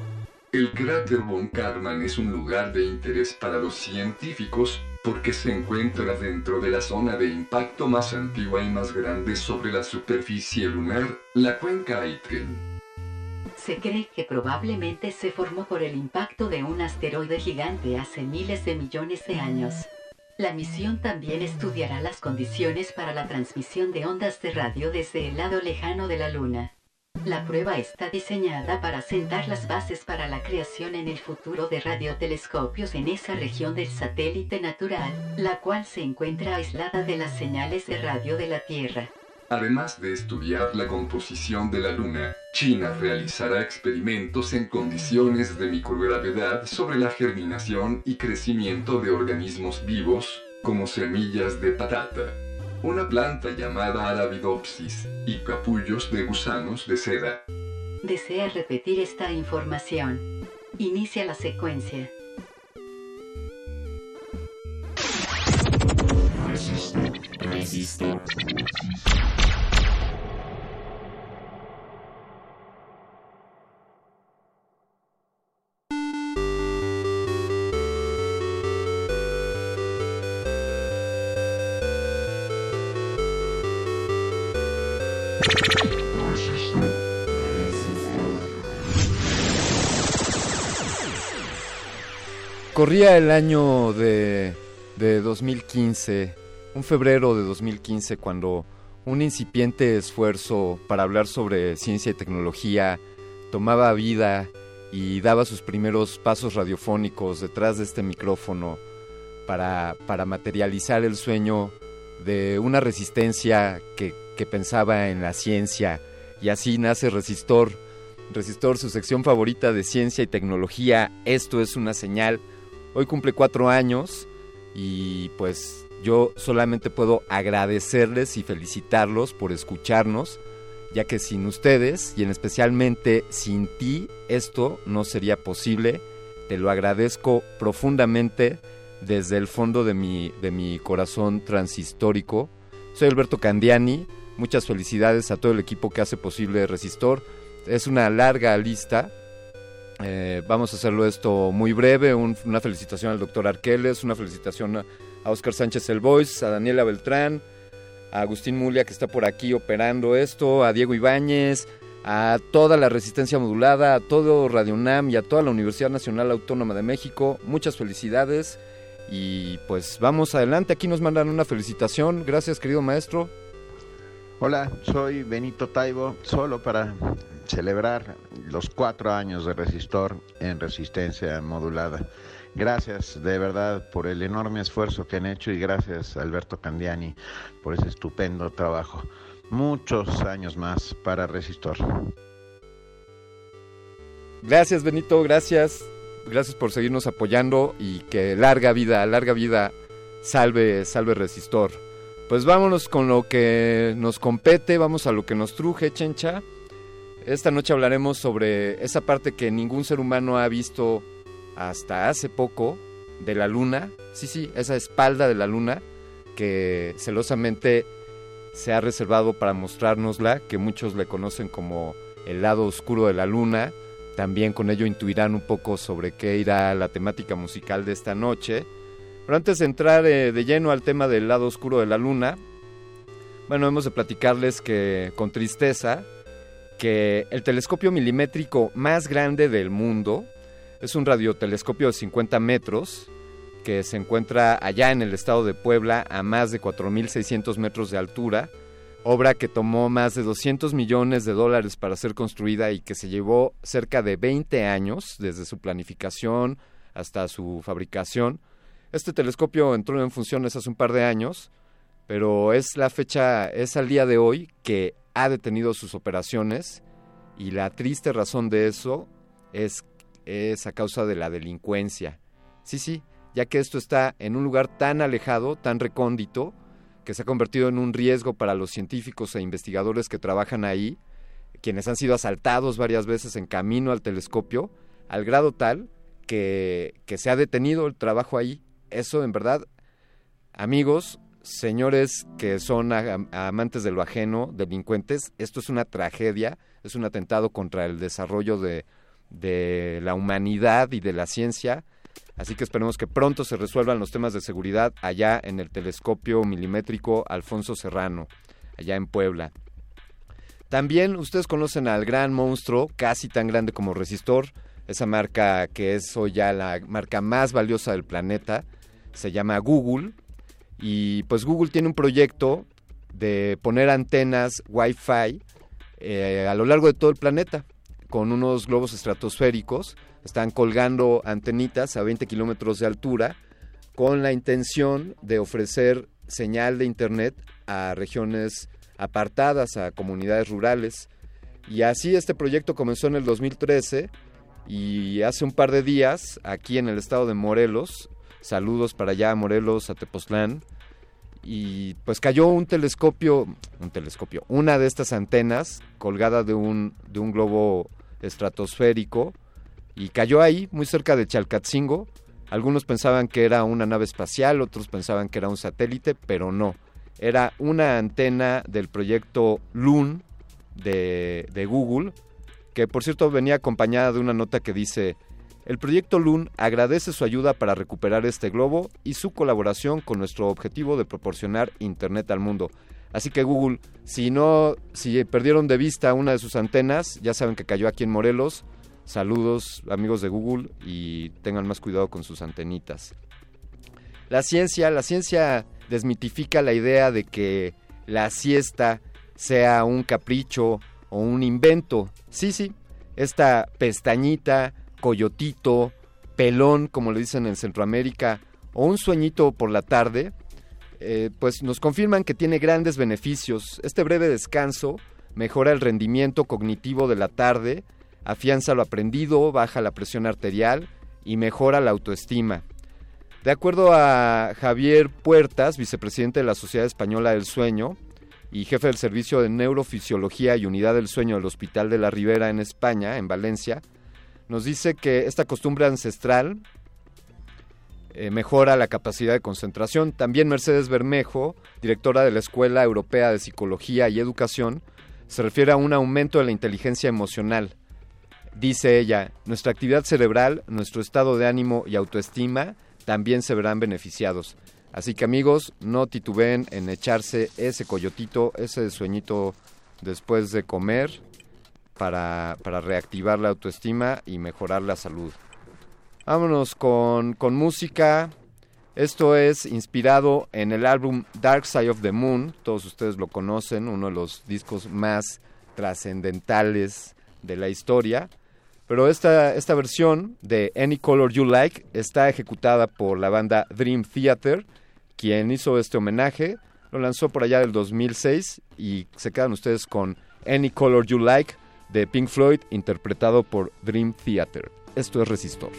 El cráter Von Karman es un lugar de interés para los científicos porque se encuentra dentro de la zona de impacto más antigua y más grande sobre la superficie lunar, la cuenca Aitken. Se cree que probablemente se formó por el impacto de un asteroide gigante hace miles de millones de años. La misión también estudiará las condiciones para la transmisión de ondas de radio desde el lado lejano de la Luna. La prueba está diseñada para sentar las bases para la creación en el futuro de radiotelescopios en esa región del satélite natural, la cual se encuentra aislada de las señales de radio de la Tierra. Además de estudiar la composición de la Luna, China realizará experimentos en condiciones de microgravedad sobre la germinación y crecimiento de organismos vivos, como semillas de patata, una planta llamada Arabidopsis, y capullos de gusanos de seda. ¿Desea repetir esta información? Inicia la secuencia. Corría el año de, de 2015, un febrero de 2015, cuando un incipiente esfuerzo para hablar sobre ciencia y tecnología tomaba vida y daba sus primeros pasos radiofónicos detrás de este micrófono para, materializar el sueño de una resistencia que, que pensaba en la ciencia y así nace Resistor. Resistor, su sección favorita de ciencia y tecnología. Esto es una señal. Hoy cumple cuatro años y pues yo solamente puedo agradecerles y felicitarlos por escucharnos, ya que sin ustedes y en especialmente sin ti esto no sería posible. Te lo agradezco profundamente desde el fondo de mi, de mi corazón transistórico. Soy Alberto Candiani, muchas felicidades a todo el equipo que hace posible Resistor. Es una larga lista, eh, vamos a hacerlo esto muy breve. una felicitación al doctor Arqueles, una felicitación a, Oscar Sánchez El a Daniela Beltrán, a Agustín Mulia que está por aquí operando esto, a Diego Ibáñez, a toda la resistencia modulada, a todo Radio UNAM y a toda la Universidad Nacional Autónoma de México. Muchas felicidades y pues vamos adelante. Aquí nos mandan una felicitación. Gracias, querido maestro. Hola, soy Benito Taibo, solo para celebrar los cuatro años de Resistor en resistencia modulada. Gracias de verdad por el enorme esfuerzo que han hecho y gracias Alberto Candiani por ese estupendo trabajo. Muchos años más para Resistor. Gracias Benito, gracias. Gracias por seguirnos apoyando y que larga vida, larga vida salve, salve Resistor. Pues vámonos con lo que nos compete, vamos a lo que nos truje, chencha. Esta noche hablaremos sobre esa parte que ningún ser humano ha visto hasta hace poco de la luna. Sí, sí, esa espalda de la luna que celosamente se ha reservado para mostrárnosla, que muchos le conocen como el lado oscuro de la luna. También con ello intuirán un poco sobre qué irá la temática musical de esta noche. Pero antes de entrar eh, de lleno al tema del lado oscuro de la luna, bueno, hemos de platicarles que con tristeza que el telescopio milimétrico más grande del mundo es un radiotelescopio de 50 metros que se encuentra allá en el estado de Puebla a más de 4.600 metros de altura, obra que tomó más de 200 millones de dólares para ser construida y que se llevó cerca de 20 años desde su planificación hasta su fabricación. Este telescopio entró en funciones hace un par de años, pero es la fecha, es al día de hoy que ha detenido sus operaciones y la triste razón de eso es, es a causa de la delincuencia. Sí, sí, ya que esto está en un lugar tan alejado, tan recóndito, que se ha convertido en un riesgo para los científicos e investigadores que trabajan ahí, quienes han sido asaltados varias veces en camino al telescopio, al grado tal que, que se ha detenido el trabajo ahí. Eso, en verdad, amigos, señores que son amantes de lo ajeno, delincuentes, esto es una tragedia, es un atentado contra el desarrollo de, de la humanidad y de la ciencia. Así que esperemos que pronto se resuelvan los temas de seguridad allá en el telescopio milimétrico Alfonso Serrano, allá en Puebla. También ustedes conocen al gran monstruo, casi tan grande como Resistor, esa marca que es hoy ya la marca más valiosa del planeta, se llama Google y pues Google tiene un proyecto de poner antenas Wi-Fi eh, a lo largo de todo el planeta con unos globos estratosféricos. Están colgando antenitas a 20 kilómetros de altura con la intención de ofrecer señal de Internet a regiones apartadas, a comunidades rurales. Y así este proyecto comenzó en el 2013 y hace un par de días, aquí en el estado de Morelos, Saludos para allá, Morelos, a Tepoztlán. Y pues cayó un telescopio, un telescopio, una de estas antenas colgada de un, de un globo estratosférico y cayó ahí, muy cerca de Chalcatzingo. Algunos pensaban que era una nave espacial, otros pensaban que era un satélite, pero no. Era una antena del proyecto Loon de, de Google, que por cierto venía acompañada de una nota que dice el proyecto LUN agradece su ayuda para recuperar este globo y su colaboración con nuestro objetivo de proporcionar Internet al mundo. Así que Google, si no, si perdieron de vista una de sus antenas, ya saben que cayó aquí en Morelos. Saludos amigos de Google y tengan más cuidado con sus antenitas. La ciencia, la ciencia desmitifica la idea de que la siesta sea un capricho o un invento. Sí, sí, esta pestañita, coyotito, pelón, como le dicen en Centroamérica, o un sueñito por la tarde, eh, pues nos confirman que tiene grandes beneficios. Este breve descanso mejora el rendimiento cognitivo de la tarde, afianza lo aprendido, baja la presión arterial y mejora la autoestima. De acuerdo a Javier Puertas, vicepresidente de la Sociedad Española del Sueño y jefe del Servicio de Neurofisiología y Unidad del Sueño del Hospital de la Ribera en España, en Valencia, nos dice que esta costumbre ancestral eh, mejora la capacidad de concentración. También Mercedes Bermejo, directora de la Escuela Europea de Psicología y Educación, se refiere a un aumento de la inteligencia emocional. Dice ella, nuestra actividad cerebral, nuestro estado de ánimo y autoestima también se verán beneficiados. Así que amigos, no titubeen en echarse ese coyotito, ese sueñito después de comer para, para reactivar la autoestima y mejorar la salud. Vámonos con, con música. Esto es inspirado en el álbum Dark Side of the Moon. Todos ustedes lo conocen, uno de los discos más trascendentales de la historia. Pero esta, esta versión de Any Color You Like está ejecutada por la banda Dream Theater, quien hizo este homenaje. Lo lanzó por allá del 2006 y se quedan ustedes con Any Color You Like de Pink Floyd, interpretado por Dream Theater. Esto es Resistor.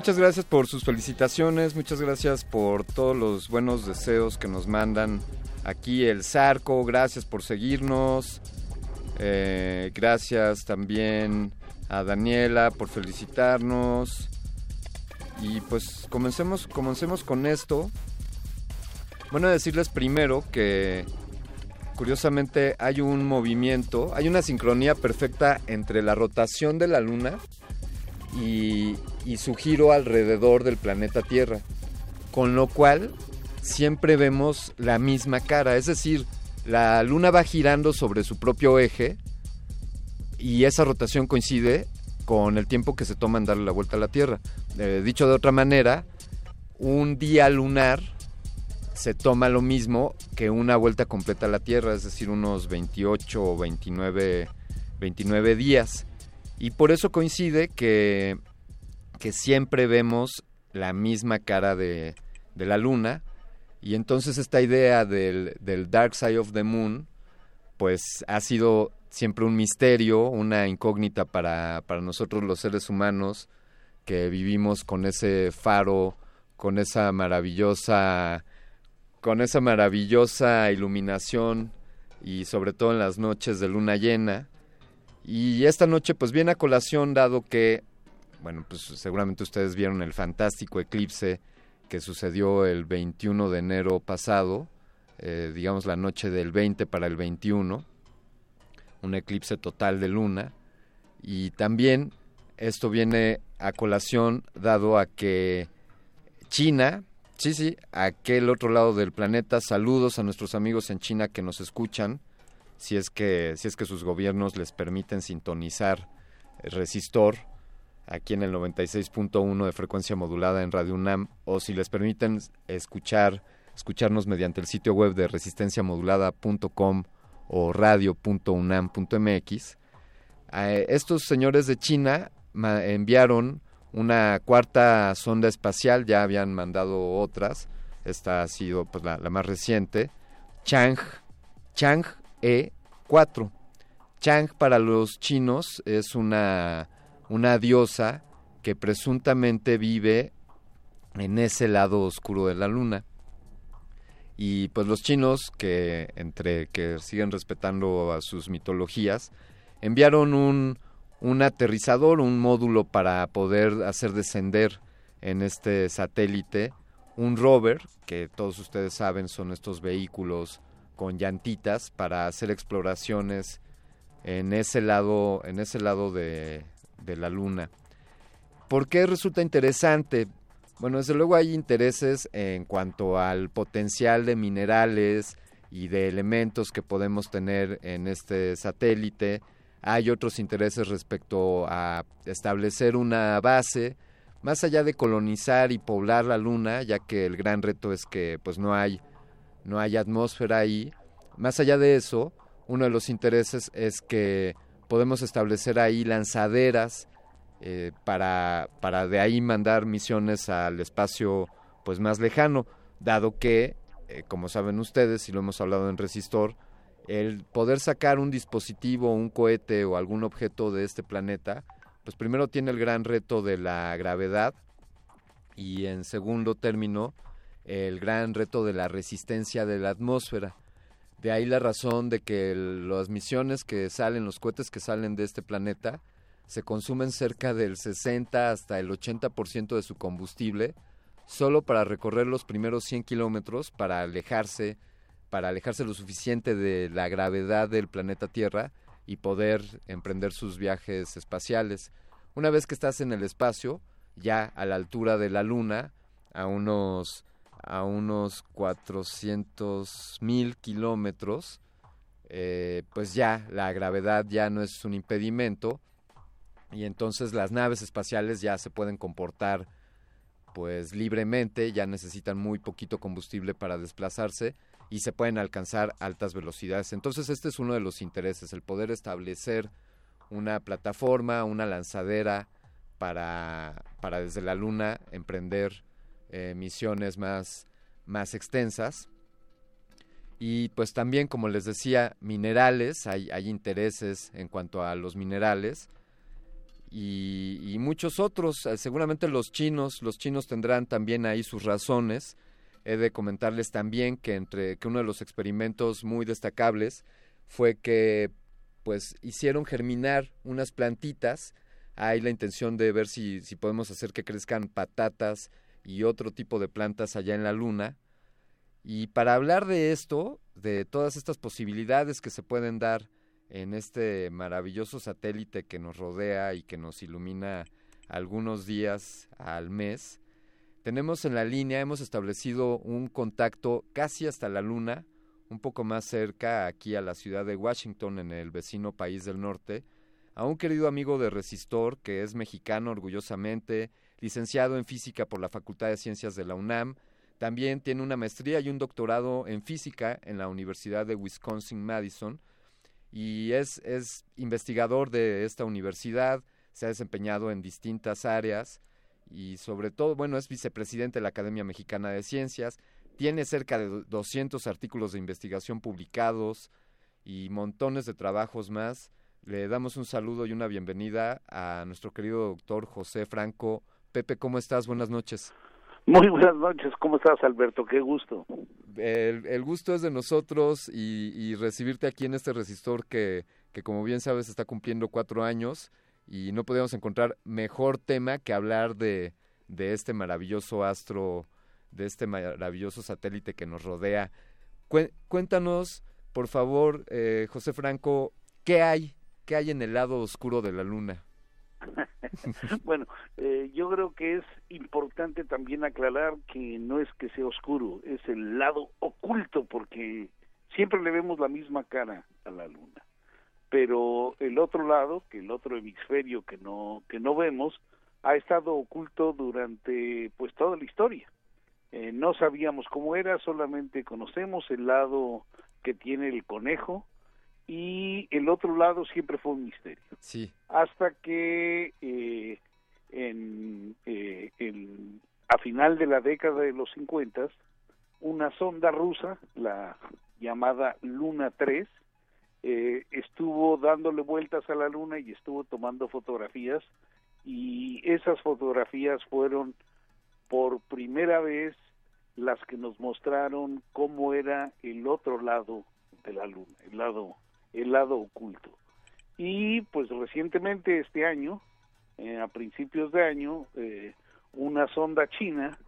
Muchas gracias por sus felicitaciones, muchas gracias por todos los buenos deseos que nos mandan aquí el Zarco, gracias por seguirnos, eh, gracias también a Daniela por felicitarnos y pues comencemos, comencemos con esto. Bueno, decirles primero que curiosamente hay un movimiento, hay una sincronía perfecta entre la rotación de la luna y, y su giro alrededor del planeta Tierra. Con lo cual siempre vemos la misma cara, es decir, la luna va girando sobre su propio eje y esa rotación coincide con el tiempo que se toma en darle la vuelta a la Tierra. Eh, dicho de otra manera, un día lunar se toma lo mismo que una vuelta completa a la Tierra, es decir, unos 28 o 29, 29 días. Y por eso coincide que, que siempre vemos la misma cara de, la luna. Y entonces esta idea del, del Dark Side of the Moon, pues ha sido siempre un misterio, una incógnita para, para nosotros los seres humanos que vivimos con ese faro, con esa maravillosa, con esa maravillosa iluminación y sobre todo en las noches de luna llena. Y esta noche pues viene a colación dado que, bueno, pues seguramente ustedes vieron el fantástico eclipse que sucedió el 21 de enero pasado, eh, digamos la noche del 20 para el 21, un eclipse total de luna. Y también esto viene a colación dado a que China, sí, sí, aquel otro lado del planeta, saludos a nuestros amigos en China que nos escuchan, si es que, si es que sus gobiernos les permiten sintonizar resistor aquí en el 96.1 de frecuencia modulada en Radio UNAM o si les permiten escuchar escucharnos mediante el sitio web de resistenciamodulada.com o radio.unam.mx. Eh, estos señores de China enviaron una cuarta sonda espacial, ya habían mandado otras, esta ha sido pues, la, la más reciente, Chang, Chang E4. Chang para los chinos es una, una diosa que presuntamente vive en ese lado oscuro de la luna. Y pues los chinos, que entre que siguen respetando a sus mitologías, enviaron un, un aterrizador, un módulo para poder hacer descender en este satélite un rover, que todos ustedes saben son estos vehículos con llantitas para hacer exploraciones en ese lado, en ese lado de, de la luna. ¿Por qué resulta interesante? Bueno, desde luego hay intereses en cuanto al potencial de minerales y de elementos que podemos tener en este satélite. Hay otros intereses respecto a establecer una base, más allá de colonizar y poblar la luna, ya que el gran reto es que pues no hay no hay atmósfera ahí. Más allá de eso, uno de los intereses es que podemos establecer ahí lanzaderas eh, para, para de ahí mandar misiones al espacio pues más lejano, dado que, eh, como saben ustedes, y lo hemos hablado en Resistor, el poder sacar un dispositivo, un cohete o algún objeto de este planeta, pues primero tiene el gran reto de la gravedad y en segundo término el gran reto de la resistencia de la atmósfera. De ahí la razón de que las misiones que salen, los cohetes que salen de este planeta, se consumen cerca del 60 hasta el 80% de su combustible solo para recorrer los primeros 100 kilómetros para alejarse, para alejarse lo suficiente de la gravedad del planeta Tierra y poder emprender sus viajes espaciales. Una vez que estás en el espacio, ya a la altura de la Luna, a unos a unos 400 mil kilómetros, eh, pues ya la gravedad ya no es un impedimento y entonces las naves espaciales ya se pueden comportar pues libremente, ya necesitan muy poquito combustible para desplazarse y se pueden alcanzar altas velocidades. Entonces este es uno de los intereses, el poder establecer una plataforma, una lanzadera para, para desde la Luna emprender eh, misiones más, más extensas. Y pues también, como les decía, minerales, hay, hay intereses en cuanto a los minerales y, y muchos otros, eh, seguramente los chinos, los chinos tendrán también ahí sus razones. He de comentarles también que entre que uno de los experimentos muy destacables fue que pues hicieron germinar unas plantitas. Hay la intención de ver si, si podemos hacer que crezcan patatas y otro tipo de plantas allá en la luna. Y para hablar de esto, de todas estas posibilidades que se pueden dar en este maravilloso satélite que nos rodea y que nos ilumina algunos días al mes, tenemos en la línea, hemos establecido un contacto casi hasta la luna, un poco más cerca, aquí a la ciudad de Washington, en el vecino país del norte, a un querido amigo de Resistor, que es mexicano orgullosamente, licenciado en física por la Facultad de Ciencias de la UNAM, también tiene una maestría y un doctorado en física en la Universidad de Wisconsin-Madison y es, es investigador de esta universidad, se ha desempeñado en distintas áreas y sobre todo, bueno, es vicepresidente de la Academia Mexicana de Ciencias, tiene cerca de 200 artículos de investigación publicados y montones de trabajos más. Le damos un saludo y una bienvenida a nuestro querido doctor José Franco. Pepe, ¿cómo estás? Buenas noches. Muy buenas noches, ¿cómo estás Alberto? Qué gusto. El, el gusto es de nosotros y, y, recibirte aquí en este resistor que, que, como bien sabes, está cumpliendo cuatro años y no podíamos encontrar mejor tema que hablar de, de este maravilloso astro, de este maravilloso satélite que nos rodea. Cuéntanos, por favor, eh, José Franco, ¿qué hay? ¿Qué hay en el lado oscuro de la luna? *laughs* *laughs* bueno, eh, yo creo que es importante también aclarar que no es que sea oscuro, es el lado oculto, porque siempre le vemos la misma cara a la luna. Pero el otro lado, que el otro hemisferio que no que no vemos, ha estado oculto durante pues toda la historia. Eh, no sabíamos cómo era, solamente conocemos el lado que tiene el conejo, y el otro lado siempre fue un misterio. Sí. Hasta que eh, en, eh, en, a final de la década de los 50, una sonda rusa, la llamada Luna 3, eh, estuvo dándole vueltas a la Luna y estuvo tomando fotografías y esas fotografías fueron por primera vez las que nos mostraron cómo era el otro lado de la Luna, el lado el lado oculto. Y pues recientemente este año, eh, a principios de año, eh, una sonda china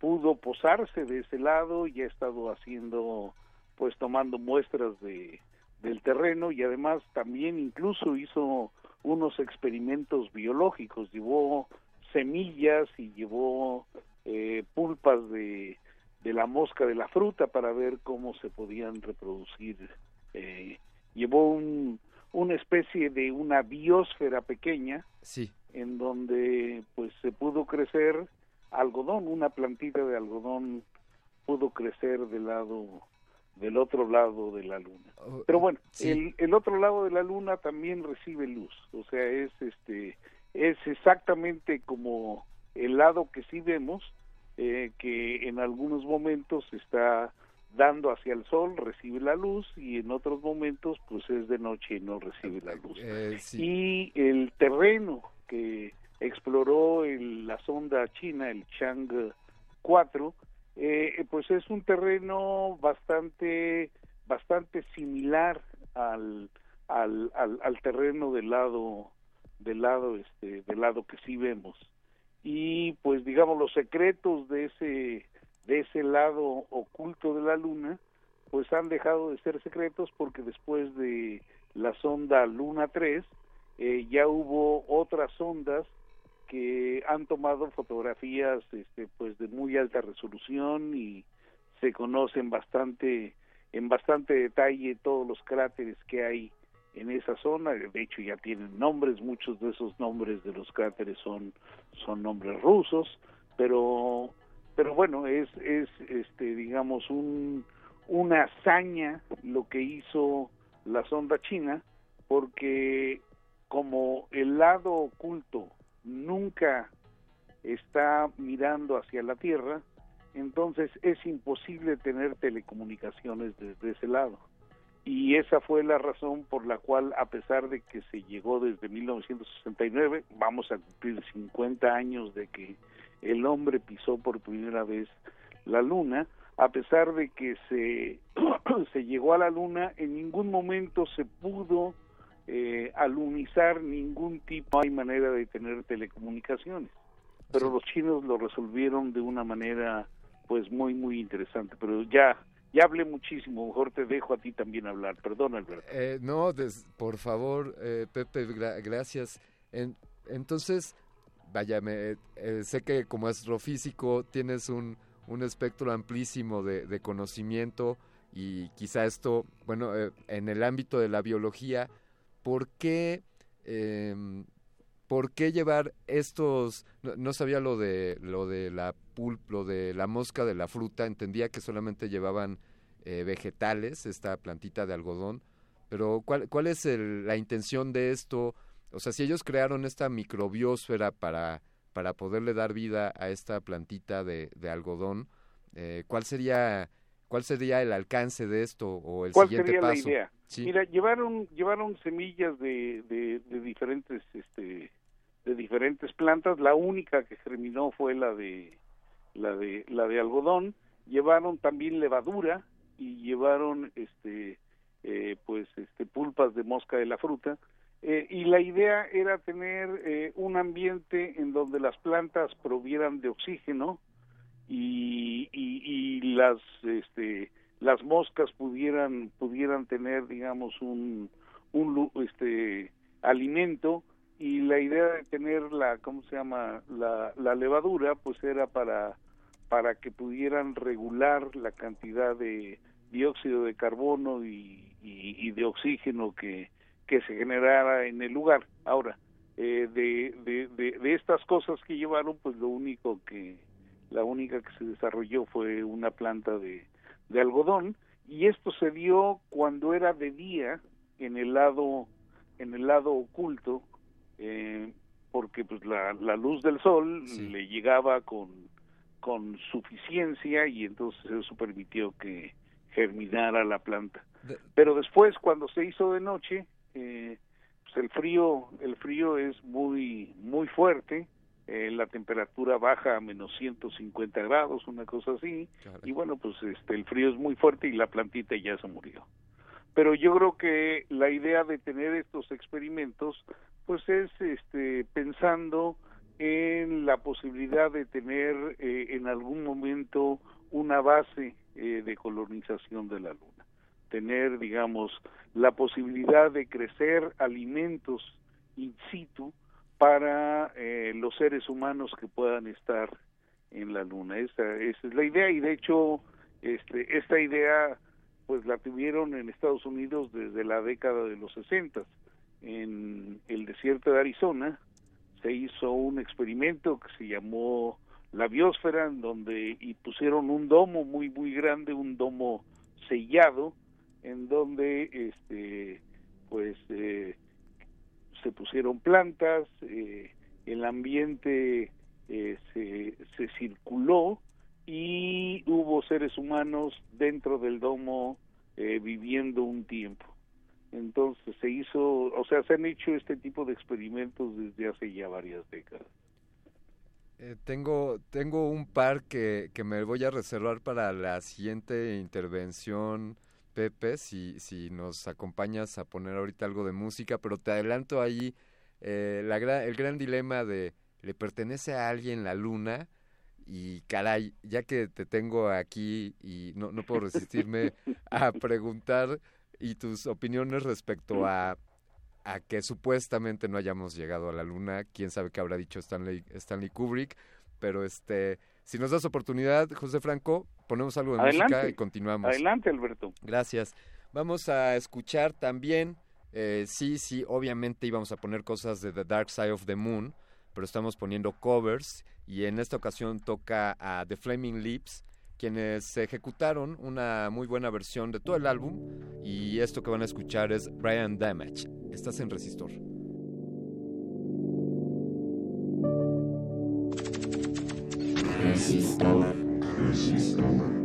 pudo posarse de ese lado y ha estado haciendo, pues tomando muestras de del terreno y además también incluso hizo unos experimentos biológicos, llevó semillas y llevó eh, pulpas de, de la mosca de la fruta para ver cómo se podían reproducir eh, llevó un, una especie de una biosfera pequeña sí. en donde pues se pudo crecer algodón, una plantita de algodón pudo crecer del lado del otro lado de la luna. Oh, Pero bueno, sí. el, el otro lado de la luna también recibe luz, o sea, es este es exactamente como el lado que sí vemos eh, que en algunos momentos está dando hacia el sol, recibe la luz y en otros momentos pues es de noche y no recibe la luz. Eh, sí. Y el terreno que exploró el, la sonda china, el Chang 4, eh, pues es un terreno bastante bastante similar al, al, al, al terreno del lado del lado este del lado que sí vemos y pues digamos los secretos de ese de ese lado oculto de la luna pues han dejado de ser secretos porque después de la sonda Luna 3 eh, ya hubo otras sondas que han tomado fotografías este pues de muy alta resolución y se conocen bastante en bastante detalle todos los cráteres que hay en esa zona, de hecho ya tienen nombres, muchos de esos nombres de los cráteres son son nombres rusos, pero pero bueno, es es este digamos un una hazaña lo que hizo la sonda china porque como el lado oculto nunca está mirando hacia la Tierra, entonces es imposible tener telecomunicaciones desde ese lado. Y esa fue la razón por la cual, a pesar de que se llegó desde 1969, vamos a cumplir 50 años de que el hombre pisó por primera vez la luna, a pesar de que se, *clears throat* se llegó a la luna, en ningún momento se pudo eh, alunizar ningún tipo, no hay manera de tener telecomunicaciones. Pero los chinos lo resolvieron de una manera pues muy muy interesante, pero ya ya hablé muchísimo, mejor te dejo a ti también hablar. Perdón, Alberto. Eh, no, por favor, eh, Pepe, gracias. entonces, vaya, me, eh, sé que como astrofísico tienes un, un espectro amplísimo de, conocimiento y quizá esto, bueno, en el ámbito de la biología, ¿por qué, em, ¿por qué llevar estos, no, sabía lo de, lo de la pulp, lo de la mosca de la fruta, entendía que solamente llevaban eh, vegetales, esta plantita de algodón, pero ¿cuál, cuál es la intención de esto? O sea, si ellos crearon esta microbiosfera para, para poderle dar vida a esta plantita de, de algodón, eh, ¿cuál sería cuál sería el alcance de esto o el ¿Cuál siguiente sería paso? la idea? Mira, llevaron llevaron semillas de, de, de, diferentes este de diferentes plantas. La única que germinó fue la de la de la de algodón. Llevaron también levadura y llevaron este eh, pues este pulpas de mosca de la fruta. Eh, y la idea era tener eh, un ambiente en donde las plantas provieran de oxígeno y, y, y las este las moscas pudieran pudieran tener digamos un un este alimento. Y la idea de tener la cómo se llama la, la levadura pues era para para que pudieran regular la cantidad de dióxido de carbono y, y, de oxígeno que, que se generara en el lugar. Ahora, eh, de, de, de, estas cosas que llevaron, pues lo único que, la única que se desarrolló fue una planta de, de algodón y esto se dio cuando era de día en el lado en el lado oculto eh, porque pues la, la luz del sol le llegaba con con suficiencia y entonces eso permitió que germinara la planta pero después cuando se hizo de noche eh, pues el frío el frío es muy muy fuerte eh, la temperatura baja a menos 150 grados, una cosa así, y bueno, pues este, el frío es muy fuerte y la plantita ya se murió. Pero yo creo que la idea de tener estos experimentos, pues es este, pensando en la posibilidad de tener eh, en algún momento una base eh, de colonización de la Luna, tener, digamos, la posibilidad de crecer alimentos in situ para eh, los seres humanos que puedan estar en la luna. Esa, esa, es la idea y de hecho este, esta idea pues la tuvieron en Estados Unidos desde la década de los 60. En el desierto de Arizona se hizo un experimento que se llamó la biosfera, en donde y pusieron un domo muy muy grande, un domo sellado, en donde este pues eh, se pusieron plantas, eh, el ambiente eh, se, se circuló y hubo seres humanos dentro del domo eh, viviendo un tiempo. Entonces se hizo, o sea, se han hecho este tipo de experimentos desde hace ya varias décadas. tengo, tengo un par que, que me voy a reservar para la siguiente intervención Pepe, si, si nos acompañas a poner ahorita algo de música, pero te adelanto ahí eh, la el gran dilema de ¿le pertenece a alguien la luna? Y caray, ya que te tengo aquí y no, no puedo resistirme *laughs* a preguntar y tus opiniones respecto a, a que supuestamente no hayamos llegado a la luna, quién sabe qué habrá dicho Stanley, Stanley Kubrick, pero este, si nos das oportunidad, José Franco, ponemos algo de música y continuamos. Adelante, Alberto. Gracias. Vamos a escuchar también, eh, sí, sí, obviamente íbamos a poner cosas de The Dark Side of the Moon, pero estamos poniendo covers y en esta ocasión toca a The Flaming Lips, quienes ejecutaron una muy buena versión de todo el álbum y esto que van a escuchar es Brian Damage. Estás en Resistor. Resistor. Resistor. is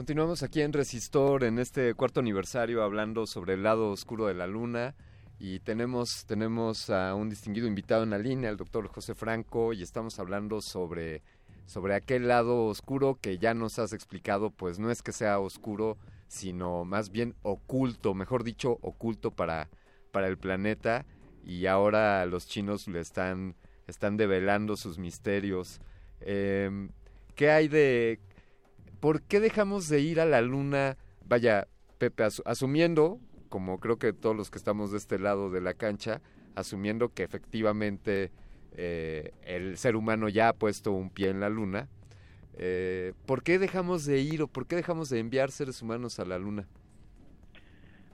Continuamos aquí en Resistor en este cuarto aniversario hablando sobre el lado oscuro de la luna y tenemos tenemos a un distinguido invitado en la línea, el doctor José Franco, y estamos hablando sobre sobre aquel lado oscuro que ya nos has explicado, pues no es que sea oscuro, sino más bien oculto, mejor dicho, oculto para, para el planeta y ahora los chinos le están, están develando sus misterios. Em, ¿Qué hay de... ¿Por qué dejamos de ir a la luna? Vaya, Pepe, asumiendo, como creo que todos los que estamos de este lado de la cancha, asumiendo que efectivamente eh, el ser humano ya ha puesto un pie en la luna, eh, ¿por qué dejamos de ir o por qué dejamos de enviar seres humanos a la luna?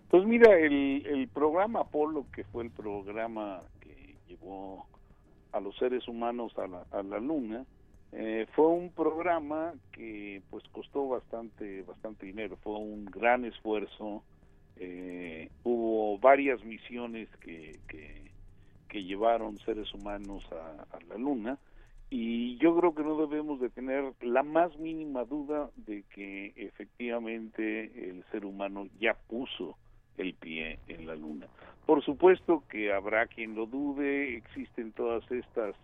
Pues mira, el, el programa Apolo, que fue el programa que llevó a los seres humanos a la, a la luna, eh, fue un programa que pues costó bastante bastante dinero, fue un gran esfuerzo, eh, hubo varias misiones que, que, que llevaron seres humanos a, a, la luna. Y yo creo que no debemos de tener la más mínima duda de que efectivamente el ser humano ya puso el pie en la luna. Por supuesto que habrá quien lo dude, existen todas estas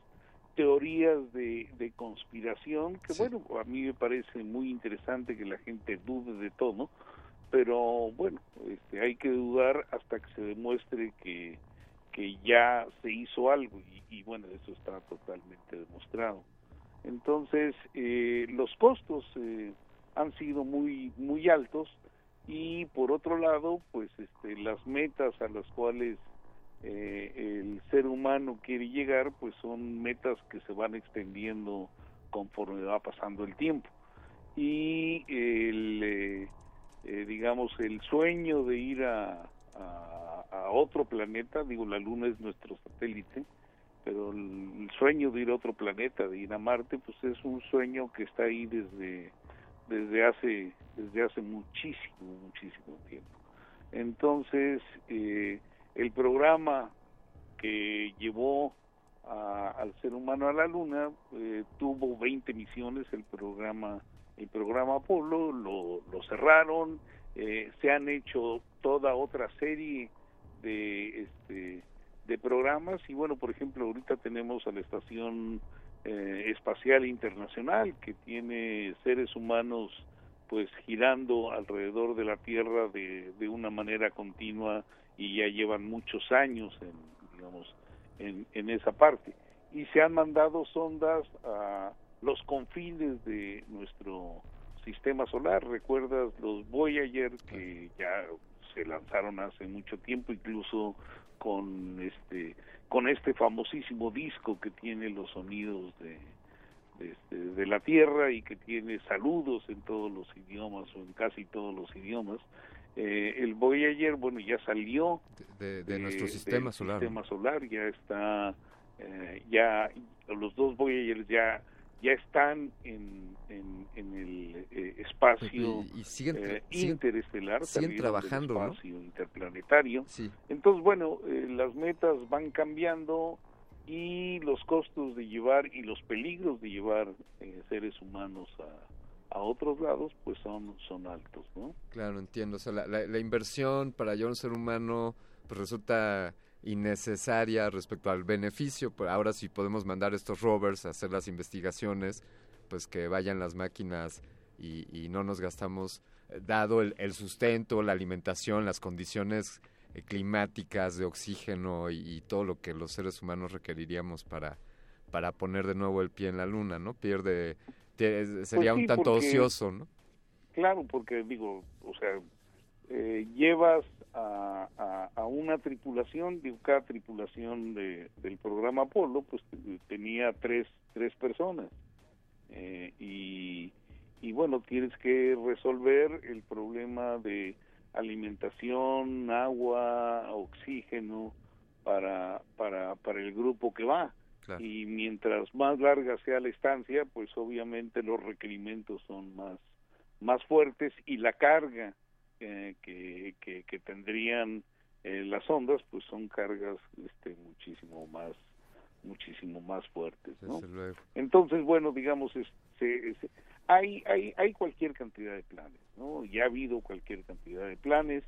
teorías de, de conspiración, que bueno, a mí me parece muy interesante que la gente dude de todo, pero bueno, este, hay que dudar hasta que se demuestre que, que ya se hizo algo y, y bueno, eso está totalmente demostrado. Entonces, eh, los costos eh, han sido muy, muy altos y por otro lado pues este las metas a las cuales eh, el ser humano quiere llegar pues son metas que se van extendiendo conforme va pasando el tiempo. Y el eh, eh, digamos el sueño de ir a, a, otro planeta digo la luna es nuestro satélite pero el, el sueño de ir a otro planeta de ir a Marte pues es un sueño que está ahí desde desde hace desde hace muchísimo muchísimo tiempo. Entonces eh, el programa que llevó a, al ser humano a la luna eh, tuvo 20 misiones el programa el programa Apolo lo, lo cerraron eh, se han hecho toda otra serie de este de programas y bueno por ejemplo ahorita tenemos a la estación eh, espacial internacional que tiene seres humanos pues girando alrededor de la Tierra de, de una manera continua y ya llevan muchos años en digamos en, en esa parte. Y se han mandado sondas a los confines de nuestro sistema solar. Recuerdas los Voyager que ya se lanzaron hace mucho tiempo incluso con este con este famosísimo disco que tiene los sonidos de, de, este, de, la Tierra y que tiene saludos en todos los idiomas o en casi todos los idiomas. Eh, el Voyager, bueno, ya salió de, de nuestro sistema solar. sistema solar, ya está, eh, ya los dos Voyagers ya ya están en, en, en el eh, espacio y, y siguen, eh, siguen, interestelar, siguen trabajando, del espacio ¿no? interplanetario. Sí. Entonces, bueno, eh, las metas van cambiando y los costos de llevar y los peligros de llevar eh, seres humanos a, a otros lados pues son son altos no claro entiendo o sea la, la, la inversión para llevar un ser humano pues resulta innecesaria respecto al beneficio. Pues ahora si podemos mandar estos rovers a hacer las investigaciones, pues que vayan las máquinas y, y no nos gastamos, eh, dado el, el, sustento, la alimentación, las condiciones eh, climáticas de oxígeno y, y, todo lo que los seres humanos requeriríamos para, para poner de nuevo el pie en la luna, ¿no? Pierde, te, sería pues sí, un tanto porque, ocioso, ¿no? Claro, porque digo, o sea, eh, llevas a, a, a, una tripulación, digo, cada tripulación de, del programa Apolo, pues tenía tres, tres personas. Eh, y, y bueno, tienes que resolver el problema de alimentación, agua, oxígeno para, para, para el grupo que va. Claro. Y mientras más larga sea la estancia, pues obviamente los requerimientos son más, más fuertes y la carga eh, que, que, que, tendrían eh, las ondas pues son cargas este muchísimo más muchísimo más fuertes ¿no? entonces bueno digamos es, se, es, hay hay hay cualquier cantidad de planes no ya ha habido cualquier cantidad de planes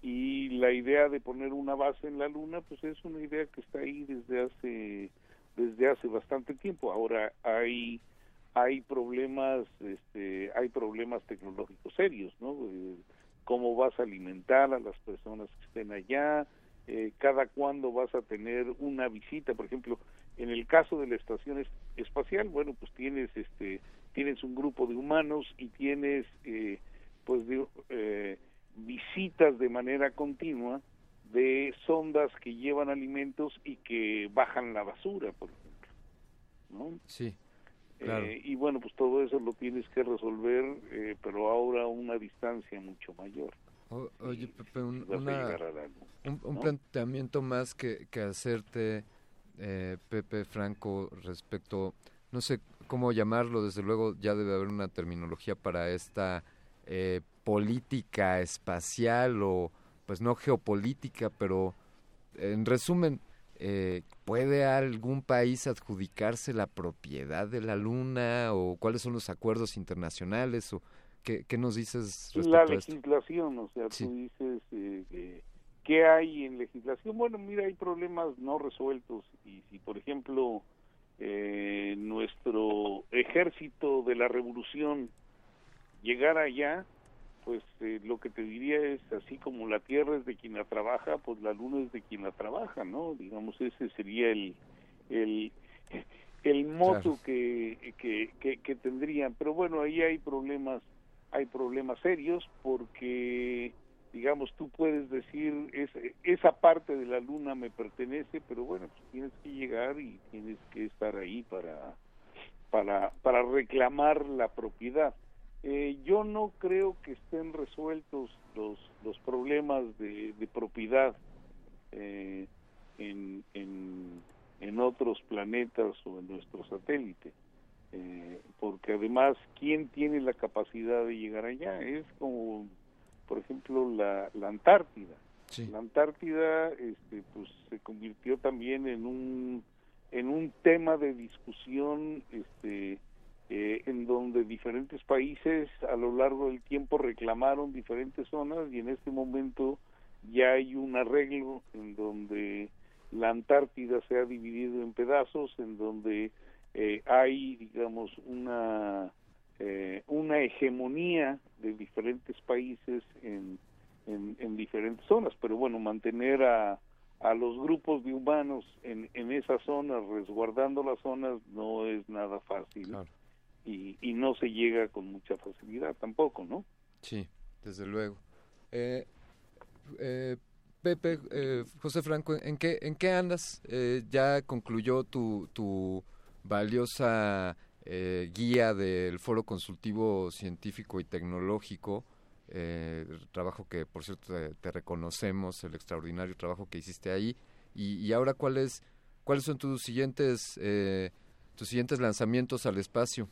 y la idea de poner una base en la luna pues es una idea que está ahí desde hace desde hace bastante tiempo ahora hay hay problemas, este, hay problemas tecnológicos serios, ¿no? Eh, cómo vas a alimentar a las personas que estén allá, eh, cada cuándo vas a tener una visita, por ejemplo, en el caso de la estación es- espacial, bueno, pues tienes este tienes un grupo de humanos y tienes eh, pues eh, visitas de manera continua de sondas que llevan alimentos y que bajan la basura, por ejemplo, ¿no? Sí, claro. Eh, y bueno, pues todo eso lo tienes que resolver, eh, pero ahora a una distancia mucho mayor. O- oye, Pepe, un, una- llegar a algo, un, un ¿no? planteamiento más que, que hacerte, eh, Pepe Franco, respecto, no sé cómo llamarlo, desde luego ya debe haber una terminología para esta eh, política espacial o, pues no geopolítica, pero en resumen, eh, ¿puede algún país adjudicarse la propiedad de la Luna o cuáles son los acuerdos internacionales o qué, qué nos dices respecto La a esto? legislación, o sea, Sí. tú dices eh, que- qué hay en legislación. Bueno, mira, hay problemas no resueltos y si, por ejemplo, eh, nuestro ejército de la revolución llegara allá, pues eh, lo que te diría es así como la tierra es de quien la trabaja, pues la luna es de quien la trabaja, ¿no? Digamos ese sería el el el moto Claro. que, que, que, que tendrían. Pero bueno, ahí hay problemas hay problemas serios porque digamos tú puedes decir es, esa parte de la luna me pertenece pero bueno pues tienes que llegar y tienes que estar ahí para para para reclamar la propiedad Eh, yo no creo que estén resueltos los los problemas de, de propiedad eh, en, en en otros planetas o en nuestro satélite eh, porque además quién tiene la capacidad de llegar allá es como por ejemplo la, la Antártida. La Antártida este pues se convirtió también en un en un tema de discusión este eh, en donde diferentes países a lo largo del tiempo reclamaron diferentes zonas y en este momento ya hay un arreglo en donde la Antártida se ha dividido en pedazos, en donde eh, hay, digamos, una eh, una hegemonía de diferentes países en, en, en diferentes zonas, pero bueno, mantener a, a los grupos de humanos en, en esas zonas, resguardando las zonas, no es nada fácil y, no se llega con mucha facilidad tampoco, ¿no? Sí, desde luego. Eh, eh, Pepe, eh, José Franco, ¿en qué, en qué andas? Eh, ya concluyó tu, tu valiosa eh, guía del Foro Consultivo Científico y Tecnológico, eh, trabajo que, por cierto, te, reconocemos, el extraordinario trabajo que hiciste ahí. Y, y ahora, ¿cuáles, ¿cuáles son tus siguientes, tus siguientes lanzamientos al espacio?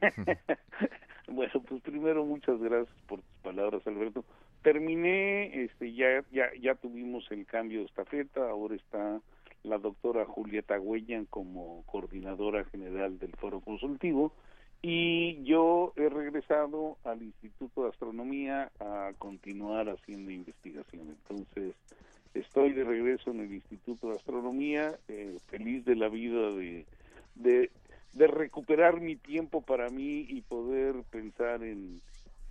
*laughs* bueno, pues primero muchas gracias por tus palabras, Alberto. Terminé, este, ya, ya, ya tuvimos el cambio de estafeta, ahora está la doctora Julieta Huellan como coordinadora general del foro consultivo y yo he regresado al Instituto de Astronomía a continuar haciendo investigación. Entonces, estoy de regreso en el Instituto de Astronomía, eh, feliz de la vida de, de, de recuperar mi tiempo para mí y poder pensar en,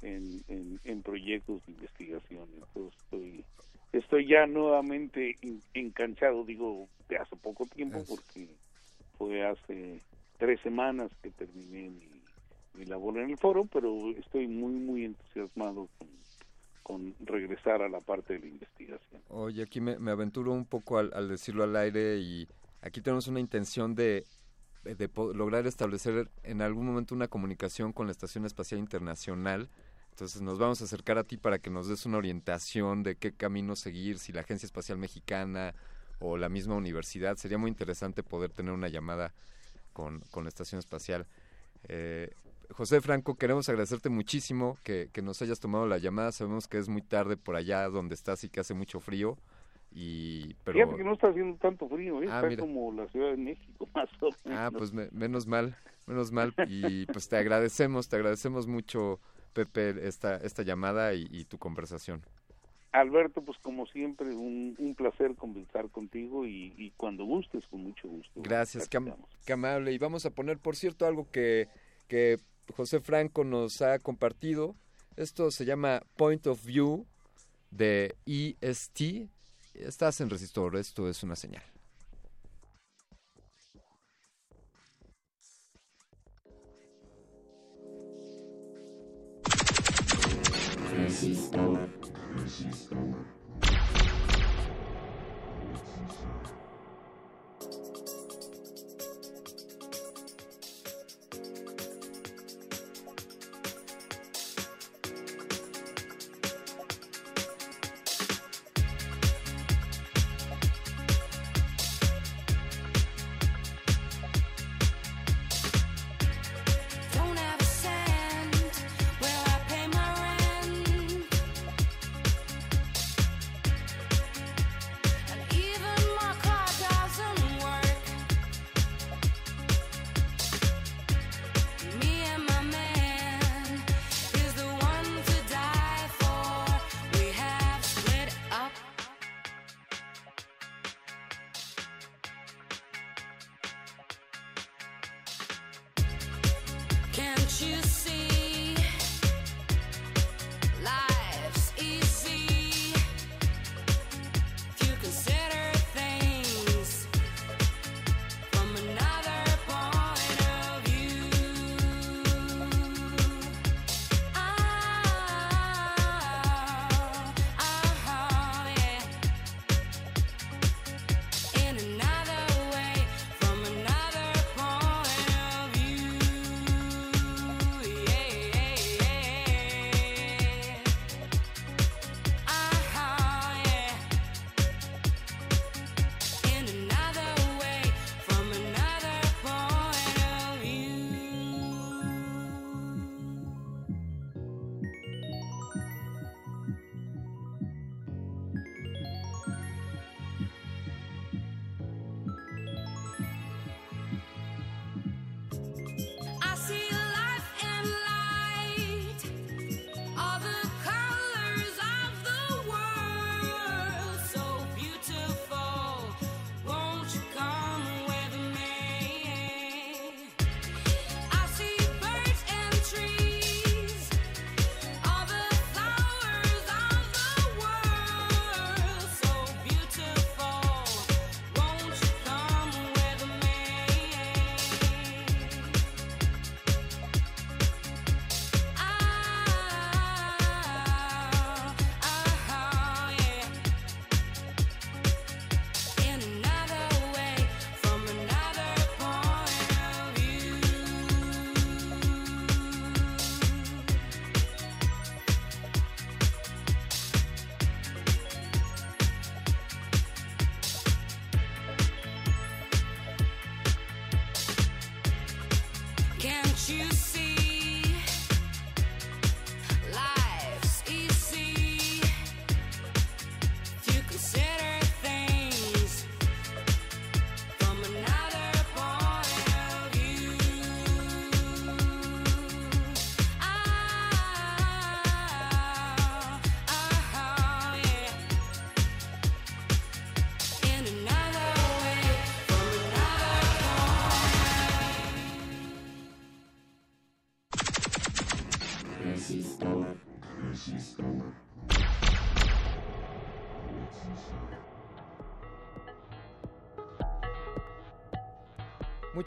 en, en, en proyectos de investigación. Entonces, estoy, estoy ya nuevamente en- enganchado, digo, de hace poco tiempo, porque fue hace tres semanas que terminé mi, mi labor en el foro, pero estoy muy, muy entusiasmado con, con regresar a la parte de la investigación. Oye, aquí me, me aventuro un poco al, al decirlo al aire y aquí tenemos una intención de, de po- lograr establecer en algún momento una comunicación con la Estación Espacial Internacional. Entonces nos vamos a acercar a ti para que nos des una orientación de qué camino seguir, si la Agencia Espacial Mexicana o la misma universidad. Sería muy interesante poder tener una llamada con, con la Estación Espacial. Eh, José Franco, queremos agradecerte muchísimo que, que nos hayas tomado la llamada. Sabemos que es muy tarde por allá donde estás y que hace mucho frío. Y, pero, Fíjate que no está haciendo tanto frío, ¿eh? Ah, está mira. como la Ciudad de México, *laughs* más o menos. Ah, pues me- menos mal, menos mal. Y pues te agradecemos, te agradecemos mucho, Pepe, esta, esta llamada y, y tu conversación. Alberto, pues como siempre, un, un placer conversar contigo y, y cuando gustes, con mucho gusto. Gracias, qué, qué amable. Y vamos a poner, por cierto, algo que, que José Franco nos ha compartido. Esto se llama Point of View de EST. Estás en resistor, esto es una señal.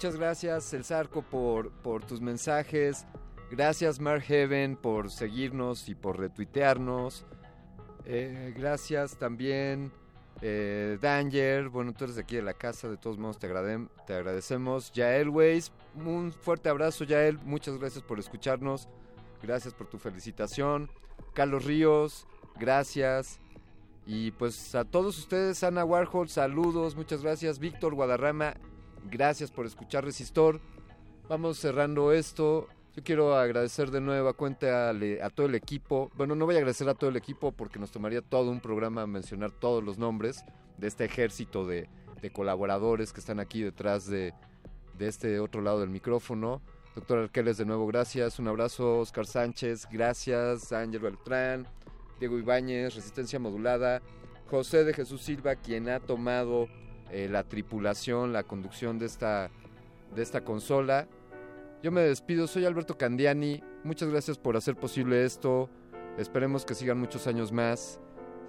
Muchas gracias, El Zarco, por, tus mensajes. Gracias, Mark Heaven, por seguirnos y por retuitearnos. Eh, gracias también, eh, Danger. Bueno, tú eres de aquí de la casa, de todos modos te, agrade- te agradecemos. Yael Weiss, un fuerte abrazo, Yael. Muchas gracias por escucharnos. Gracias por tu felicitación. Carlos Ríos, gracias. Y pues a todos ustedes, Ana Warhol, saludos, muchas gracias. Víctor Guadarrama, gracias por escuchar Resistor. Vamos cerrando esto. Yo quiero agradecer de cuenta a, le- a todo el equipo. Bueno, no voy a agradecer a todo el equipo porque nos tomaría todo un programa mencionar todos los nombres de este ejército de, de colaboradores que están aquí detrás de, de este otro lado del micrófono. Doctor Arqueles, de nuevo, gracias. Un abrazo, Oscar Sánchez, gracias. Ángel Beltrán, Diego Ibáñez, Resistencia Modulada. José de Jesús Silva, quien ha tomado eh, la tripulación, la conducción de esta, de esta consola. Yo me despido, soy Alberto Candiani. Muchas gracias por hacer posible esto. Esperemos que sigan muchos años más.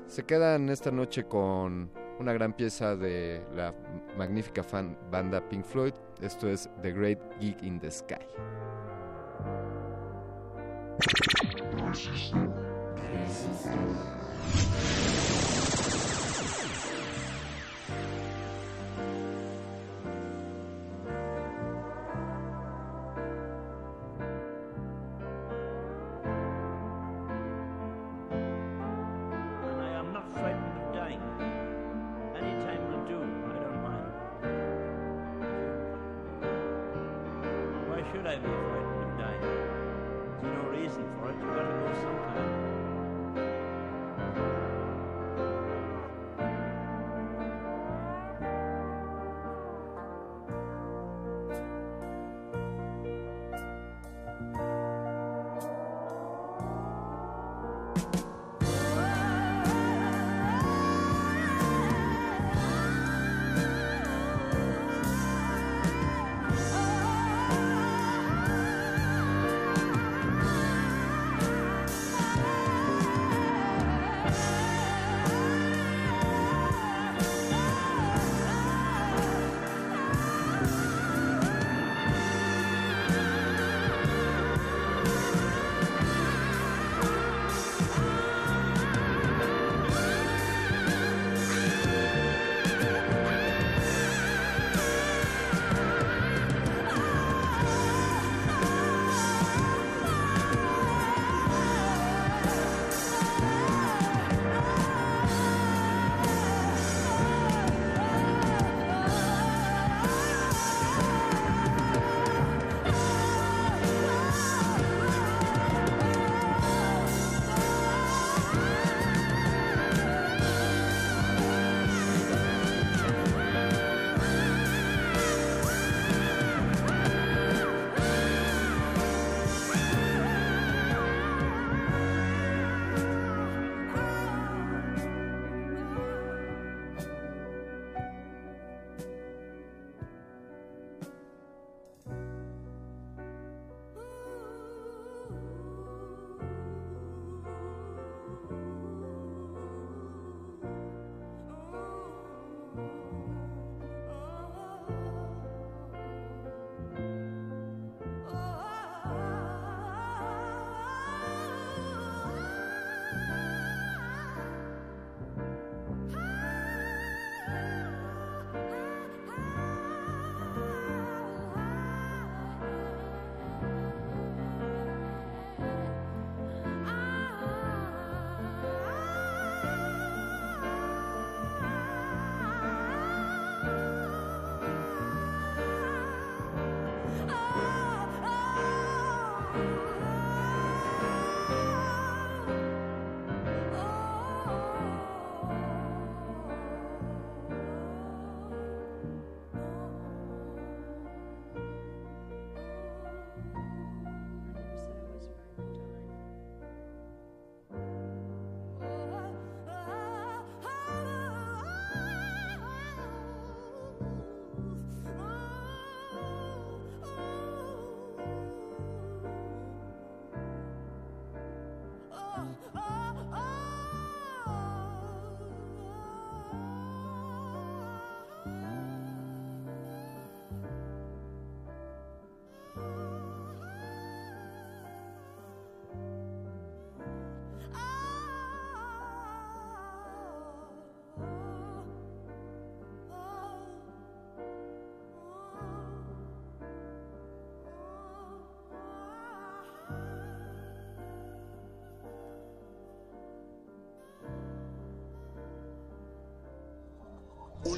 Se quedan esta noche con una gran pieza de la magnífica fan banda Pink Floyd. Esto es The Great Geek in the Sky. and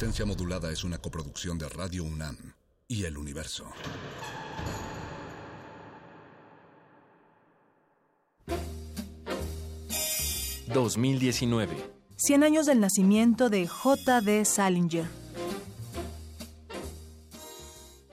Resistencia modulada es una coproducción de Radio UNAM y El Universo. ...2019... 100 años del nacimiento de J.D. Salinger